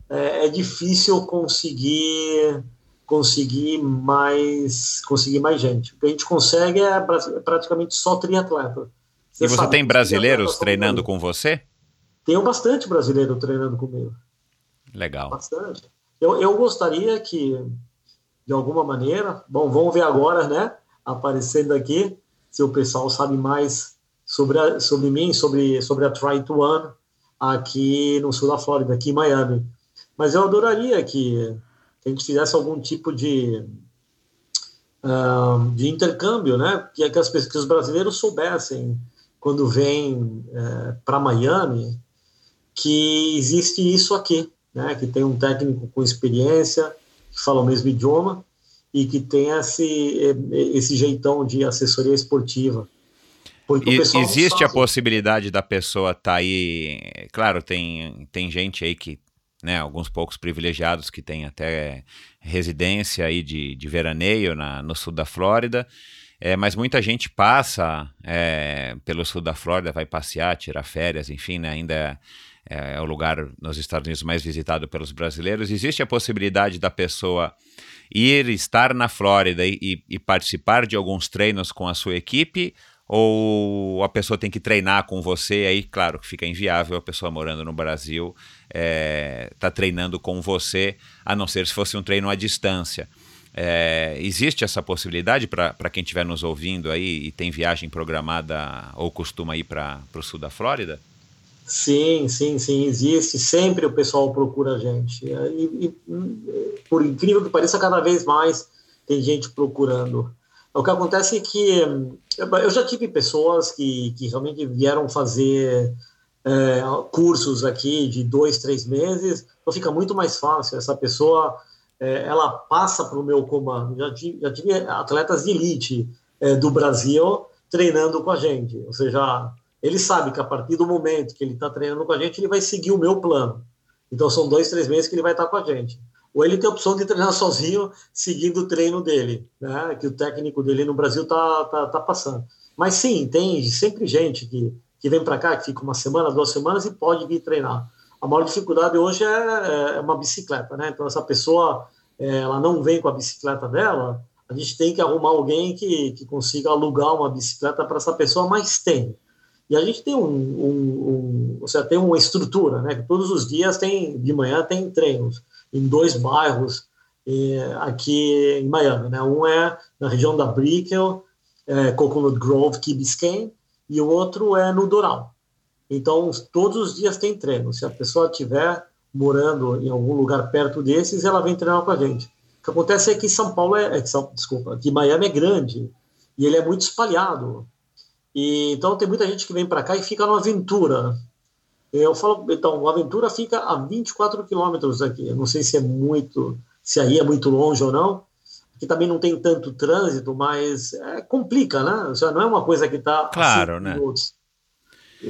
é, é difícil conseguir conseguir mais conseguir mais gente. O que a gente consegue é, é praticamente só triatleta. Você e você tem brasileiros treinando com você? Tenho bastante brasileiro treinando comigo. Legal. Bastante. Eu, eu gostaria que, de alguma maneira, bom, vamos ver agora, né? Aparecendo aqui, se o pessoal sabe mais sobre, a, sobre mim, sobre, sobre a Try to One aqui no sul da Flórida, aqui em Miami. Mas eu adoraria que a gente fizesse algum tipo de, uh, de intercâmbio, né? Que, que, as, que os brasileiros soubessem, quando vêm uh, para Miami, que existe isso aqui, né? Que tem um técnico com experiência, que fala o mesmo idioma e que tem esse, esse jeitão de assessoria esportiva. E, existe a possibilidade da pessoa estar tá aí. Claro, tem, tem gente aí que né, alguns poucos privilegiados que têm até residência aí de, de veraneio na, no sul da Flórida, é, mas muita gente passa é, pelo sul da Flórida, vai passear, tirar férias, enfim, né, ainda é, é, o lugar nos Estados Unidos mais visitado pelos brasileiros. Existe a possibilidade da pessoa ir, estar na Flórida e, e, e participar de alguns treinos com a sua equipe, ou a pessoa tem que treinar com você, aí claro que fica inviável a pessoa morando no Brasil é, tá treinando com você, a não ser se fosse um treino à distância. É, existe essa possibilidade para quem estiver nos ouvindo aí e tem viagem programada ou costuma ir para o sul da Flórida? Sim, sim, sim, existe. Sempre o pessoal procura a gente. E, e, por incrível que pareça, cada vez mais tem gente procurando. O que acontece é que eu já tive pessoas que, que realmente vieram fazer é, cursos aqui de dois, três meses, então fica muito mais fácil. Essa pessoa é, ela passa para o meu comando. Já tive, já tive atletas de elite é, do Brasil treinando com a gente, ou seja, ele sabe que a partir do momento que ele está treinando com a gente, ele vai seguir o meu plano. Então são dois, três meses que ele vai estar com a gente ou ele tem a opção de treinar sozinho, seguindo o treino dele, né? Que o técnico dele no Brasil tá, tá, tá passando. Mas sim, tem sempre gente que, que vem para cá, que fica uma semana, duas semanas e pode vir treinar. A maior dificuldade hoje é, é uma bicicleta, né? Então, essa pessoa, é, ela não vem com a bicicleta dela, a gente tem que arrumar alguém que, que consiga alugar uma bicicleta para essa pessoa, mas tem. E a gente tem um, um, um, tem uma estrutura, né? Que todos os dias tem, de manhã tem treinos em dois bairros é, aqui em Miami. Né? Um é na região da Brickell, é, Coconut Grove, Key Biscayne, e o outro é no Doral. Então, todos os dias tem treino. Se a pessoa estiver morando em algum lugar perto desses, ela vem treinar com a gente. O que acontece é que São Paulo é, é São, desculpa, que Miami é grande e ele é muito espalhado. E então tem muita gente que vem para cá e fica numa aventura. Eu falo, então, a aventura fica a 24 quilômetros daqui. Eu não sei se é muito, se aí é muito longe ou não, que também não tem tanto trânsito, mas é, complica, né? Não é uma coisa que está claro, né? Minutos.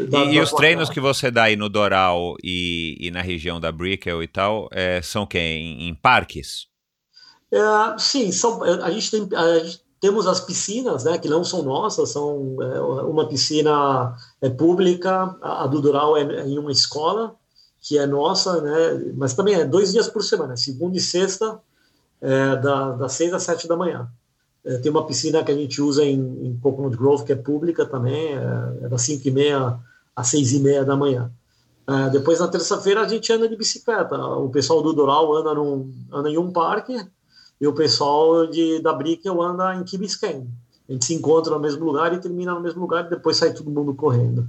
Da, e, da os treinos que você dá aí no Doral e, e na região da Brickell e tal, é, são que em, em parques? É, sim, são, a gente tem, a gente temos as piscinas, né, que não são nossas, são é, uma piscina é, pública, a, a do Doral é, é em uma escola, que é nossa, né, mas também é dois dias por semana, segunda e sexta, é, da, das seis às sete da manhã. É, tem uma piscina que a gente usa em, em Coconut Grove, que é pública também, é, é das cinco e meia às seis e meia da manhã. É, depois, na terça-feira, a gente anda de bicicleta. O pessoal do Doral anda, num, anda em um parque, e o pessoal de, da Brickell anda em Key Biscayne. A gente se encontra no mesmo lugar e termina no mesmo lugar e depois sai todo mundo correndo.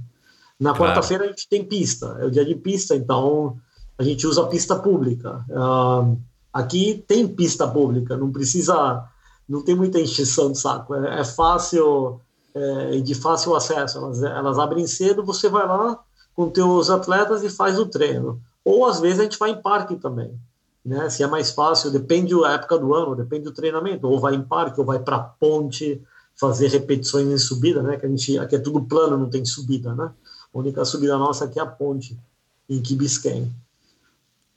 Na claro. quarta-feira a gente tem pista, é o dia de pista, então a gente usa pista pública. Uh, aqui tem pista pública, não precisa, não tem muita encheção de saco, é, é fácil é, de fácil acesso. Elas, elas abrem cedo, você vai lá com teus atletas e faz o treino. Ou às vezes a gente vai em parque também, né? Se é mais fácil, depende da época do ano, depende do treinamento. Ou vai em parque, ou vai para ponte fazer repetições em subida, né? Que a gente aqui é tudo plano, não tem subida, né? A única subida nossa aqui é a ponte em Kibisken.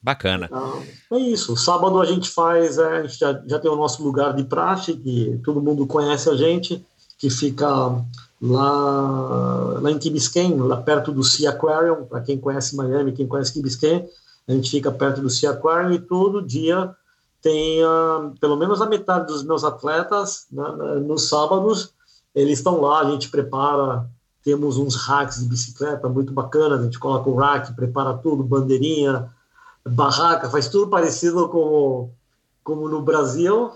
Bacana. Então, é isso. Sábado a gente faz, é, a gente já, já tem o nosso lugar de praxe, que todo mundo conhece a gente, que fica lá, lá em Key Biscayne, lá perto do Sea Aquarium, para quem conhece Miami, quem conhece Key Biscayne, a gente fica perto do Sea Aquarium e todo dia tem uh, pelo menos a metade dos meus atletas né, nos sábados, eles estão lá, a gente prepara, temos uns racks de bicicleta muito bacanas, a gente coloca o rack, prepara tudo, bandeirinha, barraca, faz tudo parecido como, como no Brasil,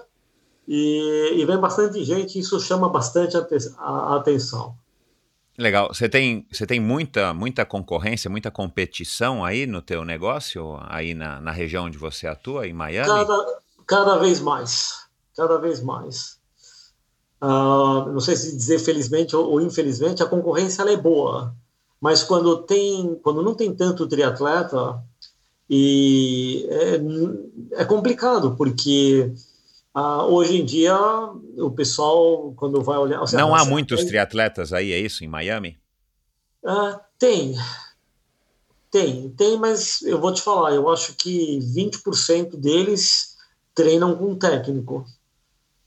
e, e vem bastante gente, isso chama bastante a, a atenção. Legal. Você tem, você tem muita, muita concorrência, muita competição aí no teu negócio, aí na, na região onde você atua, em Miami? Cada, cada vez mais. Cada vez mais. Uh, não sei se dizer felizmente ou, ou infelizmente, a concorrência é boa. Mas quando, tem, quando não tem tanto triatleta, e é, é complicado, porque ah, hoje em dia, o pessoal, quando vai olhar. Seja, não há muitos triatletas aí, é isso, em Miami? Ah, tem. Tem, tem, mas eu vou te falar, eu acho que 20% deles treinam com técnico,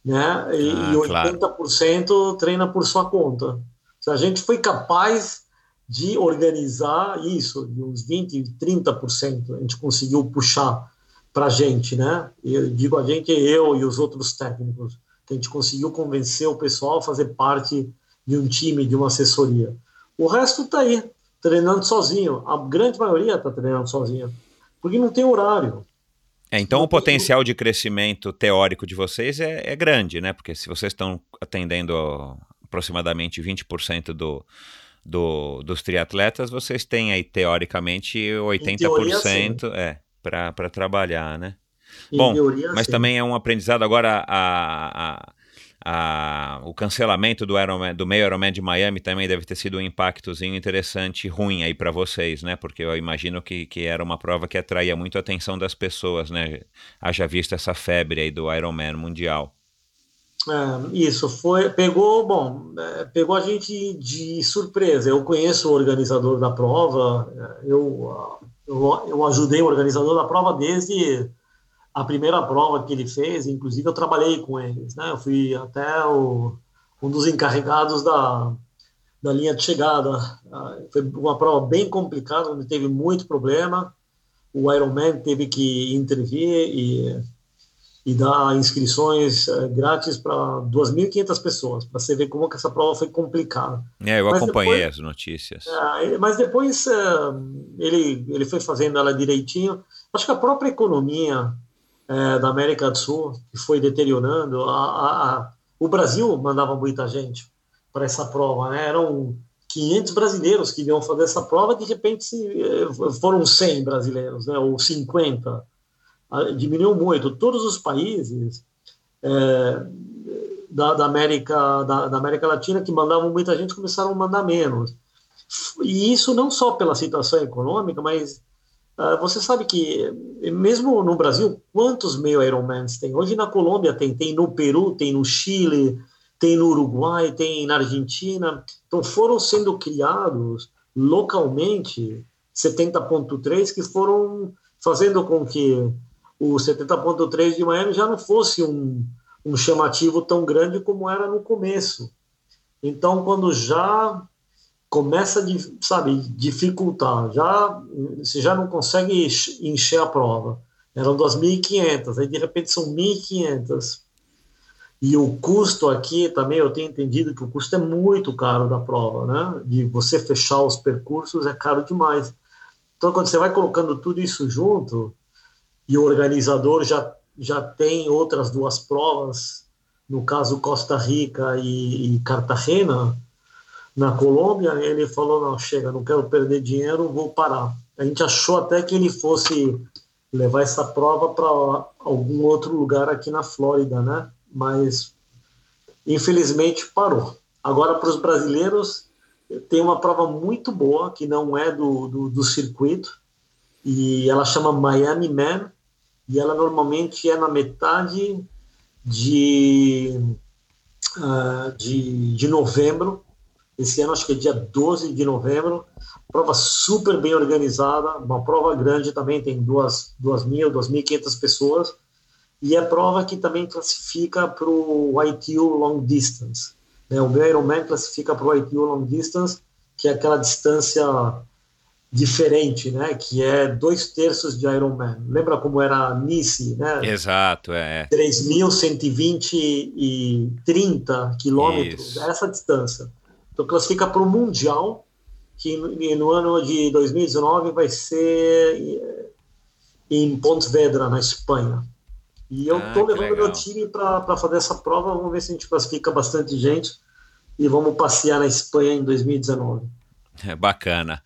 né? E, ah, e 80% claro. treina por sua conta. Se a gente foi capaz de organizar isso, de uns 20%, 30%, a gente conseguiu puxar para a gente, né? Eu digo a gente, eu e os outros técnicos, que a gente conseguiu convencer o pessoal a fazer parte de um time, de uma assessoria. O resto está aí, treinando sozinho. A grande maioria está treinando sozinho, porque não tem horário. É, então não o potencial tem... de crescimento teórico de vocês é, é grande, né? Porque se vocês estão atendendo aproximadamente 20% do, do, dos triatletas, vocês têm aí teoricamente 80%. Teoria, é, para trabalhar, né? Em Bom, teoria, mas sim. também é um aprendizado agora a, a, a, o cancelamento do, Ironman, do meio Ironman de Miami também deve ter sido um impactozinho interessante, ruim aí para vocês, né? Porque eu imagino que, que era uma prova que atraía muito a atenção das pessoas, né? Haja visto essa febre aí do Ironman mundial. É, isso foi pegou bom é, pegou a gente de surpresa eu conheço o organizador da prova é, eu eu, eu ajudei o organizador da prova desde a primeira prova que ele fez, inclusive eu trabalhei com eles, né? Eu fui até o, um dos encarregados da, da linha de chegada. Ah, foi uma prova bem complicada, onde teve muito problema. O Ironman teve que intervir e e dar inscrições uh, grátis para 2.500 pessoas, para você ver como que essa prova foi complicada. É, eu mas acompanhei depois, as notícias. Uh, mas depois uh, ele, ele foi fazendo ela direitinho. Acho que a própria economia da América do Sul que foi deteriorando, a, a, a, o Brasil mandava muita gente para essa prova, né? eram 500 brasileiros que iam fazer essa prova, de repente foram 100 brasileiros, né? ou 50 diminuiu muito. Todos os países é, da, da, América, da, da, América Latina que mandavam muita gente começaram a mandar menos. E isso não só pela situação econômica, mas uh, você sabe que, mesmo no Brasil, quantos meio Ironmans tem? Hoje na Colômbia tem, tem no Peru, tem no Chile, tem no Uruguai, tem na Argentina. Então foram sendo criados localmente 70.3 que foram fazendo com que o 70.3 de Miami já não fosse um, um chamativo tão grande como era no começo. Então, quando já começa a, sabe, dificultar, já você já não consegue encher a prova. Eram 2.500, aí de repente são 1.500. E o custo aqui também, eu tenho entendido que o custo é muito caro da prova, né? De você fechar os percursos é caro demais. Então, quando você vai colocando tudo isso junto, e o organizador já, já tem outras duas provas, no caso Costa Rica e, e Cartagena, na Colômbia, ele falou, não, chega, não quero perder dinheiro, vou parar. A gente achou até que ele fosse levar essa prova para algum outro lugar aqui na Flórida, né? Mas infelizmente parou. Agora, para os brasileiros, tem uma prova muito boa, que não é do, do, do circuito, e ela chama Miami Man, e ela normalmente é na metade de, uh, de, de novembro. Esse ano acho que é dia 12 de novembro. Prova super bem organizada, uma prova grande também, tem duas, duas mil, duas mil e quinhentas pessoas. E é prova que também classifica para o ITU Long Distance. Né? O meu Ironman classifica para o ITU Long Distance, que é aquela distância diferente, né? Que é dois terços de Ironman. Lembra como era Nice, né? Exato, é. 3.120 e 30 quilômetros, Isso. essa distância. Então classifica para o Mundial, que no ano de 2019 vai ser eh, em Pontevedra, na Espanha. E eu estou ah, levando meu time para fazer essa prova, vamos ver se a gente classifica bastante gente e vamos passear na Espanha em 2019. É bacana.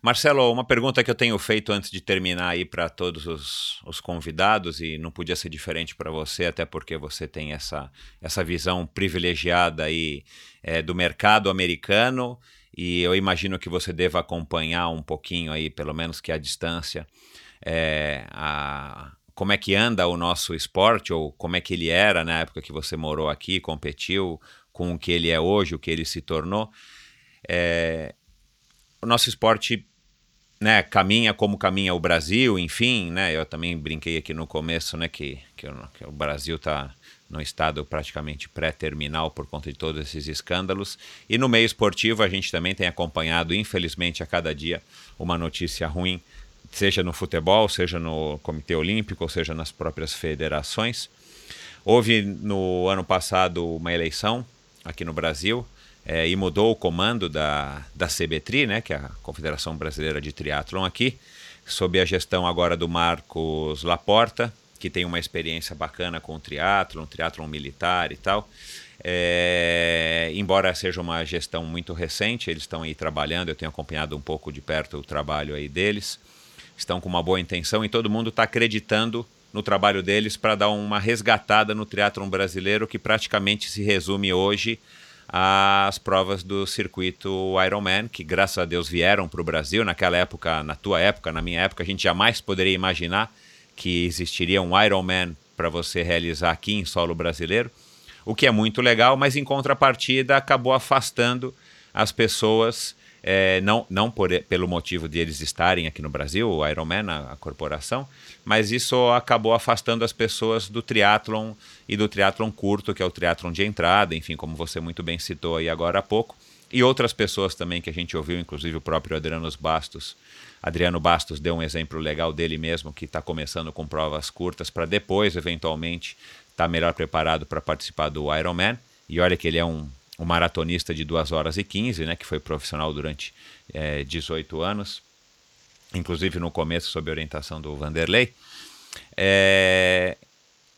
Marcelo, uma pergunta que eu tenho feito antes de terminar aí para todos os, os, convidados, e não podia ser diferente para você, até porque você tem essa, essa visão privilegiada aí é, do mercado americano, e eu imagino que você deva acompanhar um pouquinho aí, pelo menos que a distância, é, a, como é que anda o nosso esporte, ou como é que ele era na época que você morou aqui, competiu, com o que ele é hoje, o que ele se tornou. É, o nosso esporte né, caminha como caminha o Brasil, enfim, né, eu também brinquei aqui no começo, né, que, que, que o Brasil está no estado praticamente pré-terminal por conta de todos esses escândalos. E no meio esportivo a gente também tem acompanhado, infelizmente, a cada dia uma notícia ruim, seja no futebol, seja no Comitê Olímpico, seja nas próprias federações. Houve no ano passado uma eleição aqui no Brasil é, e mudou o comando da, da CBTRI, né, que é a Confederação Brasileira de Triatlon aqui, sob a gestão agora do Marcos Laporta, que tem uma experiência bacana com o triatlon, triatlon militar e tal. É, embora seja uma gestão muito recente, eles estão aí trabalhando, eu tenho acompanhado um pouco de perto o trabalho aí deles, estão com uma boa intenção e todo mundo está acreditando no trabalho deles para dar uma resgatada no triatlon brasileiro que praticamente se resume hoje às provas do circuito Ironman, que graças a Deus vieram para o Brasil. Naquela época, na tua época, na minha época, a gente jamais poderia imaginar que existiria um Ironman para você realizar aqui em solo brasileiro, o que é muito legal, mas em contrapartida acabou afastando as pessoas é, não, não por, pelo motivo de eles estarem aqui no Brasil, o Ironman, a, a, corporação, mas isso acabou afastando as pessoas do triatlon e do triatlon curto, que é o triatlon de entrada, enfim, como você muito bem citou aí agora há pouco, e outras pessoas também que a gente ouviu, inclusive o próprio Adriano Bastos. Adriano Bastos deu um exemplo legal dele mesmo, que está começando com provas curtas para depois, eventualmente, estar tá melhor preparado para participar do Ironman. E olha que ele é um um maratonista de 2 horas e 15, né, que foi profissional durante é, 18 anos, inclusive no começo sob orientação do Vanderlei. É,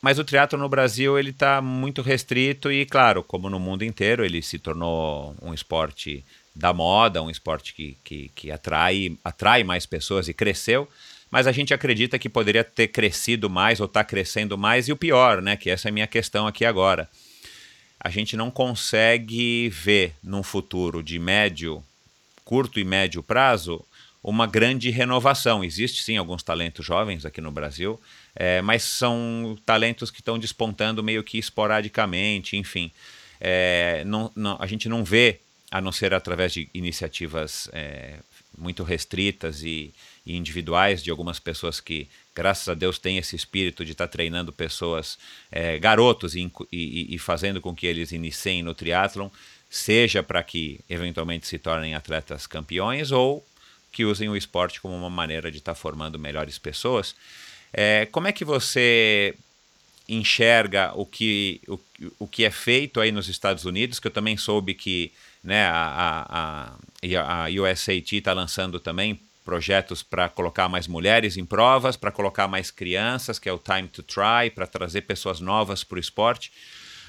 mas o triatlo no Brasil ele está muito restrito e, claro, como no mundo inteiro, ele se tornou um esporte da moda, um esporte que, que, que atrai, atrai mais pessoas e cresceu, mas a gente acredita que poderia ter crescido mais ou está crescendo mais, e o pior, né, que essa é a minha questão aqui agora a gente não consegue ver num futuro de médio, curto e médio prazo uma grande renovação. Existe sim alguns talentos jovens aqui no Brasil, é, mas são talentos que estão despontando meio que esporadicamente, enfim. É, não, não, a gente não vê, a não ser através de iniciativas é, muito restritas e, individuais de algumas pessoas que graças a Deus, tem esse espírito de estar tá treinando pessoas, é, garotos, e, e, e, fazendo com que eles iniciem no triatlon, seja para que eventualmente se tornem atletas campeões ou que usem o esporte como uma maneira de estar tá formando melhores pessoas. É, como é que você enxerga o que, o, o que é feito aí nos Estados Unidos, que eu também soube que né, a, a, a USAT está lançando também projetos para colocar mais mulheres em provas, para colocar mais crianças, que é o Time to Try, para trazer pessoas novas para o esporte.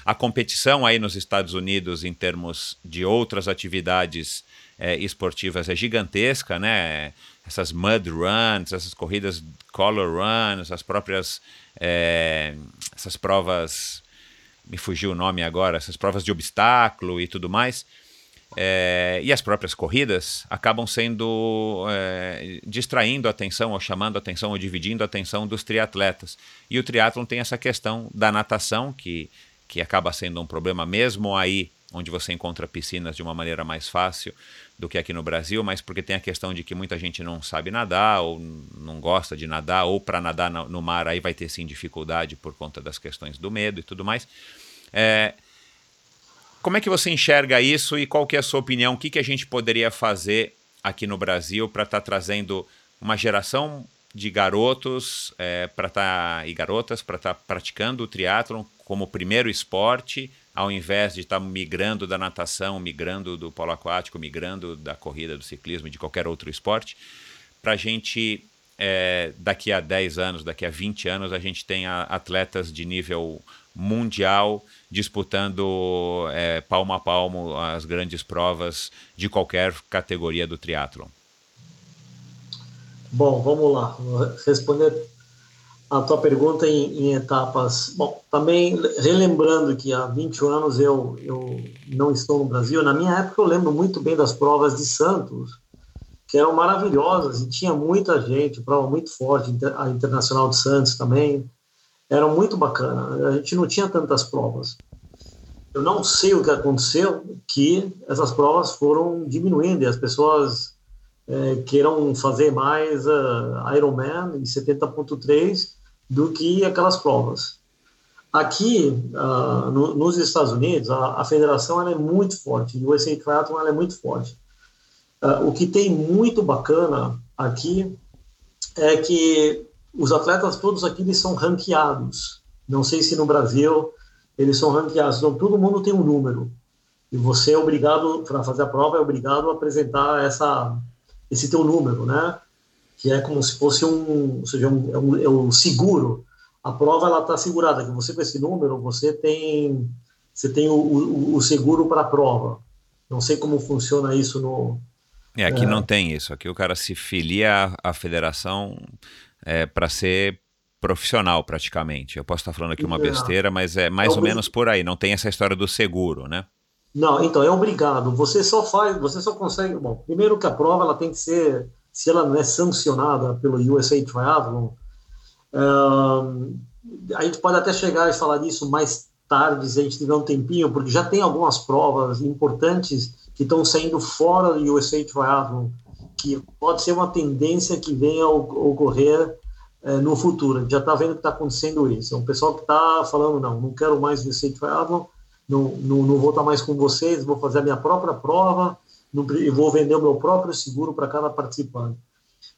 A competição aí nos Estados Unidos, em termos de outras atividades é, esportivas, é gigantesca, né? Essas mud runs, essas corridas color runs, as próprias é, essas provas me fugiu o nome agora, essas provas de obstáculo e tudo mais. É, e as próprias corridas acabam sendo é, distraindo a atenção, ou chamando a atenção, ou dividindo a atenção dos triatletas. E o triatlon tem essa questão da natação, que, que acaba sendo um problema mesmo aí onde você encontra piscinas de uma maneira mais fácil do que aqui no Brasil, mas porque tem a questão de que muita gente não sabe nadar ou não gosta de nadar, ou para nadar no mar aí vai ter sim dificuldade por conta das questões do medo e tudo mais. É, como é que você enxerga isso e qual que é a sua opinião? O que, que a gente poderia fazer aqui no Brasil para estar tá trazendo uma geração de garotos é, para tá, e garotas para estar tá praticando o triatlon como primeiro esporte, ao invés de estar tá migrando da natação, migrando do polo aquático, migrando da corrida, do ciclismo, de qualquer outro esporte, para a gente, é, daqui a 10 anos, daqui a 20 anos, a gente tenha atletas de nível mundial disputando é, palmo a palmo as grandes provas de qualquer categoria do triatlon? Bom, vamos lá. Vou responder a tua pergunta em, em, etapas. Bom, também relembrando que há 20 anos eu, eu não estou no Brasil, na minha época eu lembro muito bem das provas de Santos, que eram maravilhosas e tinha muita gente, prova muito forte, a Internacional de Santos também, eram muito bacana. A gente não tinha tantas provas. Eu não sei o que aconteceu, que essas provas foram diminuindo e as pessoas é, queiram fazer mais uh, Ironman em 70.3 do que aquelas provas. Aqui, uh, no, nos Estados Unidos, a, a federação é muito forte, o USA Triathlon ela é muito forte. Uh, o que tem muito bacana aqui é que os atletas todos aqui eles são ranqueados. Não sei se no Brasil eles são ranqueados. Então, todo mundo tem um número. E você é obrigado, para fazer a prova, é obrigado a apresentar essa, esse teu número, né? Que é como se fosse um, ou seja, um, é, um, é um seguro. A prova, ela está segurada, que você com esse número, você tem, você tem o, o, o seguro para a prova. Não sei como funciona isso no... É, aqui é, não tem isso. Aqui o cara se filia à, à federação é, para ser profissional praticamente. Eu posso estar falando aqui uma besteira, mas é mais é ou menos por aí. Não tem essa história do seguro, né? Não, então é obrigado. Você só faz, você só consegue. Bom, primeiro que a prova ela tem que ser, se ela não é sancionada pelo USA Triathlon, um, a gente pode até chegar e falar disso mais tarde, se a gente tiver um tempinho, porque já tem algumas provas importantes que estão saindo fora do USA Triathlon que pode ser uma tendência que venha a ocorrer é, no futuro. A gente já está vendo que está acontecendo isso. É um pessoal que está falando, não, não quero mais Vicente Travel, não, não, não vou estar tá mais com vocês, vou fazer a minha própria prova e vou vender o meu próprio seguro para cada participante.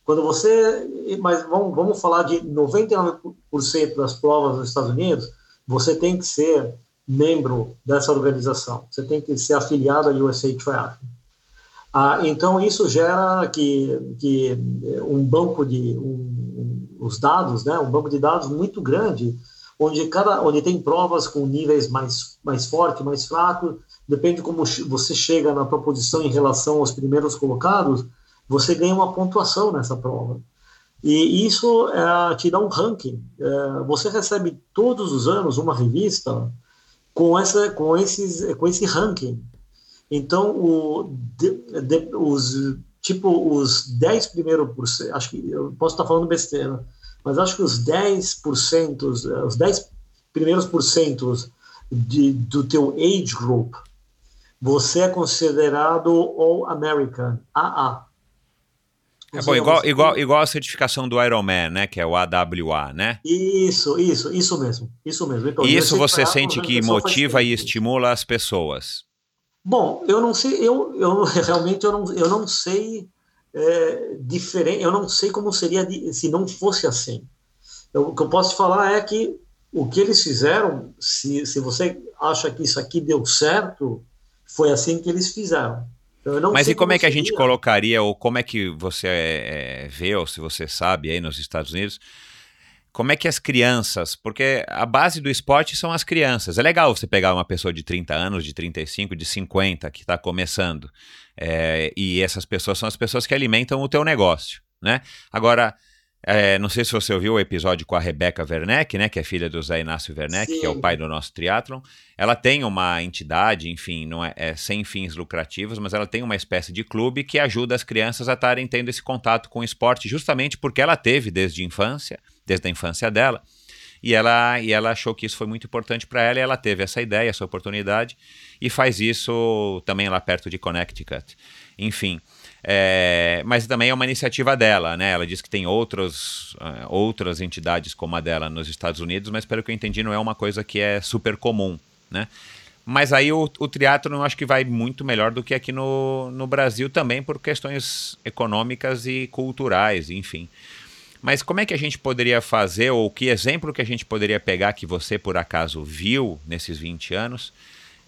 Quando você, mas vamos, vamos falar de 99% das provas nos Estados Unidos, você tem que ser membro dessa organização, você tem que ser afiliado à USA Triathlon. Ah, então, isso gera que, que um banco de um, os dados, né, um banco de dados muito grande, onde, cada, onde tem provas com níveis mais, mais fortes, mais fracos, depende de como você chega na tua posição em relação aos primeiros colocados, você ganha uma pontuação nessa prova. E isso é, te dá um ranking. É, você recebe todos os anos uma revista com, essa, com, esses, com esse ranking. Então, o, de, de, os, tipo, os 10 primeiros por cento, acho que eu posso estar falando besteira, mas acho que os 10%, os 10 primeiros porcentos de, do teu age group, você é considerado All American, AA. É bom, igual, igual, igual a certificação do Ironman, né? Que é o AWA, né? Isso, isso, isso mesmo. Isso mesmo. Então, isso você sente que motiva e estimula as pessoas? Bom, eu não sei, eu, eu realmente eu não, eu não sei é, diferente, eu não sei como seria se não fosse assim. Eu, o que eu posso te falar é que o que eles fizeram, se, se você acha que isso aqui deu certo, foi assim que eles fizeram. Mas e como, como é que a gente colocaria, ou como é que você é, vê, ou se você sabe aí nos Estados Unidos, como é que as crianças, porque a base do esporte são as crianças. É legal você pegar uma pessoa de 30 anos, de 35, de 50, que está começando. É, e essas pessoas são as pessoas que alimentam o teu negócio, né? Agora, É, não sei se você ouviu o episódio com a Rebeca Werneck, né, que é filha do Zé Inácio Werneck, Sim. que é o pai do nosso triatlon. Ela tem uma entidade, enfim, não é, é, sem fins lucrativos, mas ela tem uma espécie de clube que ajuda as crianças a estarem tendo esse contato com o esporte, justamente porque ela teve desde a infância, desde a infância dela, e ela, e ela achou que isso foi muito importante para ela, e ela teve essa ideia, essa oportunidade, e faz isso também lá perto de Connecticut. Enfim, é, mas também é uma iniciativa dela, né? Ela diz que tem outros, uh, outras entidades como a dela nos Estados Unidos, mas pelo que eu entendi não é uma coisa que é super comum, né? Mas aí o, o eu acho que vai muito melhor do que aqui no, no Brasil também por questões econômicas e culturais, enfim. Mas como é que a gente poderia fazer, ou que exemplo que a gente poderia pegar que você por acaso viu nesses 20 anos,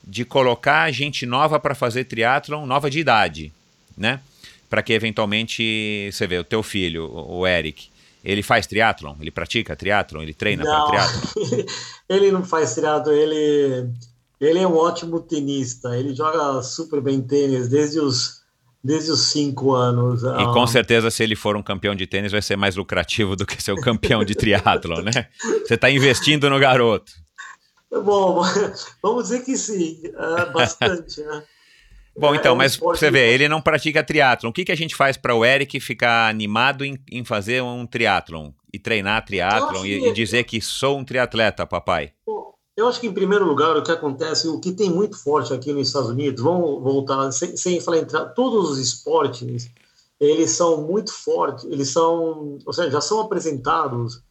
de colocar gente nova para fazer triatlon, nova de idade, né? para que eventualmente você vê o teu filho, o Eric, ele faz triatlon? Ele pratica triatlon? Ele treina para triatlon? ele não faz triatlon, ele ele é um ótimo tenista. Ele joga super bem tênis desde os desde os cinco anos. E com ah. certeza, se ele for um campeão de tênis, vai ser mais lucrativo do que ser o campeão de triatlon, né? Você está investindo no garoto. Bom, vamos dizer que sim, uh, bastante, né? Bom, então, é um mas você vê, ele não pratica triatlon. O que, que a gente faz para o Eric ficar animado em, em fazer um triatlon? E treinar triatlon e, e, dizer que sou um triatleta, papai? Eu acho que, em primeiro lugar, o que acontece, o que tem muito forte aqui nos Estados Unidos, vamos voltar, sem, sem falar em todos os esportes, eles são muito fortes, eles são, ou seja, já são apresentados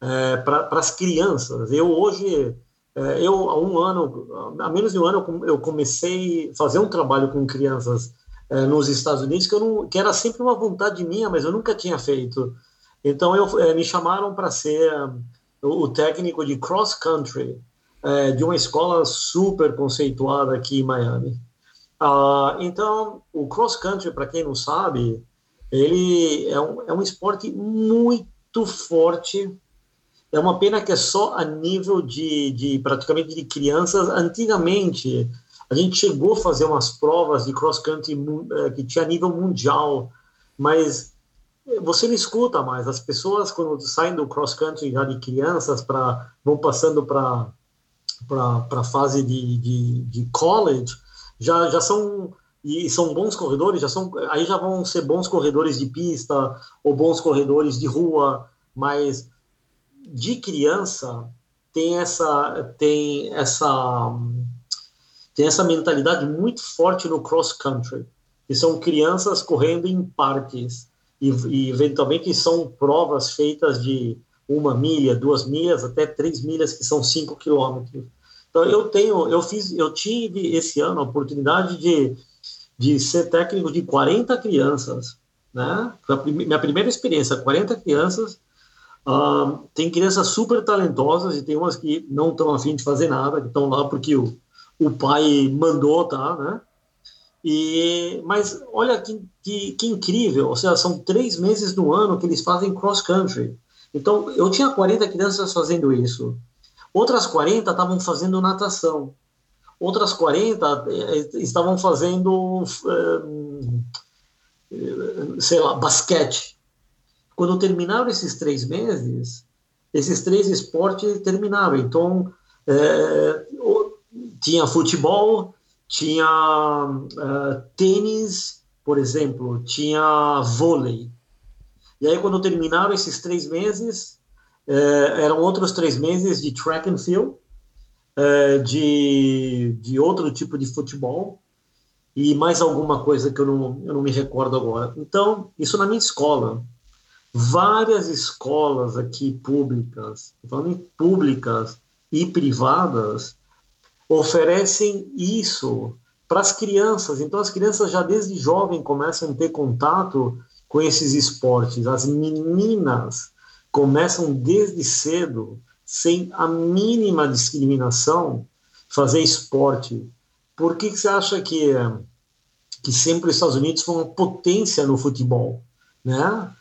é, para as crianças. Eu hoje é, eu, há um ano, há menos de um ano, eu comecei a fazer um trabalho com crianças é, nos Estados Unidos que, eu não, que era sempre uma vontade minha, mas eu nunca tinha feito. Então, eu, é, me chamaram para ser o, técnico de cross country de uma escola super conceituada aqui em Miami. Ah, então, o cross country, para quem não sabe, ele é um, é um esporte muito forte é uma pena que é só a nível de, de praticamente de crianças. Antigamente, a gente chegou a fazer umas provas de cross country eh, que tinha nível mundial, mas você não escuta mais. As pessoas, quando saem do cross country já de crianças, para vão passando para para a fase de, de, de, college, já, já são e são bons corredores, já são aí já vão ser bons corredores de pista ou bons corredores de rua, mas de criança tem essa tem essa tem essa mentalidade muito forte no cross country que são crianças correndo em parques e, e eventualmente são provas feitas de uma milha, duas milhas, até três milhas que são cinco quilômetros. Então eu tenho, eu fiz, eu tive esse ano a oportunidade de, de ser técnico de 40 crianças, né? Foi a minha primeira experiência, 40 crianças tem crianças super talentosas e tem umas que não estão afim de fazer nada, que estão lá porque o, o pai mandou, tá, né? E, mas olha que, que, que, incrível, ou seja, são três meses no ano que eles fazem cross-country. Então, eu tinha 40 crianças fazendo isso. Outras 40 estavam fazendo natação. Outras 40 eh, estavam fazendo, eh, sei lá, basquete. Quando terminaram esses três meses, esses três esportes terminaram. Então, é, tinha futebol, tinha tênis, por exemplo, tinha vôlei. E aí, quando terminaram esses três meses, é, eram outros três meses de track and field, é, de, de outro tipo de futebol, e mais alguma coisa que eu não, eu não me recordo agora. Então, isso na minha escola. Várias escolas aqui públicas, falando públicas e privadas, oferecem isso para as crianças. Então, as crianças já desde jovem começam a ter contato com esses esportes. As meninas começam desde cedo, sem a mínima discriminação, fazer esporte. Por que, que você acha que, que sempre os Estados Unidos foi uma potência no futebol? Né?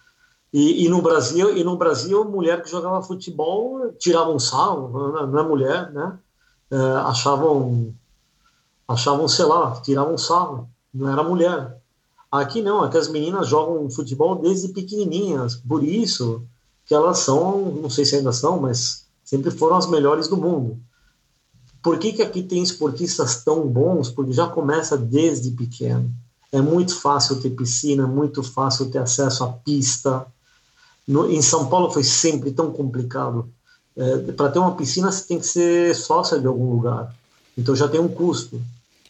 E, e, no Brasil, e no Brasil, mulher que jogava futebol tirava um sarro, não é mulher, né? É, achavam, achavam, sei lá, tiravam um sarro, não era mulher. Aqui não, aqui as meninas jogam futebol desde pequenininhas, por isso que elas são, não sei se ainda são, mas sempre foram as melhores do mundo. Por que, que aqui tem esportistas tão bons? Porque já começa desde pequeno. É muito fácil ter piscina, é muito fácil ter acesso à pista. No, em São Paulo foi sempre tão complicado. É, Para ter uma piscina, você tem que ser sócia de algum lugar. Então já tem um custo.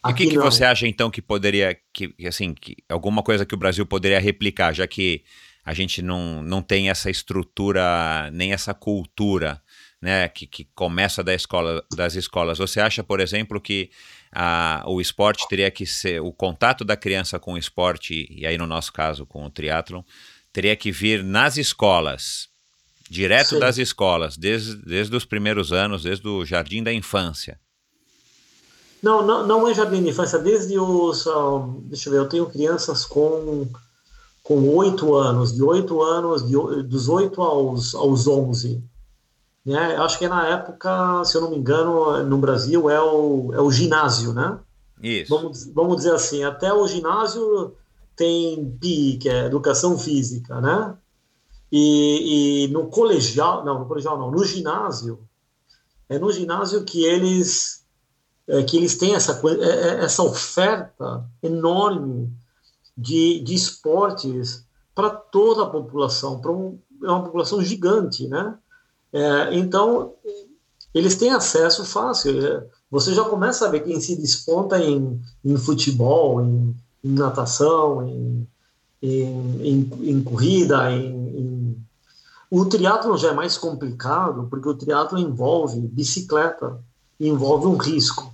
E o que, que você acha então que poderia, que, assim, que, alguma coisa que o Brasil poderia replicar, já que a gente não, não tem essa estrutura, nem essa cultura né, que, que começa da escola, das escolas. Você acha, por exemplo, que a, o esporte teria que ser, o contato da criança com o esporte, e aí no nosso caso com o triatlon, teria que vir nas escolas, direto Sim. das escolas, desde, desde os primeiros anos, desde o jardim da infância? Não, não, não é jardim da infância, desde os. Um, deixa eu ver, eu tenho crianças com com oito anos, de oito anos, de, dos oito aos, aos onze. Né? Acho que na época, se eu não me engano, no Brasil é o, é o ginásio, né? Isso. Vamos, vamos dizer assim, até o ginásio tem PI, que é Educação Física, né? E, e no colegial, não, no colegial não, no ginásio, é no ginásio que eles é, que eles têm essa, é, é, essa oferta enorme de, de esportes para toda a população, para um, é uma população gigante, né? É, então, eles têm acesso fácil. É, você já começa a ver quem se desponta em, em futebol, em, em natação, em, em, em corrida, em, O triatlo já é mais complicado, porque o triatlo envolve bicicleta, envolve um risco,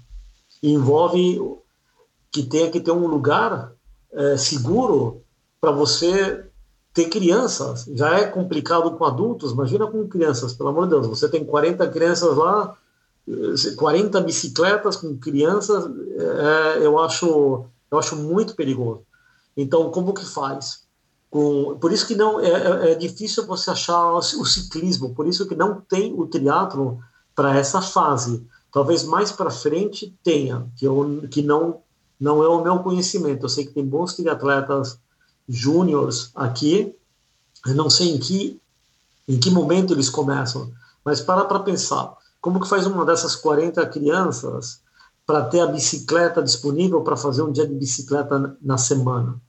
envolve que tenha que ter um lugar é, seguro para você ter crianças. Já é complicado com adultos, imagina com crianças, pelo amor de Deus. Você tem 40 crianças lá, 40 bicicletas com crianças, é, eu, acho, eu acho muito perigoso. Então, como que faz? Com, por isso que não é, é, é difícil você achar o ciclismo, por isso que não tem o triatlo para essa fase. Talvez mais para frente tenha, que, eu, que não não é o meu conhecimento. Eu sei que tem bons triatletas júniores aqui, eu não sei em que, em que momento eles começam, mas para para pensar, como que faz uma dessas 40 crianças para ter a bicicleta disponível para fazer um dia de bicicleta na semana?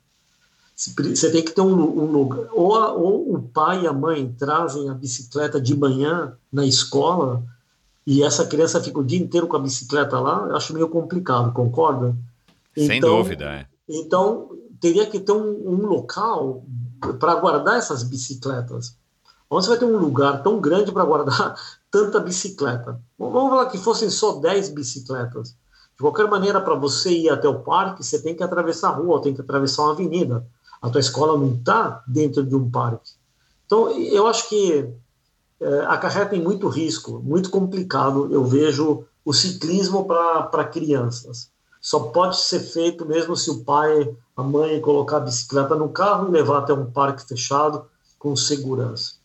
Você tem que ter um, um lugar, ou, a, ou o pai e a mãe trazem a bicicleta de manhã na escola e essa criança fica o dia inteiro com a bicicleta lá, eu acho meio complicado, concorda? Sem então, dúvida. É. Então, teria que ter um, um local para guardar essas bicicletas. Onde você vai ter um lugar tão grande para guardar tanta bicicleta? Vamos falar que fossem só 10 bicicletas. De qualquer maneira, para você ir até o parque, você tem que atravessar a rua, tem que atravessar uma avenida. A tua escola não está dentro de um parque. Então, eu acho que é, acarreta em muito risco, muito complicado. Eu vejo o ciclismo para crianças só pode ser feito mesmo se o pai, a mãe colocar a bicicleta no carro e levar até um parque fechado com segurança.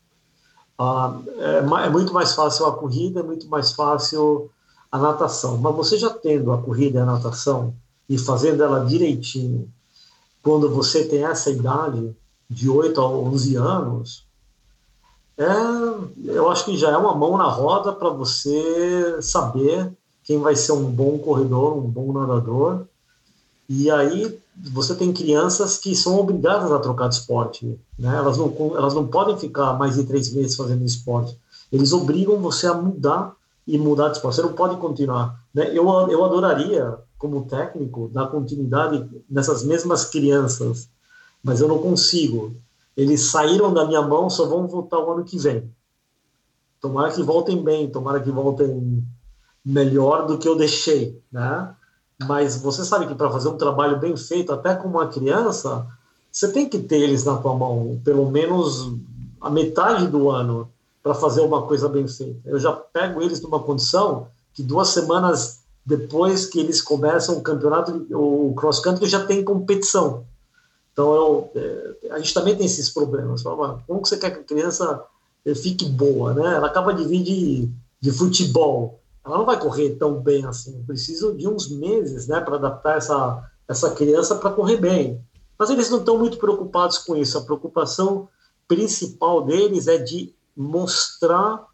Ah, é, é, muito mais fácil a corrida, é muito mais fácil a natação. Mas você já tendo a corrida e a natação e fazendo ela direitinho, quando você tem essa idade, de 8 a 11 anos, é, eu acho que já é uma mão na roda para você saber quem vai ser um bom corredor, um bom nadador. E aí você tem crianças que são obrigadas a trocar de esporte, né? Elas não, elas não podem ficar mais de três meses fazendo esporte. Eles obrigam você a mudar e mudar de esporte. Você não pode continuar. Né? Eu, eu adoraria, como técnico, dar continuidade nessas mesmas crianças, mas eu não consigo. Eles saíram da minha mão, só vão voltar o ano que vem. Tomara que voltem bem, tomara que voltem melhor do que eu deixei, né? Mas você sabe que para fazer um trabalho bem feito, até com uma criança, você tem que ter eles na tua mão, pelo menos a metade do ano, para fazer uma coisa bem feita. Eu já pego eles numa condição que duas semanas depois que eles começam o campeonato, o cross country já tem competição. Então, eu, é, a gente também tem esses problemas. Como que você quer que a criança fique boa, né? Ela acaba de vir de, de futebol ela não vai correr tão bem assim. Preciso de uns meses né, para adaptar essa, essa criança para correr bem. Mas eles não estão muito preocupados com isso. A preocupação principal deles é de mostrar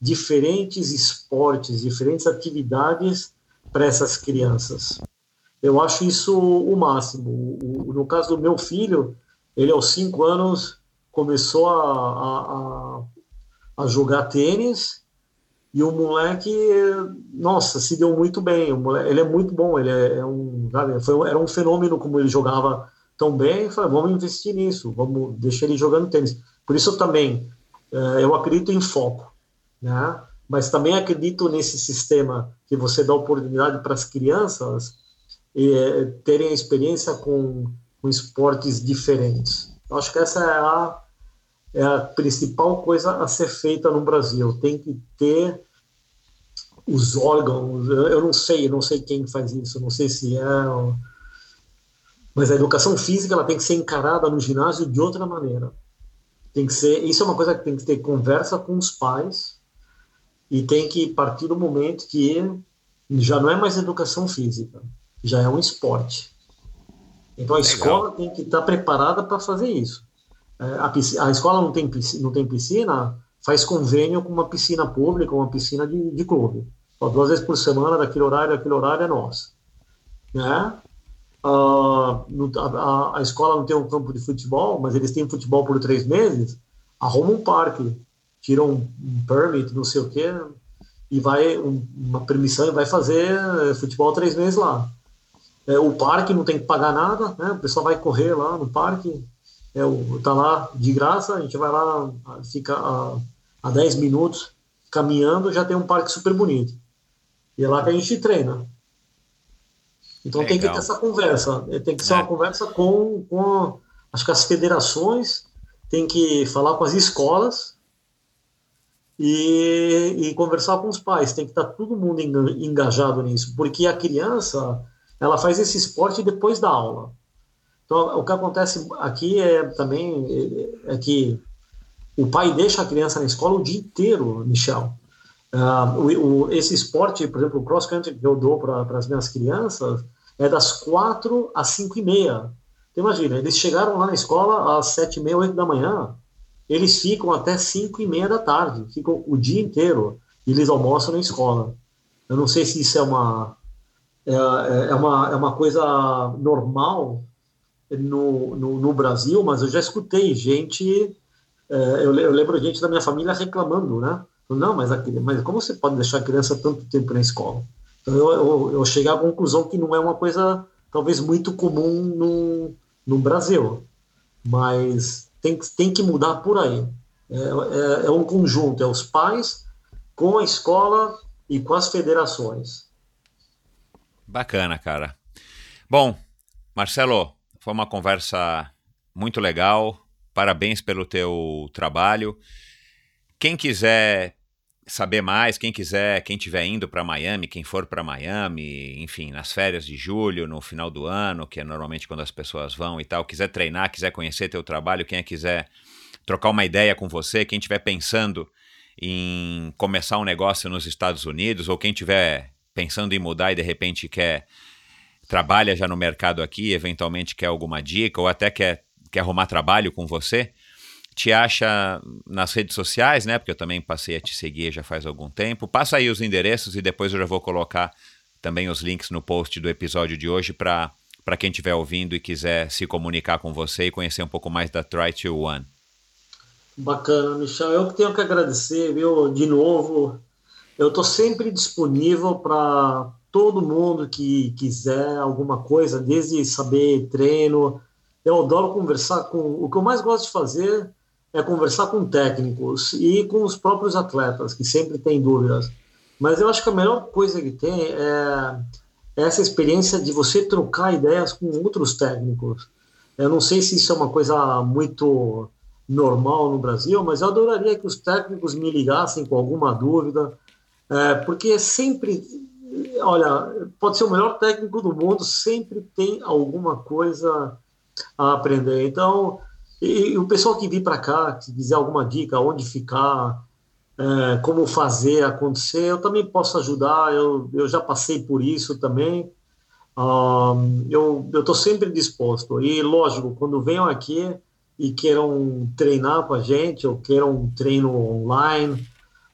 diferentes esportes, diferentes atividades para essas crianças. Eu acho isso o máximo. No caso do meu filho, ele aos cinco anos começou a, a, a jogar tênis e o moleque, nossa, se deu muito bem. Moleque, ele é muito bom, ele é, é um, sabe, foi, era um fenômeno como ele jogava tão bem. Falei, vamos investir nisso, vamos deixar ele jogando tênis. Por isso eu também, é, eu acredito em foco, né? Mas também acredito nesse sistema que você dá oportunidade para as crianças é, terem experiência com, com esportes diferentes. Eu acho que essa é a, é a principal coisa a ser feita no Brasil. Tem que ter os órgãos. Eu não sei, não sei quem faz isso, não sei se é. Mas a educação física ela tem que ser encarada no ginásio de outra maneira. Tem que ser. Isso é uma coisa que tem que ter conversa com os pais e tem que partir do momento que já não é mais educação física, já é um esporte. Então a Legal. escola tem que estar preparada para fazer isso. É, a, piscina, a, escola não tem, não tem piscina, faz convênio com uma piscina pública, uma piscina de, de clube. Duas vezes por semana, daquele horário, daquele horário é nosso. Né? Uh, a, a, escola não tem um campo de futebol, mas eles têm futebol por três meses, arruma um parque, tira um, um permit, não sei o quê, e vai, um, uma permissão e vai fazer futebol três meses lá. É, o parque não tem que pagar nada, né? O pessoal vai correr lá no parque, é, o, tá lá de graça, a gente vai lá, fica a, a 10 minutos caminhando, já tem um parque super bonito. E é lá que a gente treina. Então Legal. tem que ter essa conversa, é, tem que ser é. uma conversa com, com acho que as federações, tem que falar com as escolas e, e conversar com os pais, tem que estar todo mundo engajado nisso, porque a criança ela faz esse esporte depois da aula. Então, o que acontece aqui é também é, é que o pai deixa a criança na escola o dia inteiro, Michel. Uh, o, o, esse esporte, por exemplo, o cross country que eu dou para as minhas crianças é das quatro às cinco e meia. Então, imagina, eles chegaram lá na escola às sete e meia, oito da manhã, eles ficam até cinco e meia da tarde, ficam o dia inteiro e eles almoçam na escola. Eu não sei se isso é uma é, é, é, uma, é uma coisa normal no, no, no Brasil, mas eu já escutei gente, é, eu, eu, lembro gente da minha família reclamando, né? Não, mas, aqui, mas como você pode deixar a criança tanto tempo na escola? Então eu, eu, eu cheguei à conclusão que não é uma coisa talvez muito comum no, no Brasil, mas tem, tem que mudar por aí. É, é, é um conjunto, é os pais com a escola e com as federações. Bacana, cara. Bom, Marcelo, foi uma conversa muito legal. Parabéns pelo teu trabalho. Quem quiser saber mais, quem quiser, quem estiver indo para Miami, quem for para Miami, enfim, nas férias de julho, no final do ano, que é normalmente quando as pessoas vão e tal, quiser treinar, quiser conhecer teu trabalho, quem quiser trocar uma ideia com você, quem estiver pensando em começar um negócio nos Estados Unidos ou quem tiver pensando em mudar e de repente quer trabalha já no mercado aqui, eventualmente quer alguma dica ou até quer, quer arrumar trabalho com você, te acha nas redes sociais, né? Porque eu também passei a te seguir já faz algum tempo. Passa aí os endereços e depois eu já vou colocar também os links no post do episódio de hoje para para quem estiver ouvindo e quiser se comunicar com você e conhecer um pouco mais da Try to One. Bacana, Michel. Eu tenho que agradecer, viu, de novo eu estou sempre disponível para todo mundo que quiser alguma coisa, desde saber treino. Eu adoro conversar com. O que eu mais gosto de fazer é conversar com técnicos e com os próprios atletas, que sempre têm dúvidas. Mas eu acho que a melhor coisa que tem é essa experiência de você trocar ideias com outros técnicos. Eu não sei se isso é uma coisa muito normal no Brasil, mas eu adoraria que os técnicos me ligassem com alguma dúvida é, porque sempre, olha, pode ser o melhor técnico do mundo, sempre tem alguma coisa a aprender. Então, e, e o pessoal que vir para cá, se quiser alguma dica, onde ficar, é, como fazer acontecer, eu também posso ajudar, eu, eu já passei por isso também. Um, eu estou sempre disposto. E, lógico, quando venham aqui, e queiram treinar com a gente ou queiram um treino online,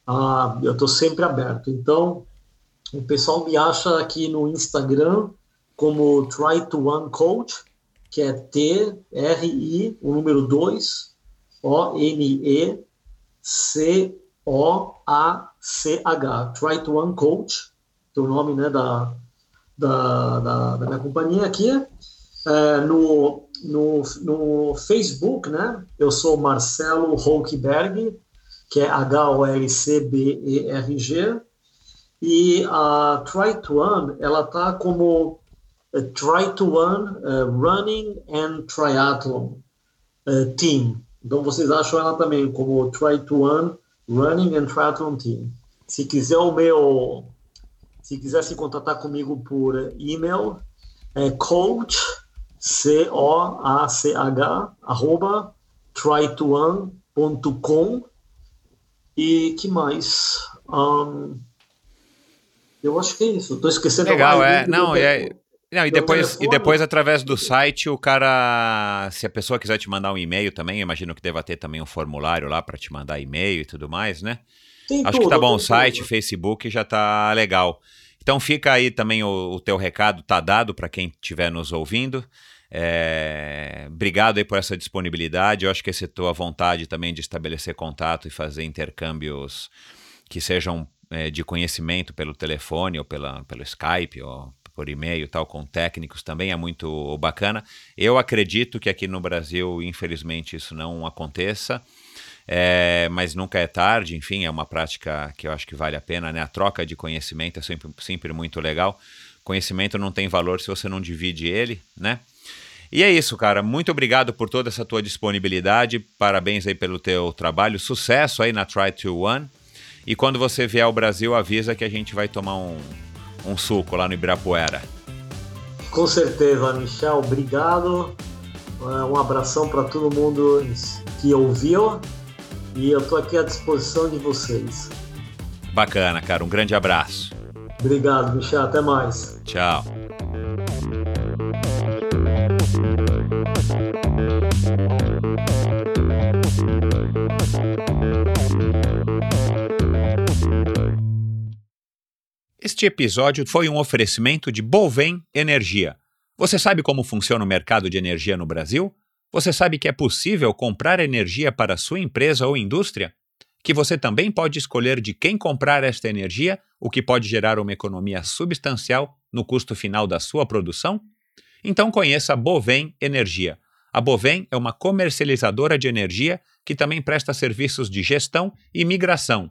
uh, eu estou sempre aberto. Então, o pessoal me acha aqui no Instagram como Try to One Coach, que é T-R-I, o número 2, O-N-E-C-O-A-C-H. Try to One Coach, que é o nome né, da, da, da, da minha companhia aqui. É, no, no, no Facebook, né, eu sou Marcelo Holkberg, que é H-O-L-C-B-E-R-G, e a Try to One, ela tá como uh, Try to One uh, Running and Triathlon uh, Team. Então vocês acham ela também como Try to One Running and Triathlon Team. Se quiser o meu, se quiser se contatar comigo por e-mail, é coach C-O-A-C-H, arroba trytoone.com. E que mais? Um, eu acho que é isso. Estou esquecendo. Legal, é. Não, é. Não, e depois, e depois, através do site, o cara, se a pessoa quiser te mandar um e-mail também, eu imagino que deva ter também um formulário lá para te mandar e-mail e tudo mais, né? Tem Acho tudo, que tá bom, o site, tudo. Facebook já tá legal. Então fica aí também o, o teu recado, tá dado para quem estiver nos ouvindo. É, obrigado aí por essa disponibilidade. Eu acho que essa tua vontade também de estabelecer contato e fazer intercâmbios que sejam é, de conhecimento pelo telefone ou pela, pelo Skype ou por e-mail tal com técnicos também é muito bacana. Eu acredito que aqui no Brasil, infelizmente, isso não aconteça. É, mas nunca é tarde, enfim, é uma prática que eu acho que vale a pena, né? A troca de conhecimento é sempre, sempre muito legal. Conhecimento não tem valor se você não divide ele, né? E é isso, cara. Muito obrigado por toda essa tua disponibilidade. Parabéns aí pelo teu trabalho. Sucesso aí na Try to One. E quando você vier ao Brasil, avisa que a gente vai tomar um, um suco lá no Ibirapuera. Com certeza, Michel. Obrigado. É, um abração para todo mundo que ouviu. E eu estou aqui à disposição de vocês. Bacana, cara. Um grande abraço. Obrigado, Michel. Até mais. Tchau. Este episódio foi um oferecimento de Bovem Energia. Você sabe como funciona o mercado de energia no Brasil? Você sabe que é possível comprar energia para sua empresa ou indústria? Que você também pode escolher de quem comprar esta energia, o que pode gerar uma economia substancial no custo final da sua produção? Então conheça a Bovem Energia. A Bovem é uma comercializadora de energia que também presta serviços de gestão e migração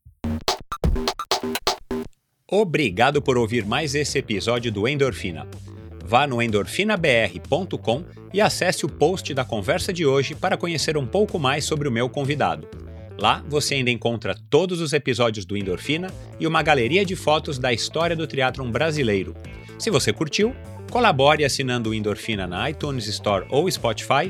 Obrigado por ouvir mais esse episódio do Endorfina. Vá no endorfinabr.com e acesse o post da conversa de hoje para conhecer um pouco mais sobre o meu convidado. Lá você ainda encontra todos os episódios do Endorfina e uma galeria de fotos da história do teatro brasileiro. Se você curtiu, colabore assinando o Endorfina na iTunes Store ou Spotify